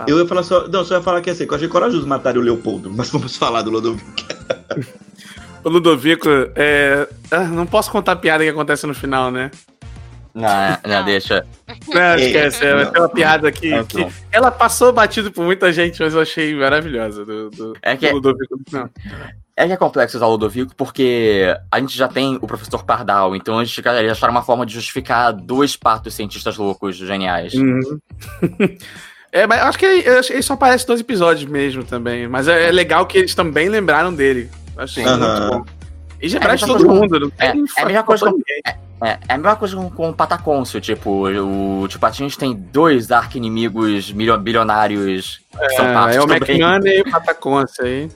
[SPEAKER 1] eu ia falar só. Não, só ia falar que assim, que eu achei corajoso matar o Leopoldo. Mas vamos falar do Ludovico.
[SPEAKER 5] O Ludovico, é... ah, não posso contar a piada que acontece no final, né?
[SPEAKER 6] Não, não,
[SPEAKER 7] Não.
[SPEAKER 6] deixa.
[SPEAKER 5] Não, esquece, é,
[SPEAKER 1] Não.
[SPEAKER 5] uma piada que,
[SPEAKER 6] Não,
[SPEAKER 5] que
[SPEAKER 6] não.
[SPEAKER 5] ela passou batido por muita gente, mas eu achei maravilhosa do, do,
[SPEAKER 6] É que-
[SPEAKER 5] do Ludovico no final.
[SPEAKER 6] É que é complexo usar o Ludovico porque a gente já tem o professor Pardal, então eles fica- eles acharam uma forma de justificar dois patos cientistas loucos geniais.
[SPEAKER 5] Uhum. É, mas eu acho que ele, ele só aparece em dois episódios mesmo também. Mas é, é legal que eles também lembraram dele. Achei
[SPEAKER 6] Sim.
[SPEAKER 5] muito
[SPEAKER 1] Aham.
[SPEAKER 5] bom. E já parece
[SPEAKER 6] É a mesma
[SPEAKER 5] todo
[SPEAKER 6] coisa
[SPEAKER 5] mundo. Não
[SPEAKER 6] é-
[SPEAKER 5] tem
[SPEAKER 6] é a mesma coisa com-
[SPEAKER 5] ninguém.
[SPEAKER 6] É, é a mesma coisa com, com o Patacôncio, tipo, o Tio Patinhos tem dois arqui-inimigos bilionários que são
[SPEAKER 5] É,
[SPEAKER 6] patos
[SPEAKER 5] é o. McMahon e o Pataconce aí.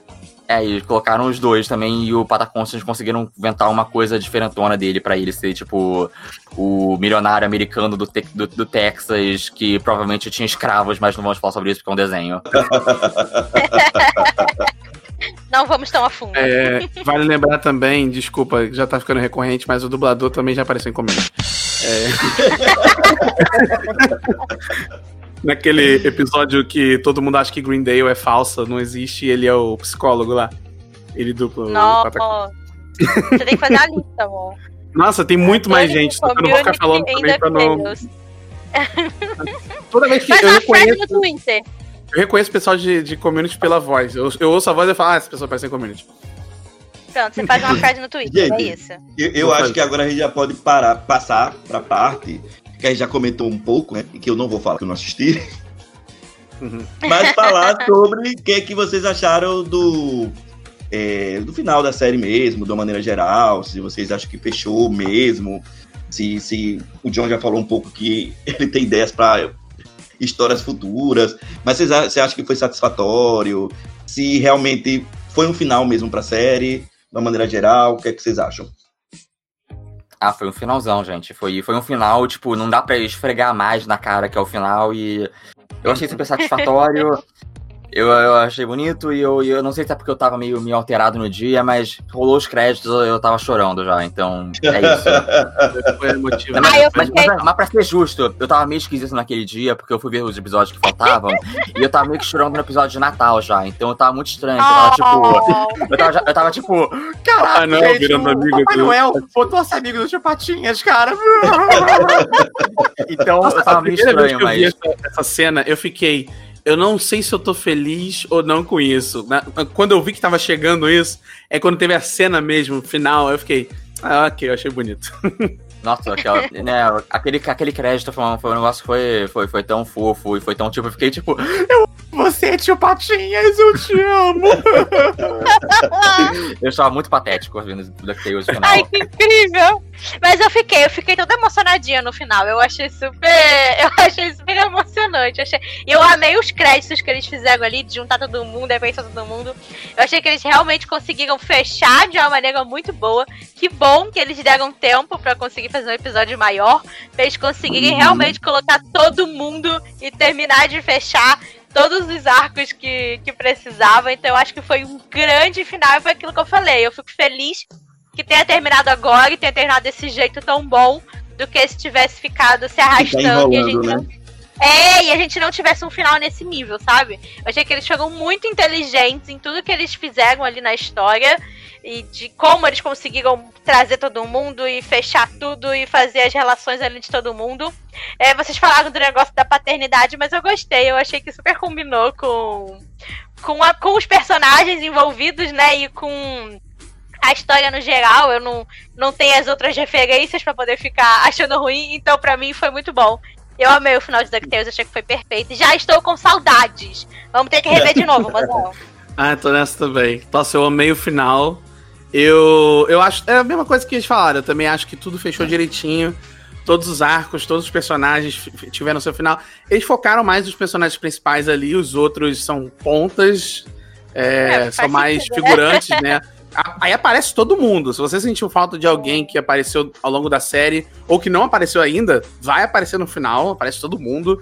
[SPEAKER 6] É, e colocaram os dois também, e o eles conseguiram inventar uma coisa diferentona dele pra ele ser, tipo, o milionário americano do, Te- do, do Texas, que provavelmente tinha escravos, mas não vamos falar sobre isso porque é um desenho.
[SPEAKER 7] Não vamos tão a fundo.
[SPEAKER 5] É, vale lembrar também, desculpa, já tá ficando recorrente, mas o dublador também já apareceu em comédia. É... Naquele episódio que todo mundo acha que Greendale é falsa, não existe, e ele é o psicólogo lá. Ele dupla.
[SPEAKER 7] Nossa. Você tem que fazer a lista, amor.
[SPEAKER 5] Nossa, tem muito mais gente, só que eu não vou ficar falando também pra não. Toda vez que
[SPEAKER 7] Faz
[SPEAKER 5] eu reconheço,
[SPEAKER 7] no Twitter.
[SPEAKER 5] eu reconheço o pessoal de, de community pela voz. Eu, eu ouço a voz e falo, ah, essa pessoa parece em community.
[SPEAKER 7] Pronto, você faz uma frase no Twitter,
[SPEAKER 1] Gente.
[SPEAKER 7] é isso.
[SPEAKER 1] Eu, eu acho
[SPEAKER 5] fazer.
[SPEAKER 1] que agora a gente já pode parar, passar pra parte que a gente já comentou um pouco, né? E que eu não vou falar que eu não assisti.
[SPEAKER 5] Uhum.
[SPEAKER 1] Mas falar sobre o que, que vocês acharam do, é, do final da série mesmo, de uma maneira geral. Se vocês acham que fechou mesmo. Se, se o John já falou um pouco que ele tem ideias para histórias futuras. Mas vocês, a- você acha que foi satisfatório? Se realmente foi um final mesmo pra série, de uma maneira geral, o que é que vocês acham?
[SPEAKER 6] Ah, foi um finalzão, gente. Foi, foi um final, tipo, não dá pra esfregar mais na cara que é o final e. Eu achei super satisfatório. Eu, eu achei bonito e eu, eu não sei se é porque eu tava meio, meio alterado no dia, mas rolou os créditos eu, eu tava chorando já, então é isso.
[SPEAKER 5] Foi.
[SPEAKER 6] Não, mas,
[SPEAKER 7] Ah,
[SPEAKER 6] mas, mas- mas pra ser justo, eu tava meio esquisito naquele dia, porque eu fui ver os episódios que faltavam, e eu tava meio que chorando no episódio de Natal já, então eu tava muito estranho, eu tava tipo. Eu tava, eu tava tipo, caraca,
[SPEAKER 5] Ah, não,
[SPEAKER 6] gente,
[SPEAKER 5] virando
[SPEAKER 6] o
[SPEAKER 5] amigo
[SPEAKER 6] Papai
[SPEAKER 5] do-
[SPEAKER 6] Noel botou esse amigo do Tio Patinhas, cara. então
[SPEAKER 5] Nossa,
[SPEAKER 6] eu tava meio
[SPEAKER 5] primeira vez
[SPEAKER 6] estranho,
[SPEAKER 5] que eu vi
[SPEAKER 6] mas.
[SPEAKER 5] essa, essa cena, eu fiquei. Eu não sei se eu tô feliz ou não com isso. Na- quando eu vi que tava chegando isso, é quando teve a cena mesmo, final, eu fiquei. Ah, ok, eu achei bonito.
[SPEAKER 6] Nossa, aquela, né, aquele, aquele crédito foi foi um negócio que foi, foi, foi tão fofo e foi tão tipo, eu fiquei tipo, eu amo
[SPEAKER 5] cacete, o Patinhas, eu te amo.
[SPEAKER 6] Eu estava muito patético vendo DuckTales no final.
[SPEAKER 2] Ai, que incrível! Mas eu fiquei, eu fiquei toda emocionadinha no final. Eu achei super. Eu achei super emocionante. Eu achei, eu amei os créditos que eles fizeram ali, de juntar todo mundo, de pensar todo mundo. Eu achei que eles realmente conseguiram fechar de uma maneira muito boa. Que bom que eles deram tempo pra conseguir fazer um episódio maior. Pra eles conseguirem realmente colocar todo mundo e terminar de fechar todos os arcos que, que precisava. Então eu acho que foi um grande final foi aquilo que eu falei. Eu fico feliz que tenha terminado agora e tenha terminado desse jeito tão bom do que se tivesse ficado se arrastando e a gente
[SPEAKER 1] enrolando,
[SPEAKER 2] não. É, e a gente não tivesse um final nesse nível, sabe? Eu achei que eles foram muito inteligentes em tudo que eles fizeram ali na história e de como eles conseguiram trazer todo mundo e fechar tudo e fazer as relações ali de todo mundo. É, vocês falaram do negócio da paternidade, mas eu gostei, eu achei que super combinou com, com, a- com os personagens envolvidos, né? E com a história no geral. Eu não, não tenho as outras referências pra poder ficar achando ruim, então pra mim foi muito bom. Eu amei o final de DuckTales, achei que foi perfeito. E Já estou com saudades. Vamos ter que rever de novo, mozão.
[SPEAKER 5] Ah, tô nessa também. Nossa, eu amei o final. Eu, eu acho. É a mesma coisa que eles falaram. Eu também acho que tudo fechou direitinho. Todos os arcos, todos os personagens tiveram seu final. Eles focaram mais nos personagens principais ali, os outros são pontas, é,
[SPEAKER 2] É,
[SPEAKER 5] são mais
[SPEAKER 2] sentido, né?
[SPEAKER 5] figurantes, né? Aí aparece todo mundo. Se você sentiu falta de alguém que apareceu ao longo da série, ou que não apareceu ainda, vai aparecer no final, aparece todo mundo.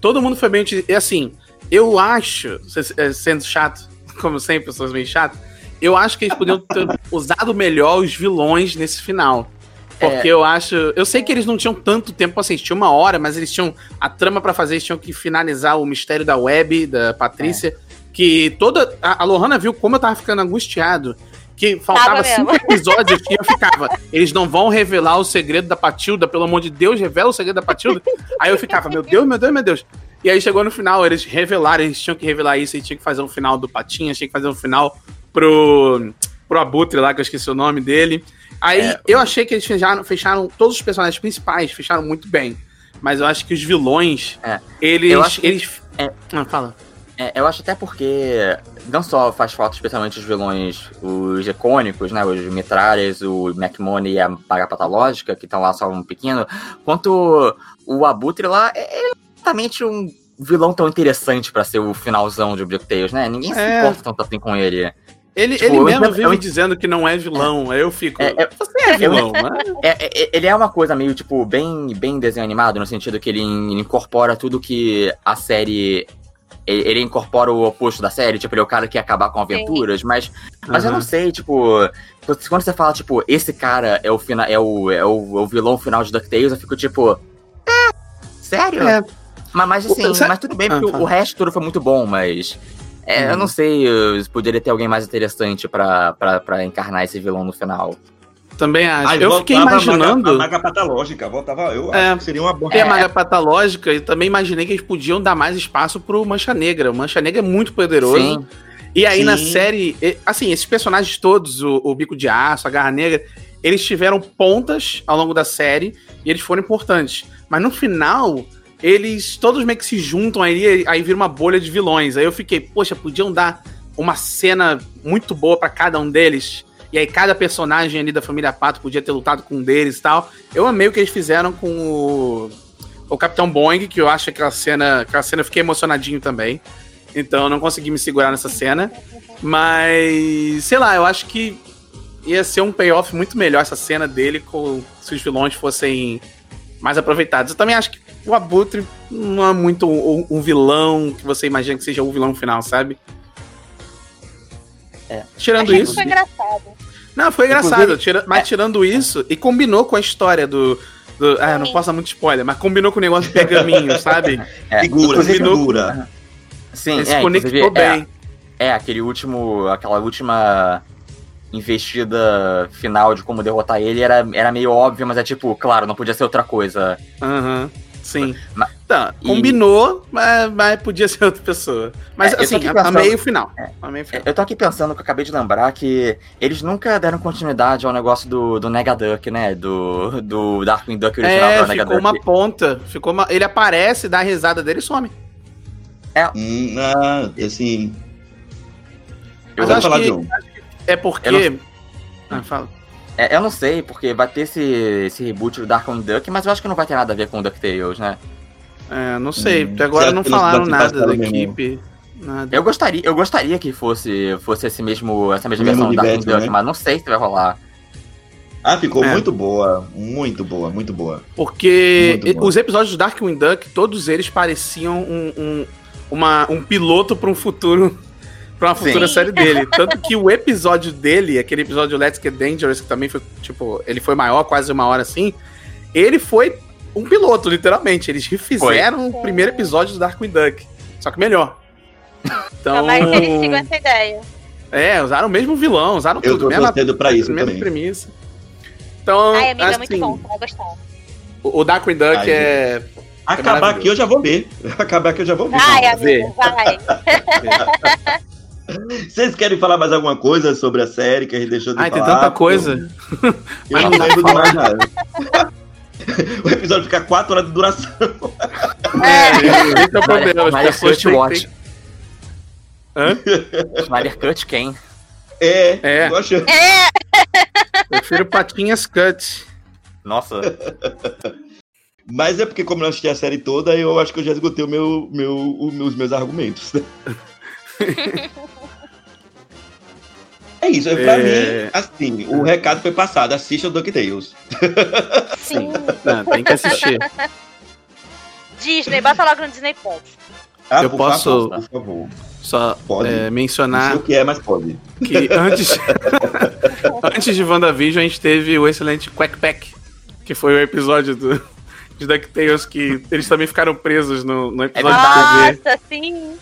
[SPEAKER 5] Todo mundo foi bem. E assim, eu acho, se- sendo chato, como sempre, pessoas meio chatas, eu acho que eles podiam ter usado melhor os vilões nesse final. Porque eu acho. Eu sei que eles não tinham tanto tempo pra assistir, uma hora, mas eles tinham a trama pra fazer, eles tinham que finalizar o mistério da web, da Patrícia. Que toda. A, a Lohana viu como eu tava ficando angustiado. Que faltava
[SPEAKER 2] Tava
[SPEAKER 5] cinco episódios que eu ficava. Eles não vão revelar o segredo da Patilda, pelo amor de Deus, revela o segredo da Patilda. Aí eu ficava, meu Deus, meu Deus, meu Deus. E aí chegou no final, eles revelaram, eles tinham que revelar isso, eles tinham que fazer um final do Patinha, tinha que fazer um final pro, pro Abutre lá, que eu esqueci o nome dele. Aí
[SPEAKER 6] É.
[SPEAKER 5] eu achei que eles fecharam, fecharam todos os personagens principais, fecharam muito bem. Mas eu acho que os vilões,
[SPEAKER 6] É.
[SPEAKER 5] eles.
[SPEAKER 6] Eu acho que-
[SPEAKER 5] eles...
[SPEAKER 6] é.
[SPEAKER 5] Ah, fala.
[SPEAKER 6] É, eu acho até porque não só faz falta especialmente os vilões, os icônicos, né? Os Mitralhas, o McMoney e a Paga Patológica, que estão lá só um pequeno, quanto o Abutre lá é exatamente um vilão tão interessante pra ser o finalzão de DuckTales, né? Ninguém se
[SPEAKER 5] É.
[SPEAKER 6] importa tanto assim com ele.
[SPEAKER 5] Ele,
[SPEAKER 6] Tipo,
[SPEAKER 5] ele
[SPEAKER 6] eu
[SPEAKER 5] mesmo
[SPEAKER 6] entendo-
[SPEAKER 5] vive
[SPEAKER 6] eu-
[SPEAKER 5] dizendo que não é vilão. Aí eu fico.
[SPEAKER 6] É, é-
[SPEAKER 5] Você é vilão, né?
[SPEAKER 6] É, é- ele é uma coisa meio, tipo, bem, bem desenho animado, no sentido que ele in- incorpora tudo que a série. Ele, ele incorpora o oposto da série, tipo, ele é o cara que ia acabar com aventuras, mas, mas eu
[SPEAKER 5] Aham.
[SPEAKER 6] não sei, tipo. Quando você fala, tipo, esse cara é o, fina, é o, é o, é o vilão final de DuckTales, eu fico tipo. É, sério?
[SPEAKER 5] É.
[SPEAKER 6] Mas, mas assim,
[SPEAKER 5] O-
[SPEAKER 6] mas tudo bem,
[SPEAKER 5] Ah,
[SPEAKER 6] porque
[SPEAKER 5] fala.
[SPEAKER 6] o resto tudo foi muito bom, mas. É, Eu não sei uh, se poderia ter alguém mais interessante pra, pra, pra encarnar esse vilão no final.
[SPEAKER 5] Também acho.
[SPEAKER 1] Aí
[SPEAKER 5] eu fiquei
[SPEAKER 1] voltava a maga-
[SPEAKER 5] imaginando.
[SPEAKER 1] A maga patológica, voltava. Eu
[SPEAKER 5] É.
[SPEAKER 1] acho que seria uma boa.
[SPEAKER 5] Tem a maga patológica e também imaginei que eles podiam dar mais espaço pro Mancha Negra. O Mancha Negra é muito poderoso.
[SPEAKER 6] Sim.
[SPEAKER 5] E aí
[SPEAKER 1] Sim.
[SPEAKER 5] na série, assim, esses personagens todos, o, o Bico de Aço, a Garra Negra, eles tiveram pontas ao longo da série e eles foram importantes. Mas no final, eles todos meio que se juntam aí, aí vira uma bolha de vilões. Aí eu fiquei, poxa, podiam dar uma cena muito boa pra cada um deles. E aí cada personagem ali da família Pato podia ter lutado com um deles e tal. Eu amei o que eles fizeram com o, o Capitão Boeing, que eu acho que aquela cena, aquela cena eu fiquei emocionadinho também. Então eu não consegui me segurar nessa cena. Mas, sei lá, eu acho que ia ser um payoff muito melhor essa cena dele com, se os vilões fossem mais aproveitados. Eu também acho que o Abutre não é muito um, um vilão que você imagina que seja o vilão final, sabe?
[SPEAKER 6] É.
[SPEAKER 5] Tirando
[SPEAKER 2] Achei
[SPEAKER 5] isso.
[SPEAKER 2] foi engraçado.
[SPEAKER 5] Não, foi engraçado. Tira- mas tirando isso, e combinou com a história do. do ah, não posso dar muito spoiler, mas combinou com o negócio do pergaminho, sabe?
[SPEAKER 6] É,
[SPEAKER 1] Figura,
[SPEAKER 6] inclusive-
[SPEAKER 1] figura.
[SPEAKER 6] Sim,
[SPEAKER 5] Ele se
[SPEAKER 6] é,
[SPEAKER 5] conectou
[SPEAKER 6] inclusive, é,
[SPEAKER 5] bem.
[SPEAKER 6] É, aquele último. aquela última investida final de como derrotar ele era, era meio óbvio, mas é tipo, claro, não podia ser outra coisa.
[SPEAKER 5] Aham, sim.
[SPEAKER 6] Ma-
[SPEAKER 5] Tá,
[SPEAKER 6] e-
[SPEAKER 5] combinou, mas, mas podia ser outra pessoa. Mas
[SPEAKER 6] É, eu
[SPEAKER 5] assim,
[SPEAKER 6] pensando-
[SPEAKER 5] amei o final.
[SPEAKER 6] É.
[SPEAKER 5] Amei o final.
[SPEAKER 6] Eu tô aqui pensando que eu acabei de lembrar que eles nunca deram continuidade ao negócio do, do Negaduck, né? Do, do Darkwing Duck original
[SPEAKER 5] É,
[SPEAKER 6] pra
[SPEAKER 5] ficou
[SPEAKER 6] Negaduck.
[SPEAKER 5] uma ponta. Ficou uma... Ele aparece, dá a risada dele e some.
[SPEAKER 1] Hum, ah, assim.
[SPEAKER 5] Mas
[SPEAKER 1] Pode
[SPEAKER 5] acho
[SPEAKER 1] falar,
[SPEAKER 5] que-
[SPEAKER 1] John.
[SPEAKER 5] É porque.
[SPEAKER 6] Eu
[SPEAKER 5] Ah, fala.
[SPEAKER 6] É, eu não sei, porque vai ter esse, esse reboot do Darkwing Duck, mas eu acho que não vai ter nada a ver com o DuckTales, né?
[SPEAKER 5] É, não sei.
[SPEAKER 1] Hum,
[SPEAKER 5] Até agora
[SPEAKER 1] será
[SPEAKER 5] não falaram nada da equipe. Nada.
[SPEAKER 6] Eu gostaria, eu gostaria que fosse, fosse esse mesmo, essa mesma versão do Darkwing Duck,
[SPEAKER 1] né?
[SPEAKER 6] mas não sei se vai rolar.
[SPEAKER 1] Ah, ficou
[SPEAKER 5] É.
[SPEAKER 1] muito boa. Muito boa, muito boa.
[SPEAKER 5] Porque
[SPEAKER 1] Muito bom.
[SPEAKER 5] os episódios do Darkwing Duck, todos eles pareciam um, um, uma- um piloto para um futuro. Pra uma
[SPEAKER 1] Sim.
[SPEAKER 5] futura série dele. Tanto que o episódio dele, aquele episódio Let's Get Dangerous, que também foi, tipo, ele foi maior, quase uma hora assim. Ele foi um piloto, literalmente. Eles refizeram o primeiro episódio do Darkwing Duck. Só que melhor. Então.
[SPEAKER 7] Que eles sigam essa ideia.
[SPEAKER 5] É, usaram o mesmo vilão, usaram
[SPEAKER 1] Eu
[SPEAKER 5] tudo.
[SPEAKER 1] tô
[SPEAKER 5] mesma,
[SPEAKER 1] torcendo pra isso
[SPEAKER 5] mesma
[SPEAKER 1] também.
[SPEAKER 5] premissa. Então,
[SPEAKER 7] Ai, amiga, é
[SPEAKER 5] assim,
[SPEAKER 7] muito bom, você vai gostar.
[SPEAKER 5] o o Darkwing Duck
[SPEAKER 1] Ai,
[SPEAKER 5] é.
[SPEAKER 1] Acabar
[SPEAKER 5] maravilhoso.
[SPEAKER 1] aqui eu já vou ver. Acabar aqui eu já vou ver.
[SPEAKER 7] Vai, amigo, vai.
[SPEAKER 1] Vocês querem falar mais alguma coisa sobre a série que a gente deixou de
[SPEAKER 5] Ai, tem
[SPEAKER 1] falar?
[SPEAKER 5] tanta coisa.
[SPEAKER 1] Eu, eu não lembro de mais nada. o episódio fica 4 horas de duração.
[SPEAKER 5] É, esse é o problema. Pessoas
[SPEAKER 6] Cut Watch.
[SPEAKER 5] Hã?
[SPEAKER 6] Snyder Cut quem?
[SPEAKER 1] É,
[SPEAKER 5] É.
[SPEAKER 7] É,
[SPEAKER 5] Prefiro Patinhas Cut.
[SPEAKER 6] Nossa,
[SPEAKER 1] Mas é porque, como eu assisti a série toda, eu acho que eu já esgotei o meu, meu, o- os meus argumentos. É isso, é, pra
[SPEAKER 5] É.
[SPEAKER 1] mim, assim, o recado foi passado, assista o DuckTales.
[SPEAKER 7] sim.
[SPEAKER 5] Não, tem que assistir.
[SPEAKER 7] Disney, bota logo no Disney Plus.
[SPEAKER 1] Ah,
[SPEAKER 5] Eu
[SPEAKER 1] por
[SPEAKER 5] posso-
[SPEAKER 1] por favor.
[SPEAKER 5] Só
[SPEAKER 1] Pode.
[SPEAKER 5] é,
[SPEAKER 1] Não
[SPEAKER 5] mencionar
[SPEAKER 1] sei o que é, mas pode.
[SPEAKER 5] que antes, antes de WandaVision a gente teve o excelente Quack Pack, que foi o episódio do, de DuckTales que eles também ficaram presos no, no episódio de TV.
[SPEAKER 7] Nossa, sim.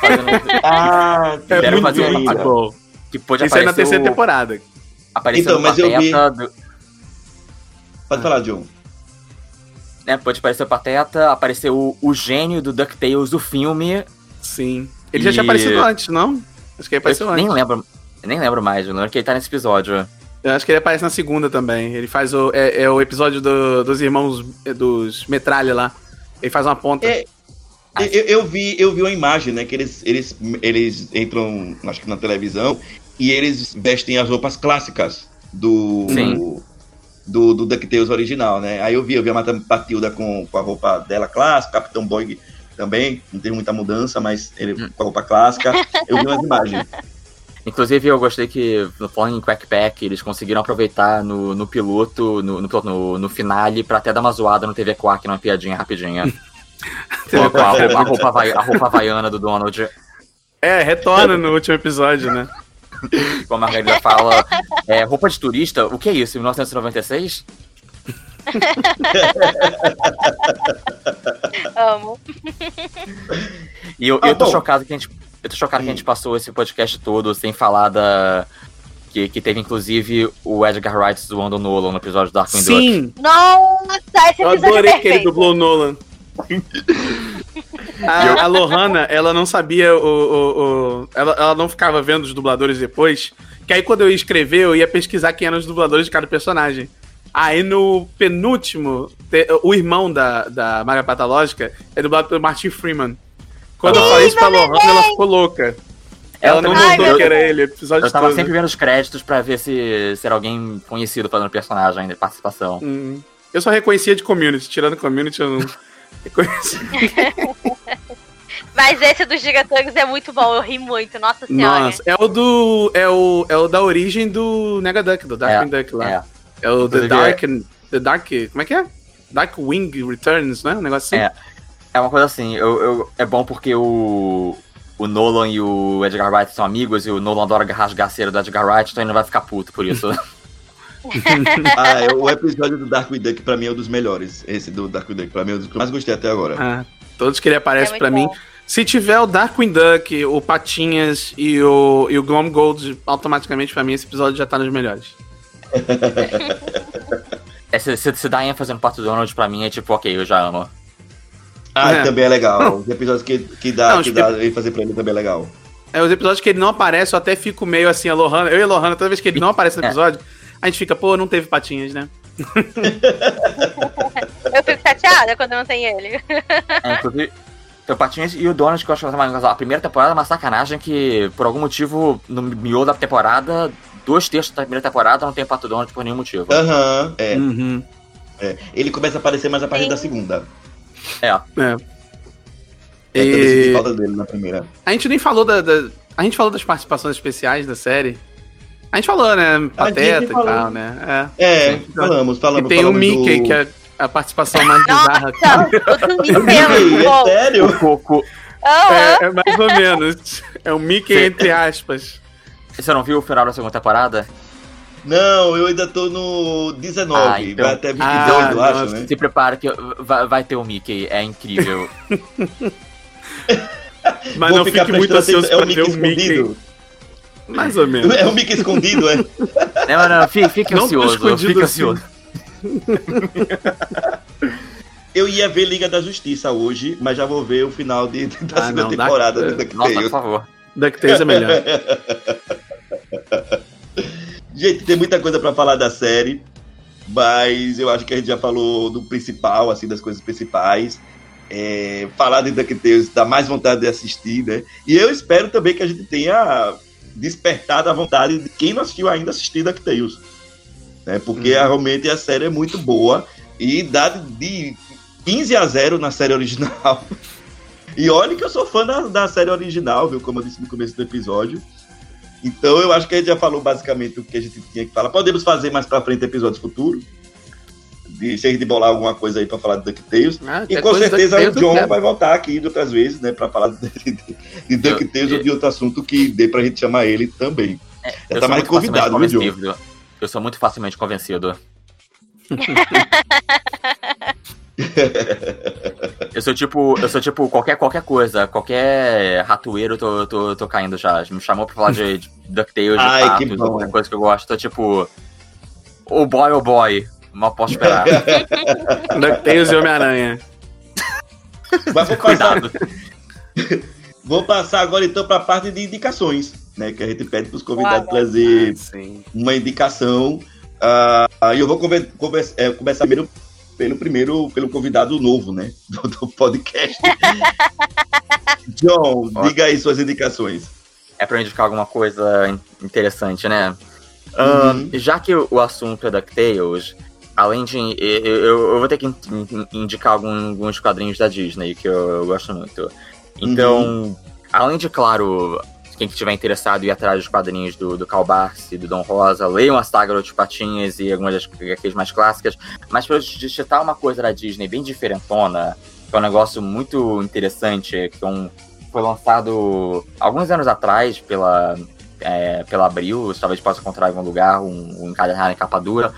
[SPEAKER 6] Fazendo-
[SPEAKER 1] Ah,
[SPEAKER 5] É
[SPEAKER 6] Fizeram fazer uma-
[SPEAKER 5] bom.
[SPEAKER 6] que pode
[SPEAKER 5] Isso aí na terceira
[SPEAKER 6] o,
[SPEAKER 5] temporada.
[SPEAKER 6] aparecer
[SPEAKER 1] Então,
[SPEAKER 6] o
[SPEAKER 1] mas eu vi-
[SPEAKER 6] Pateta, do-
[SPEAKER 1] Pode falar, John.
[SPEAKER 6] né, pode aparecer o Pateta, aparecer o, o gênio do DuckTales, o filme.
[SPEAKER 5] Sim. Ele já tinha
[SPEAKER 6] E-
[SPEAKER 5] aparecido antes, não? Acho que ele apareceu
[SPEAKER 6] eu
[SPEAKER 5] antes.
[SPEAKER 6] nem lembro, nem lembro mais, eu não lembro que ele tá nesse episódio.
[SPEAKER 5] Eu acho que ele aparece na segunda também. Ele faz o. É, é o episódio do- dos irmãos é, dos Metralha lá. Ele faz uma ponta.
[SPEAKER 1] É, eu, eu- vi, eu vi uma imagem, né? Que eles, eles, eles entram, acho que na televisão, e eles vestem as roupas clássicas do.
[SPEAKER 6] Sim.
[SPEAKER 1] Do, do DuckTales original, né? Aí eu vi, eu vi a Mata Patilda com, com a roupa dela clássica, Capitão Boy também, não teve muita mudança, mas ele
[SPEAKER 6] Hum.
[SPEAKER 1] com a roupa clássica. Eu vi umas imagens.
[SPEAKER 6] Inclusive, eu gostei que, no em Quack Pack, eles conseguiram aproveitar no, no piloto, no, no, no, no finale, pra até dar uma zoada no TV Quack, numa piadinha rapidinha. A, roupa, a, roupa havai- a roupa havaiana do Donald.
[SPEAKER 5] É, retorna no último episódio, né?
[SPEAKER 6] Como a Margarida fala, é, roupa de turista, o que é isso? 1996?
[SPEAKER 7] Amo.
[SPEAKER 6] E eu,
[SPEAKER 1] Ah,
[SPEAKER 6] eu tô
[SPEAKER 1] bom.
[SPEAKER 6] chocado que a gente. Eu tô chocado que a gente passou esse podcast todo sem falar da. Que, que teve inclusive o Edgar Wright zoando o Nolan no episódio do Darkwing Duck.
[SPEAKER 5] Sim!
[SPEAKER 7] Nossa, esse
[SPEAKER 5] Eu
[SPEAKER 7] episódio
[SPEAKER 5] adorei
[SPEAKER 7] é
[SPEAKER 5] que ele dublou o Nolan. A, a Lohana, ela não sabia o. o- o- ela, ela não ficava vendo os dubladores depois. Que aí quando eu ia escrever, eu ia pesquisar quem eram os dubladores de cada personagem. Aí no penúltimo, te- o irmão da, da Maga Patológica é dublado pelo Martin Freeman. Quando eu falei isso pra Lohana, ela ficou louca. Ela não.
[SPEAKER 7] Ai,
[SPEAKER 5] notou que era ele, episódio
[SPEAKER 6] Eu tava
[SPEAKER 5] todo.
[SPEAKER 6] sempre vendo os créditos pra ver se, se era alguém conhecido fazendo personagem de participação.
[SPEAKER 5] Hum. Eu só reconhecia de community, tirando community eu não.
[SPEAKER 7] Mas esse dos Gigantangos é muito bom, eu ri muito, nossa senhora.
[SPEAKER 5] Nossa, é o do. É o, é o da origem do Negaduck, do Darkwing Duck lá.
[SPEAKER 6] É.
[SPEAKER 5] É, o The Dark. The Dark. Como é que é? Dark Wing Returns, né? Um negócio assim.
[SPEAKER 6] É. É uma coisa assim, eu, eu- é bom porque o, o Nolan e o Edgar Wright são amigos e o Nolan adora rasgar a cera do Edgar Wright, então ele não vai ficar puto por isso.
[SPEAKER 1] Ah, é, o episódio do Darkwing Duck pra mim é um dos melhores. Esse do Darkwing Duck pra mim é um dos que eu mais gostei até agora.
[SPEAKER 5] Ah, todos que ele aparece
[SPEAKER 7] É
[SPEAKER 5] pra mim.
[SPEAKER 7] bom.
[SPEAKER 5] Se tiver o Darkwing Duck, o Patinhas e o, e o Glom Gold, automaticamente pra mim esse episódio já tá nos melhores.
[SPEAKER 6] É, se, se, se dá ênfase no Pato Donald pra mim é tipo, ok, eu já amo.
[SPEAKER 1] Ah,
[SPEAKER 5] É.
[SPEAKER 1] também é legal. Os episódios que, que dá,
[SPEAKER 5] Não,
[SPEAKER 1] que dá ele fazer pra ele também é legal.
[SPEAKER 5] É, os episódios que ele não aparece, eu até fico meio assim, a Lohana. Eu e a Lohana, toda vez que ele não aparece no
[SPEAKER 6] É.
[SPEAKER 5] a gente fica, pô, não teve patinhas, né?
[SPEAKER 7] Eu fico chateada quando não tem ele.
[SPEAKER 6] É, inclusive, Tem o Patinhas e o Donald, que eu acho que a primeira temporada é uma sacanagem que, por algum motivo, no miolo da temporada, dois terços da primeira temporada não tem o Pato Donald por nenhum motivo.
[SPEAKER 1] Aham, é,
[SPEAKER 5] Uhum.
[SPEAKER 1] é. Ele começa a aparecer mais a partir
[SPEAKER 7] Sim.
[SPEAKER 1] da segunda.
[SPEAKER 5] É.
[SPEAKER 1] É, também
[SPEAKER 5] E-
[SPEAKER 1] falta dele na primeira.
[SPEAKER 5] A gente nem falou da, da- A gente falou das participações especiais da série. A gente falou, né? Pateta e
[SPEAKER 1] falou.
[SPEAKER 5] tal, né?
[SPEAKER 1] É,
[SPEAKER 5] Sim.
[SPEAKER 1] falamos,
[SPEAKER 5] É.
[SPEAKER 1] falamos.
[SPEAKER 5] E tem o
[SPEAKER 1] falamos
[SPEAKER 5] Mickey,
[SPEAKER 1] do...
[SPEAKER 5] que é a participação mais bizarra.
[SPEAKER 7] Nossa, o Mickey é
[SPEAKER 1] é sério?
[SPEAKER 6] O Coco.
[SPEAKER 7] Aham.
[SPEAKER 5] É, é mais ou menos. É o Mickey
[SPEAKER 6] Sim.
[SPEAKER 5] entre aspas.
[SPEAKER 6] Você não viu o final da segunda temporada?
[SPEAKER 1] Não, eu ainda tô no 19,
[SPEAKER 6] Ah, então-
[SPEAKER 1] vai até 22,
[SPEAKER 5] Ah,
[SPEAKER 1] eu acho, né?
[SPEAKER 6] Se prepara que vai, vai ter o Mickey, é incrível.
[SPEAKER 5] Mas
[SPEAKER 1] Vou
[SPEAKER 5] não fique muito ansioso.
[SPEAKER 1] É
[SPEAKER 5] pra
[SPEAKER 1] o
[SPEAKER 5] ver o Mickey. Mais ou menos.
[SPEAKER 1] É o Mickey escondido, é?
[SPEAKER 6] não, não, fique, fique
[SPEAKER 5] Não
[SPEAKER 6] ansioso,
[SPEAKER 5] escondido
[SPEAKER 6] fique
[SPEAKER 5] assim.
[SPEAKER 6] ansioso.
[SPEAKER 1] Eu ia ver Liga da Justiça hoje, mas já vou ver o final de, da
[SPEAKER 5] Ah,
[SPEAKER 1] segunda
[SPEAKER 5] não,
[SPEAKER 1] temporada do
[SPEAKER 6] Nossa, por
[SPEAKER 1] DuckTales.
[SPEAKER 6] favor.
[SPEAKER 5] DuckTales é melhor.
[SPEAKER 1] Gente, tem muita coisa pra falar da série, mas eu acho que a gente já falou do principal, assim, das coisas principais. É, falar de DuckTales dá mais vontade de assistir, né? E eu espero também que a gente tenha despertado a vontade de quem não assistiu ainda assistir DuckTales. Né? Porque
[SPEAKER 5] Uhum.
[SPEAKER 1] realmente a série é muito boa e dá de 15 a 0 na série original. E olha que eu sou fã da, da série original, viu? Como eu disse no começo do episódio. Então eu acho que a gente já falou basicamente o que a gente tinha que falar. Podemos fazer mais pra frente episódios futuros. De, se a gente bolar alguma coisa aí pra falar de DuckTales.
[SPEAKER 5] Ah,
[SPEAKER 1] E com certeza o John
[SPEAKER 5] quero.
[SPEAKER 1] vai voltar aqui de outras vezes, né? Pra falar de, de, de DuckTales
[SPEAKER 6] Eu-
[SPEAKER 1] ou de outro assunto que dê pra gente chamar ele também.
[SPEAKER 6] É,
[SPEAKER 1] Já
[SPEAKER 6] eu
[SPEAKER 1] tá
[SPEAKER 6] sou
[SPEAKER 1] mais
[SPEAKER 6] muito facilmente
[SPEAKER 1] convidado, viu, John?
[SPEAKER 6] convencido. Eu sou muito facilmente convencido. eu sou tipo, eu sou tipo qualquer, qualquer coisa, qualquer ratoeiro eu tô, tô, tô caindo já. Me chamou pra falar de, de DuckTales, de
[SPEAKER 1] Ai, que
[SPEAKER 6] patos,
[SPEAKER 1] bom.
[SPEAKER 6] qualquer coisa que eu gosto. Tô tipo. Oh boy, oh boy. Mal posso esperar.
[SPEAKER 5] DuckTales e Homem-Aranha.
[SPEAKER 1] Mas vou passar,
[SPEAKER 6] Cuidado.
[SPEAKER 1] vou passar agora então pra parte de indicações, né? Que a gente pede pros convidados trazer
[SPEAKER 5] Ah, sim.
[SPEAKER 1] uma indicação. Ah, Aí eu vou conver- conver- é, começar primeiro pelo primeiro, pelo convidado novo, né? Do, do podcast. John,
[SPEAKER 6] Ó.
[SPEAKER 1] diga aí suas indicações.
[SPEAKER 6] é pra eu indicar alguma coisa in- interessante, né? Ahn,
[SPEAKER 1] Uhum.
[SPEAKER 6] já que o, o assunto é DuckTales, além de. Eu, eu- vou ter que in- in- indicar alguns quadrinhos da Disney que eu, gosto muito. Então,
[SPEAKER 1] Uhum.
[SPEAKER 6] além de, claro, quem que estiver interessado em ir atrás dos quadrinhos do, do Barks e do Dom Rosa, leiam a saga dos Patinhas e algumas das HQs mais clássicas. Mas pra eu digitar uma coisa da Disney bem diferentona, que é um negócio muito interessante, que é um, foi lançado alguns anos atrás pela, é, pela Abril, talvez possa encontrar em algum lugar, um, um encadernado em capa dura.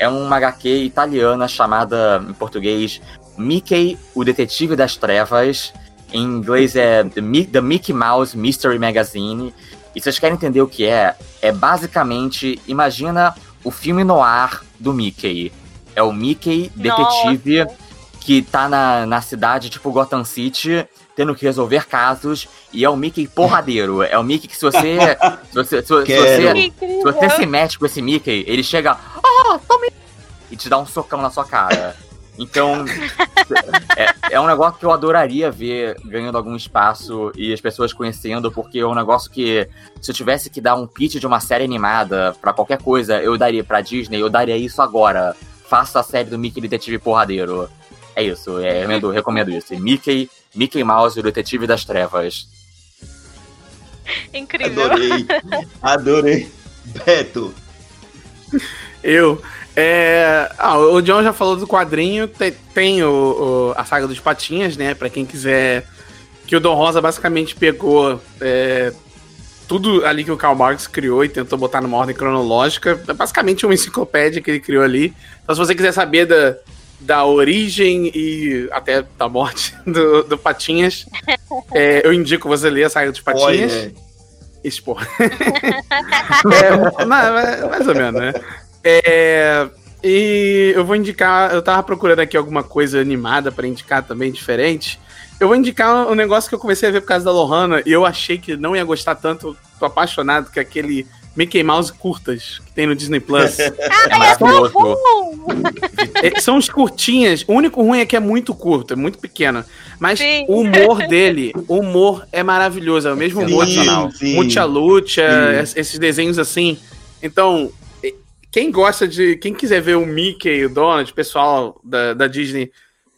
[SPEAKER 6] É uma HQ italiana chamada, em português, Mickey, o Detetive das Trevas. Em inglês é The, Mi- The Mickey Mouse Mystery Magazine. E vocês querem entender o que é? É basicamente, imagina o filme noir do Mickey. É o Mickey detetive que tá na, na cidade, tipo Gotham City, tendo que resolver casos, e é o Mickey porradeiro. É o Mickey que se você. se você, se, se você, se você se mete com esse Mickey, ele chega. E te dá um socão na sua cara. Então, é, é um negócio que eu adoraria ver ganhando algum espaço e as pessoas conhecendo, porque é um negócio que, se eu tivesse que dar um pitch de uma série animada pra qualquer coisa, eu daria pra Disney, eu daria isso agora. Faça a série do Mickey Detetive Porradeiro. É isso, é, eu recomendo, recomendo isso. Mickey, Mickey Mouse, o Detetive das Trevas.
[SPEAKER 7] Incrível.
[SPEAKER 1] Adorei. Adorei. Beto.
[SPEAKER 5] Eu. É... Ah, o John já falou do quadrinho. Tem, tem o, o- a saga dos Patinhas, né? Pra quem quiser. Que o Dom Rosa basicamente pegou é, tudo ali que o Karl Marx criou e tentou botar numa ordem cronológica. É basicamente uma enciclopédia que ele criou ali. Então, se você quiser saber da, da origem e até da morte do, do Patinhas, é, eu indico você ler a saga dos Patinhas.
[SPEAKER 1] Olha,
[SPEAKER 5] Expor. é, mais ou menos, né? É, e eu vou indicar. Eu tava procurando aqui alguma coisa animada pra indicar também, diferente. Eu vou indicar um negócio que eu comecei a ver por causa da Lohana e eu achei que não ia gostar tanto. Tô apaixonado, que é aquele Mickey Mouse curtas que tem no Disney Plus.
[SPEAKER 6] É maravilhoso.
[SPEAKER 5] É, São os curtinhas. O único ruim é que é muito curto, é muito pequeno. Mas
[SPEAKER 7] Sim.
[SPEAKER 5] o humor dele, o humor é maravilhoso. É o mesmo humor
[SPEAKER 1] Sim, sim.
[SPEAKER 5] Mucha lucha, esses desenhos assim. Então, quem gosta de. Quem quiser ver o Mickey, o Donald, o pessoal da, da Disney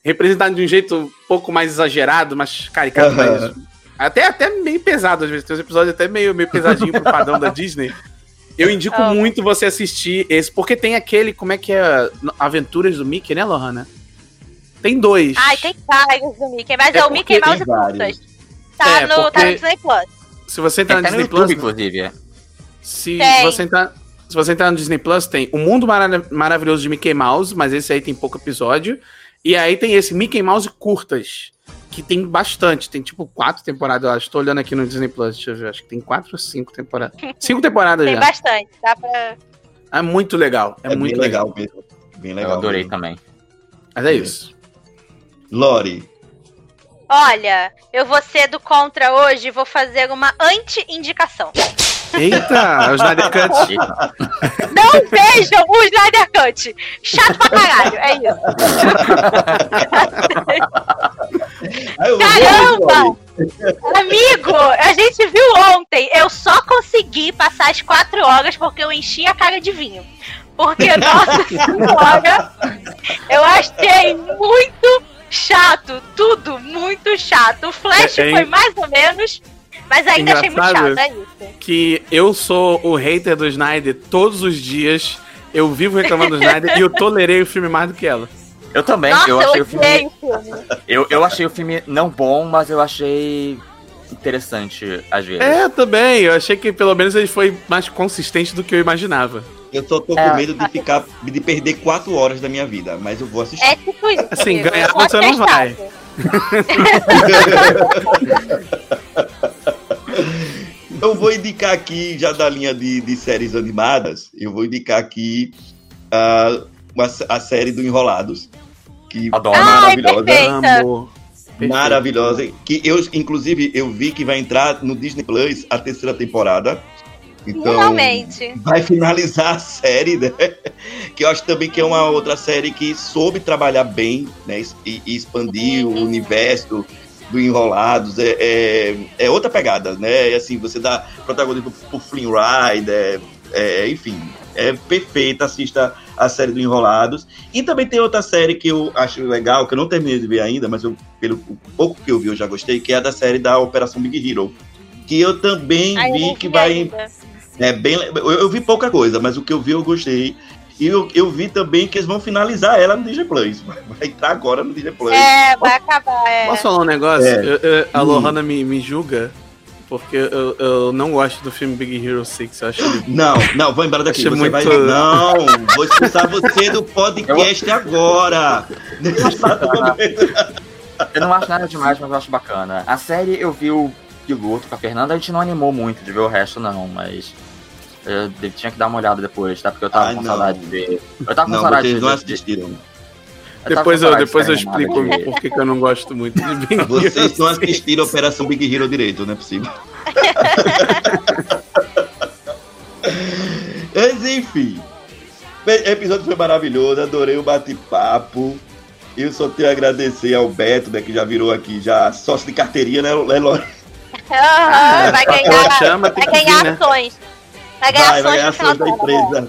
[SPEAKER 5] representado de um jeito um pouco mais exagerado, mais caricato,
[SPEAKER 1] Aham.
[SPEAKER 5] mais- até, até meio pesado às vezes. Tem uns episódios até meio, meio pesadinho pro padrão da Disney. Eu indico
[SPEAKER 7] Ah.
[SPEAKER 5] muito você assistir esse, porque tem aquele, como é que é? Aventuras do Mickey, né, Lohana? Tem dois.
[SPEAKER 7] Ai, tem vários do Mickey, mas
[SPEAKER 5] É
[SPEAKER 7] é, o Mickey Mouse
[SPEAKER 1] tem vários.
[SPEAKER 7] curtas. Tá,
[SPEAKER 5] É,
[SPEAKER 7] no, tá no Disney Plus.
[SPEAKER 5] Se você entrar
[SPEAKER 6] Tem
[SPEAKER 5] no
[SPEAKER 6] no
[SPEAKER 5] Disney
[SPEAKER 6] YouTube,
[SPEAKER 5] Plus,
[SPEAKER 6] inclusive. é.
[SPEAKER 5] se
[SPEAKER 7] Tem.
[SPEAKER 5] você entrar, se você entrar no Disney Plus, tem o Mundo Mara- Maravilhoso de Mickey Mouse, mas esse aí tem pouco episódio. E aí tem esse Mickey Mouse curtas, que tem bastante. Tem tipo quatro temporadas, eu acho. Tô olhando aqui no Disney Plus, deixa eu ver. Acho que tem quatro ou cinco temporadas. Cinco temporadas
[SPEAKER 7] Tem
[SPEAKER 5] já.
[SPEAKER 7] bastante. Dá pra.
[SPEAKER 5] É muito legal. É,
[SPEAKER 1] É,
[SPEAKER 5] muito
[SPEAKER 1] bem
[SPEAKER 5] legal.
[SPEAKER 1] legal mesmo. Bem
[SPEAKER 6] Eu
[SPEAKER 1] legal.
[SPEAKER 6] adorei
[SPEAKER 1] mesmo.
[SPEAKER 6] também.
[SPEAKER 5] Mas é isso.
[SPEAKER 1] Lore.
[SPEAKER 7] Olha, eu vou ser do contra hoje e vou fazer uma anti-indicação.
[SPEAKER 5] Eita, o Snyder Cut.
[SPEAKER 7] Não vejam o Snyder Cut. Chato pra caralho, é isso. Caramba! Amigo, a gente viu ontem. Eu só consegui passar as quatro horas porque eu enchi a cara de vinho. Porque, nossa senhora, eu achei muito chato. Tudo muito chato. O Flash
[SPEAKER 5] É, é
[SPEAKER 7] foi mais ou menos, mas ainda achei muito
[SPEAKER 5] Engraçado.
[SPEAKER 7] chato. É isso.
[SPEAKER 5] que eu sou o hater do Snyder todos os dias. Eu vivo reclamando do Snyder e eu tolerei o filme mais do que ela.
[SPEAKER 6] Eu também,
[SPEAKER 7] Nossa,
[SPEAKER 6] eu
[SPEAKER 7] eu,
[SPEAKER 6] achei o
[SPEAKER 7] odiei
[SPEAKER 6] filme.
[SPEAKER 7] o filme.
[SPEAKER 6] Eu, eu achei o filme não bom, mas eu achei interessante às vezes.
[SPEAKER 5] É, também. Eu achei que pelo menos ele foi mais consistente do que eu imaginava.
[SPEAKER 1] Eu só tô
[SPEAKER 6] É.
[SPEAKER 1] com medo de ficar, de perder quatro horas da minha vida, mas eu vou assistir.
[SPEAKER 7] É tipo isso.
[SPEAKER 5] Assim, ganhar
[SPEAKER 7] Eu
[SPEAKER 5] você não vai.
[SPEAKER 1] Eu vou indicar aqui, já da linha de, de séries animadas, eu vou indicar aqui ah, uma- a série do Enrolados. Que
[SPEAKER 6] Adoro.
[SPEAKER 1] é
[SPEAKER 7] Ai,
[SPEAKER 1] maravilhosa. Maravilhosa. Que eu, inclusive, eu vi que vai entrar no Disney Plus a terceira temporada. Então,
[SPEAKER 7] Finalmente.
[SPEAKER 1] vai finalizar a série, né? Que eu acho também que é uma outra série que soube trabalhar bem, né? E, e expandir o
[SPEAKER 7] Sim.
[SPEAKER 1] universo do Enrolados. É, é, é outra pegada, né? Assim, você dá protagonismo pro Flynn Rider, é, enfim, é perfeita. Assista a série do Enrolados. E também tem outra série que eu acho legal, que eu não terminei de ver ainda, mas eu, pelo pouco que eu vi eu já gostei, que é a da série da Operação Big Hero. Que eu também
[SPEAKER 7] Ai, eu
[SPEAKER 1] vi que vai.
[SPEAKER 7] ainda.
[SPEAKER 1] É bem, eu, eu vi pouca coisa, mas o que eu vi eu gostei. E eu, eu vi também que eles vão finalizar ela no Disney Plus. Vai, vai entrar agora no Disney Plus.
[SPEAKER 7] É, vai acabar. É.
[SPEAKER 5] Posso falar um negócio?
[SPEAKER 1] É.
[SPEAKER 5] Eu- eu- a
[SPEAKER 1] Hum.
[SPEAKER 5] Lohana me, me julga porque eu, eu não gosto do filme Big Hero 6. Eu acho ele
[SPEAKER 1] Não, não, vou embora daqui. Você vai.
[SPEAKER 5] muito-
[SPEAKER 1] Não, vou expulsar você do podcast agora. Exato momento.
[SPEAKER 6] Eu não acho nada demais, mas eu acho bacana. A série eu vi o piloto com a Fernanda, a gente não animou muito de ver o resto, não, mas. Eu tinha que dar uma olhada depois, tá? Porque eu tava
[SPEAKER 1] Ai,
[SPEAKER 6] com
[SPEAKER 1] não.
[SPEAKER 6] saudade de ver. Eu tava com
[SPEAKER 1] Não,
[SPEAKER 6] saudade
[SPEAKER 1] vocês
[SPEAKER 6] de
[SPEAKER 1] não
[SPEAKER 6] ver.
[SPEAKER 1] assistiram.
[SPEAKER 6] eu
[SPEAKER 5] Depois eu, depois eu explico
[SPEAKER 6] de-
[SPEAKER 5] por que eu não gosto muito de Big Hero
[SPEAKER 1] Vocês não
[SPEAKER 5] 6.
[SPEAKER 1] assistiram a Operação Big Hero direito, não é possível. Mas enfim, o episódio foi maravilhoso, adorei o bate-papo. Eu só tenho a agradecer ao Beto, né, que já virou aqui já sócio de carteirinha, né, né Lore?
[SPEAKER 7] Aham, vai ganhar, vai ganhar
[SPEAKER 5] vir, né?
[SPEAKER 7] ações. Vai ganhar
[SPEAKER 1] Vai, vai ganhar ações da empresa.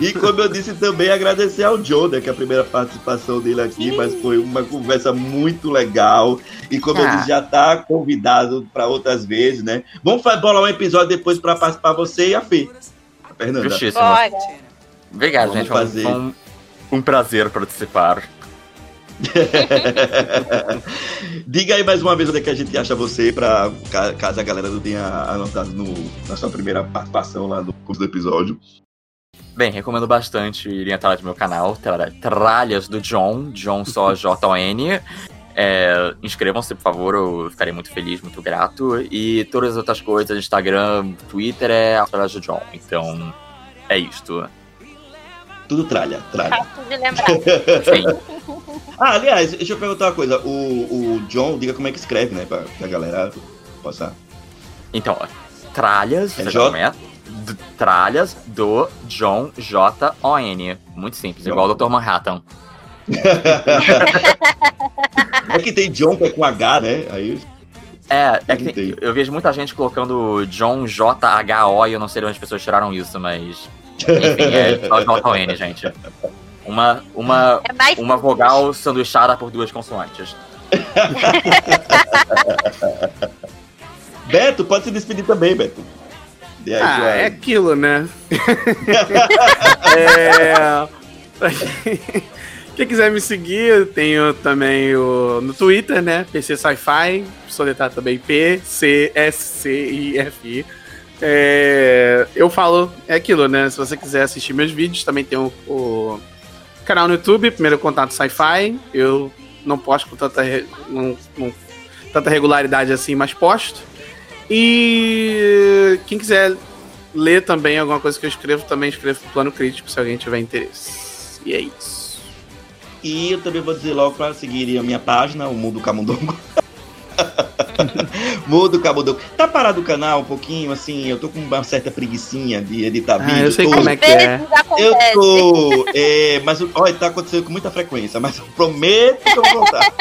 [SPEAKER 1] E como eu disse também, agradecer ao Joe, né, que é a primeira participação dele aqui, mas foi uma conversa muito legal. E como eu
[SPEAKER 6] Ah.
[SPEAKER 1] disse, já tá convidado para outras vezes, né? Vamos bolar um episódio depois para participar você e a Fê. A Fernanda.
[SPEAKER 6] Justíssimo.
[SPEAKER 7] Bora.
[SPEAKER 6] Obrigado,
[SPEAKER 1] Vamos
[SPEAKER 6] gente. Foi
[SPEAKER 1] fazer.
[SPEAKER 6] Foi um, um prazer participar.
[SPEAKER 1] Diga aí mais uma vez onde é que a gente acha você, pra, ca- caso a galera não tenha anotado no, na sua primeira participação lá no curso do episódio.
[SPEAKER 6] Bem, recomendo bastante irem atrás do meu canal, Tra- Tralhas do John, John só J-O-N. É, Inscrevam-se, por favor, eu ficarei muito feliz, muito grato. E todas as outras coisas, Instagram, Twitter, é Tralhas do John. Então, é isto.
[SPEAKER 1] Tudo tralha, tralha.
[SPEAKER 7] Fácil de lembrar.
[SPEAKER 6] Sim.
[SPEAKER 1] Ah, aliás, deixa eu perguntar uma coisa. O, o John, diga como é que escreve, né? Pra que a galera possa.
[SPEAKER 6] Então, ó, Tralhas,
[SPEAKER 1] É
[SPEAKER 6] você
[SPEAKER 1] J-
[SPEAKER 6] é? tralhas do John J. O. N. Muito simples, igual o Dr. Manhattan.
[SPEAKER 1] É que tem John que é com H, né? Aí
[SPEAKER 6] É, é que tem- eu vejo muita gente colocando John J. H. O. e eu não sei de onde as pessoas tiraram isso, mas. Enfim, é só J. O. N, gente. Uma, uma,
[SPEAKER 2] É mais
[SPEAKER 6] uma vogal sanduichada por duas consoantes.
[SPEAKER 1] Beto, pode se despedir também, Beto. Aí
[SPEAKER 5] Ah, é aquilo, né? é... quem- quiser me seguir, eu tenho também o no Twitter, né? PC Sci-Fi, soletrar também P C S C I F I. É, eu falo é aquilo, né? Se você quiser assistir meus vídeos, também tem o, o canal no YouTube, Primeiro Contato Sci-Fi. Eu não posto com tanta, não- não- tanta regularidade assim, mas posto. E quem quiser ler também alguma coisa que eu escrevo, também escrevo pro plano crítico, se alguém tiver interesse. E é isso.
[SPEAKER 1] E eu também vou dizer logo para seguirem a minha página, o Mundo Camundongo. Mundo Camundongo. Tá parado o canal um pouquinho, assim, eu tô com uma certa preguicinha de editar
[SPEAKER 5] Ah,
[SPEAKER 1] vídeo.
[SPEAKER 5] eu sei
[SPEAKER 1] tô-
[SPEAKER 5] como é que é.
[SPEAKER 1] Eu tô. É, mas olha, tá acontecendo com muita frequência, mas eu prometo que eu vou voltar.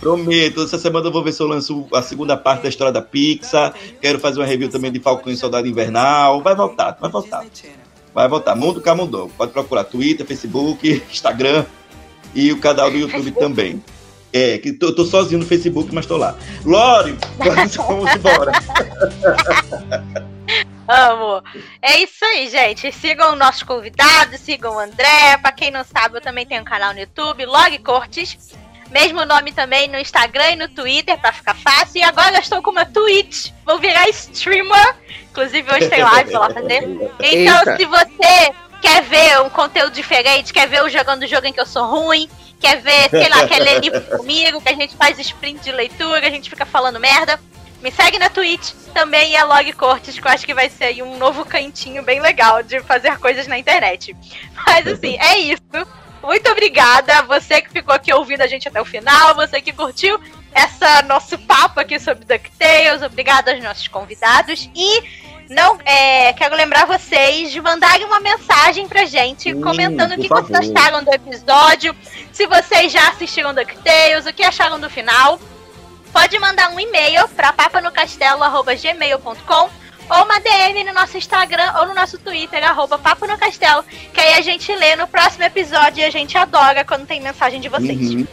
[SPEAKER 1] prometo. Essa semana eu vou ver se eu lanço a segunda parte da história da Pixar. Quero fazer uma review também de Falcão e Soldado Invernal. Vai voltar, vai voltar. Vai voltar. Mundo Camundongo. Pode procurar Twitter, Facebook, Instagram e o canal do YouTube também. É, que tô, tô sozinho no Facebook, mas tô lá. Lore, vamos embora.
[SPEAKER 2] Amo. É isso aí, gente. Sigam nossos convidados, sigam o André. Pra quem não sabe, eu também tenho um canal no YouTube, Log Cortes. Mesmo nome também no Instagram e no Twitter, pra ficar fácil. E agora eu estou com uma Twitch. Vou virar streamer. Inclusive, hoje tem live pra lá fazer. Então,
[SPEAKER 5] Eita.
[SPEAKER 2] se você quer ver um conteúdo diferente, quer ver eu jogando o jogo em que eu sou ruim, quer ver, sei lá, quer ler livro comigo, que a gente faz sprint de leitura, a gente fica falando merda, me segue na Twitch também e a Log Cortes, que eu acho que vai ser aí um novo cantinho bem legal de fazer coisas na internet. Mas assim, é isso. Muito obrigada a você que ficou aqui ouvindo a gente até o final, você que curtiu essa nosso papo aqui sobre DuckTales. Obrigada aos nossos convidados e não é, quero lembrar vocês de mandarem uma mensagem pra gente comentando o que vocês
[SPEAKER 1] favor.
[SPEAKER 2] acharam do episódio, se vocês já assistiram DuckTales, o que acharam do final. Pode mandar um e-mail para papanocastelo.gmail.com ou uma DM no nosso Instagram ou no nosso Twitter, arroba Papo no Castelo, que aí a gente lê no próximo episódio e a gente adora quando tem mensagem de vocês.
[SPEAKER 1] Uhum.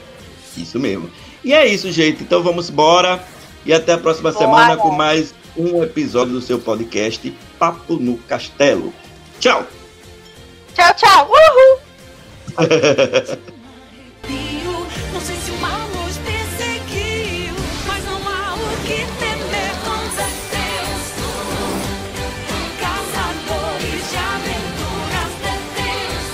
[SPEAKER 1] Isso mesmo. E é isso, gente. Então vamos embora. E até a próxima
[SPEAKER 2] Bora.
[SPEAKER 1] semana com mais um episódio do seu podcast Papo no Castelo. Tchau!
[SPEAKER 2] Tchau, tchau! Uhul!